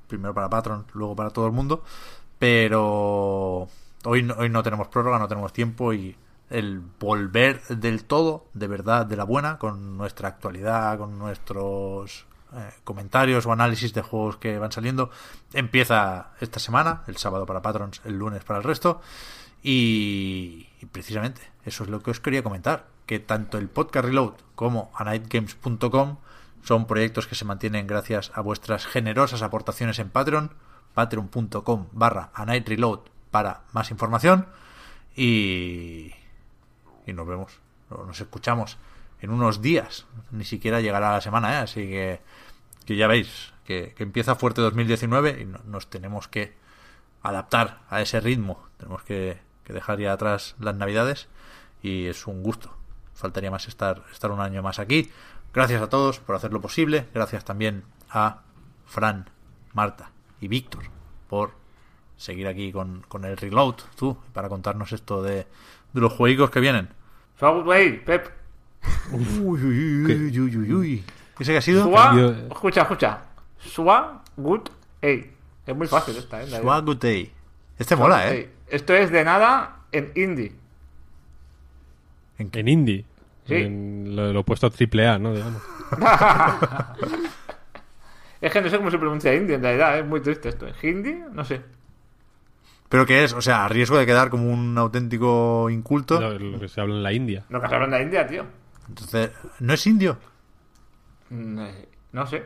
Primero para Patron, luego para todo el mundo. Pero hoy no, hoy no tenemos prórroga, no tenemos tiempo y el volver del todo, de verdad, de la buena, con nuestra actualidad, con nuestros eh, comentarios o análisis de juegos que van saliendo, empieza esta semana, el sábado para Patrons, el lunes para el resto. Y, y precisamente eso es lo que os quería comentar, que tanto el podcast Reload como anightgames.com son proyectos que se mantienen gracias a vuestras generosas aportaciones en Patreon, patreon.com barra anightreload para más información. Y, y nos vemos, nos escuchamos en unos días, ni siquiera llegará la semana, ¿eh? así que, que ya veis que, que empieza fuerte 2019 y no- nos tenemos que adaptar a ese ritmo, tenemos que, que dejar ya atrás las navidades y es un gusto. Faltaría más estar, estar un año más aquí. Gracias a todos por hacerlo posible. Gracias también a Fran, Marta y Víctor por seguir aquí con, con el reload, tú, para contarnos esto de, de los juegos que vienen. Pep. Uy, uy, uy, uy, uy, uy. ¿Ese que ha sido? Sua, Cambio- escucha, escucha. Sua, good, ey. Es muy fácil esta, ¿eh? La- Swagutei. Este mola, ¿eh? Esto es de nada en indie. ¿En qué? En indie. Sí. En lo, lo opuesto a triple A, ¿no? Digamos. Es que no sé cómo se pronuncia indie en realidad, es muy triste esto. ¿Hindi? No sé. ¿Pero qué es? O sea, a riesgo de quedar como un auténtico inculto. Lo, lo que se habla en la India. Lo que se habla en la India, tío. Entonces, ¿no es indio? Mm, eh, No sé.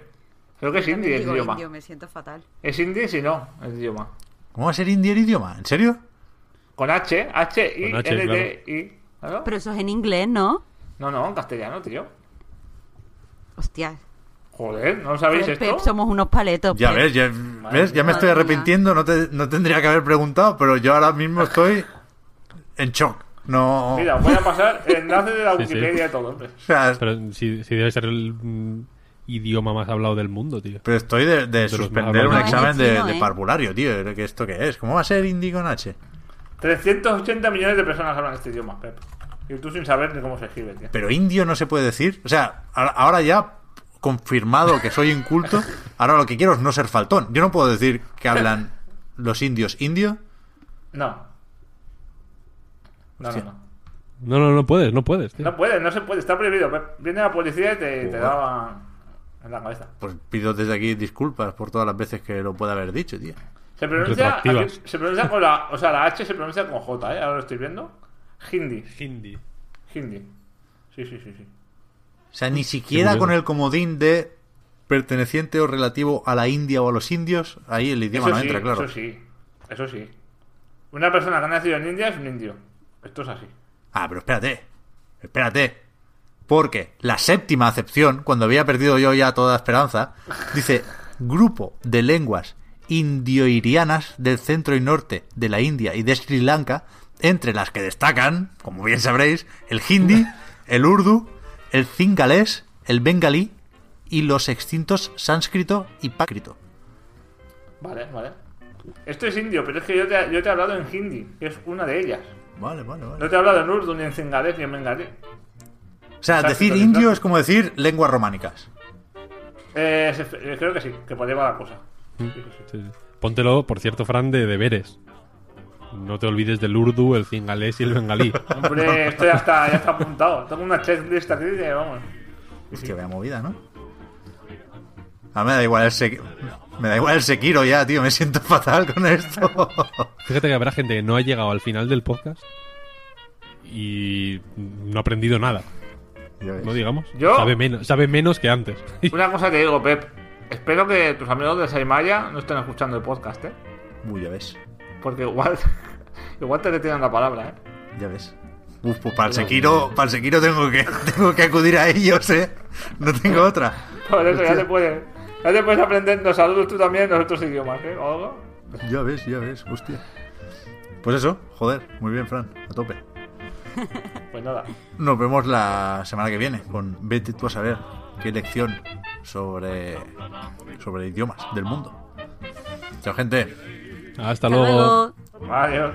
Creo que es también el idioma. indio, me siento fatal. Es indie si no, el idioma. ¿Cómo va a ser indio el idioma? ¿En serio? Con H, H, I, H, N, D, I. ¿Claro? Pero eso es en inglés, ¿no? No, no, en castellano, tío. Hostia. Joder, ¿no lo sabéis Pep, esto? somos unos paletos. Ya Pep. ves, ya, ¿ves? ya me estoy arrepintiendo, no, te- no tendría que haber preguntado, pero yo ahora mismo estoy en shock. No. Mira, voy a pasar el enlace de la Sí, sí. Wikipedia y todo, hombre. O sea, Pero si, si debe ser el mm, idioma más hablado del mundo, tío. pero estoy de, suspender un examen de, ¿eh? parvulario, tío. ¿Que ¿Esto qué es? ¿Cómo va a ser indie con H? 380 millones de personas hablan este idioma, Pep. Y tú sin saber ni cómo se escribe, tío. Pero indio no se puede decir. O sea, ahora- ya confirmado que soy inculto, ahora lo que quiero es no ser faltón. Yo no puedo decir que hablan los indios indio. No. No, Hostia. no, no. No, no, no puedes, no puedes, tío. No puede, no se puede, está prohibido. Viene la policía y te, te da en la cabeza. Pues pido desde aquí disculpas por todas las veces que lo pueda haber dicho, tío. Se pronuncia, aquí- se pronuncia con la, o sea, la H se pronuncia con J, ¿eh? Ahora lo estoy viendo. Hindi, Hindi. hindi. Sí, sí, sí, sí. O sea, ni siquiera con el comodín de perteneciente o relativo a la India o a los indios, ahí el idioma Eso no sí, entra, claro. eso sí, eso sí. Una persona que ha nacido en India es un indio. Esto es así. Ah, pero espérate, espérate. Porque la séptima acepción, cuando había perdido yo ya toda esperanza, dice grupo de lenguas indioirianas del centro y norte de la India y de Sri Lanka, entre las que destacan, como bien sabréis, el hindi, el urdu, el cingalés, el bengalí y los extintos sánscrito y pácrito. Vale, vale. Esto es indio, pero es que yo te, yo te he hablado en hindi, que es una de ellas. Vale, vale, vale. No te he hablado en urdu, ni en cingalés, ni en bengalí. O sea, Sánscrito, decir indio es como decir lenguas románicas. Eh, eh, creo que sí, que por ahí va la cosa. Sí, sí. Póntelo, por cierto, Fran, de deberes. No te olvides del urdu, el cingalés y el bengalí. Hombre, esto ya está, ya está apuntado. Tengo una checklist aquí de, vamos. Hostia, vaya movida, ¿no? A mí me da igual el Sekiro. Me da igual el Sekiro ya, tío. Me siento fatal con esto. Fíjate que habrá gente que no ha llegado al final del podcast y no ha aprendido nada, no digamos. ¿Yo? Sabe menos, sabe menos que antes. Una cosa te digo, Pep. Espero que tus amigos de Saimaya no estén escuchando el podcast, ¿eh? Uy, ya ves. Porque igual, igual te retiran la palabra, ¿eh? Ya ves. Uf, pues para el Sekiro, para el Sekiro tengo que, tengo que acudir a ellos, ¿eh? No tengo otra. Por eso ya te puedes, ya te puedes aprender los saludos tú también en los otros idiomas, ¿eh? ¿O algo? Ya ves, ya ves, hostia. Pues eso, joder, muy bien, Fran, a tope. Pues nada. Nos vemos la semana que viene con Vete tú a saber qué lección sobre, sobre idiomas del mundo. Chao, gente. Hasta Hasta luego. luego. Adiós.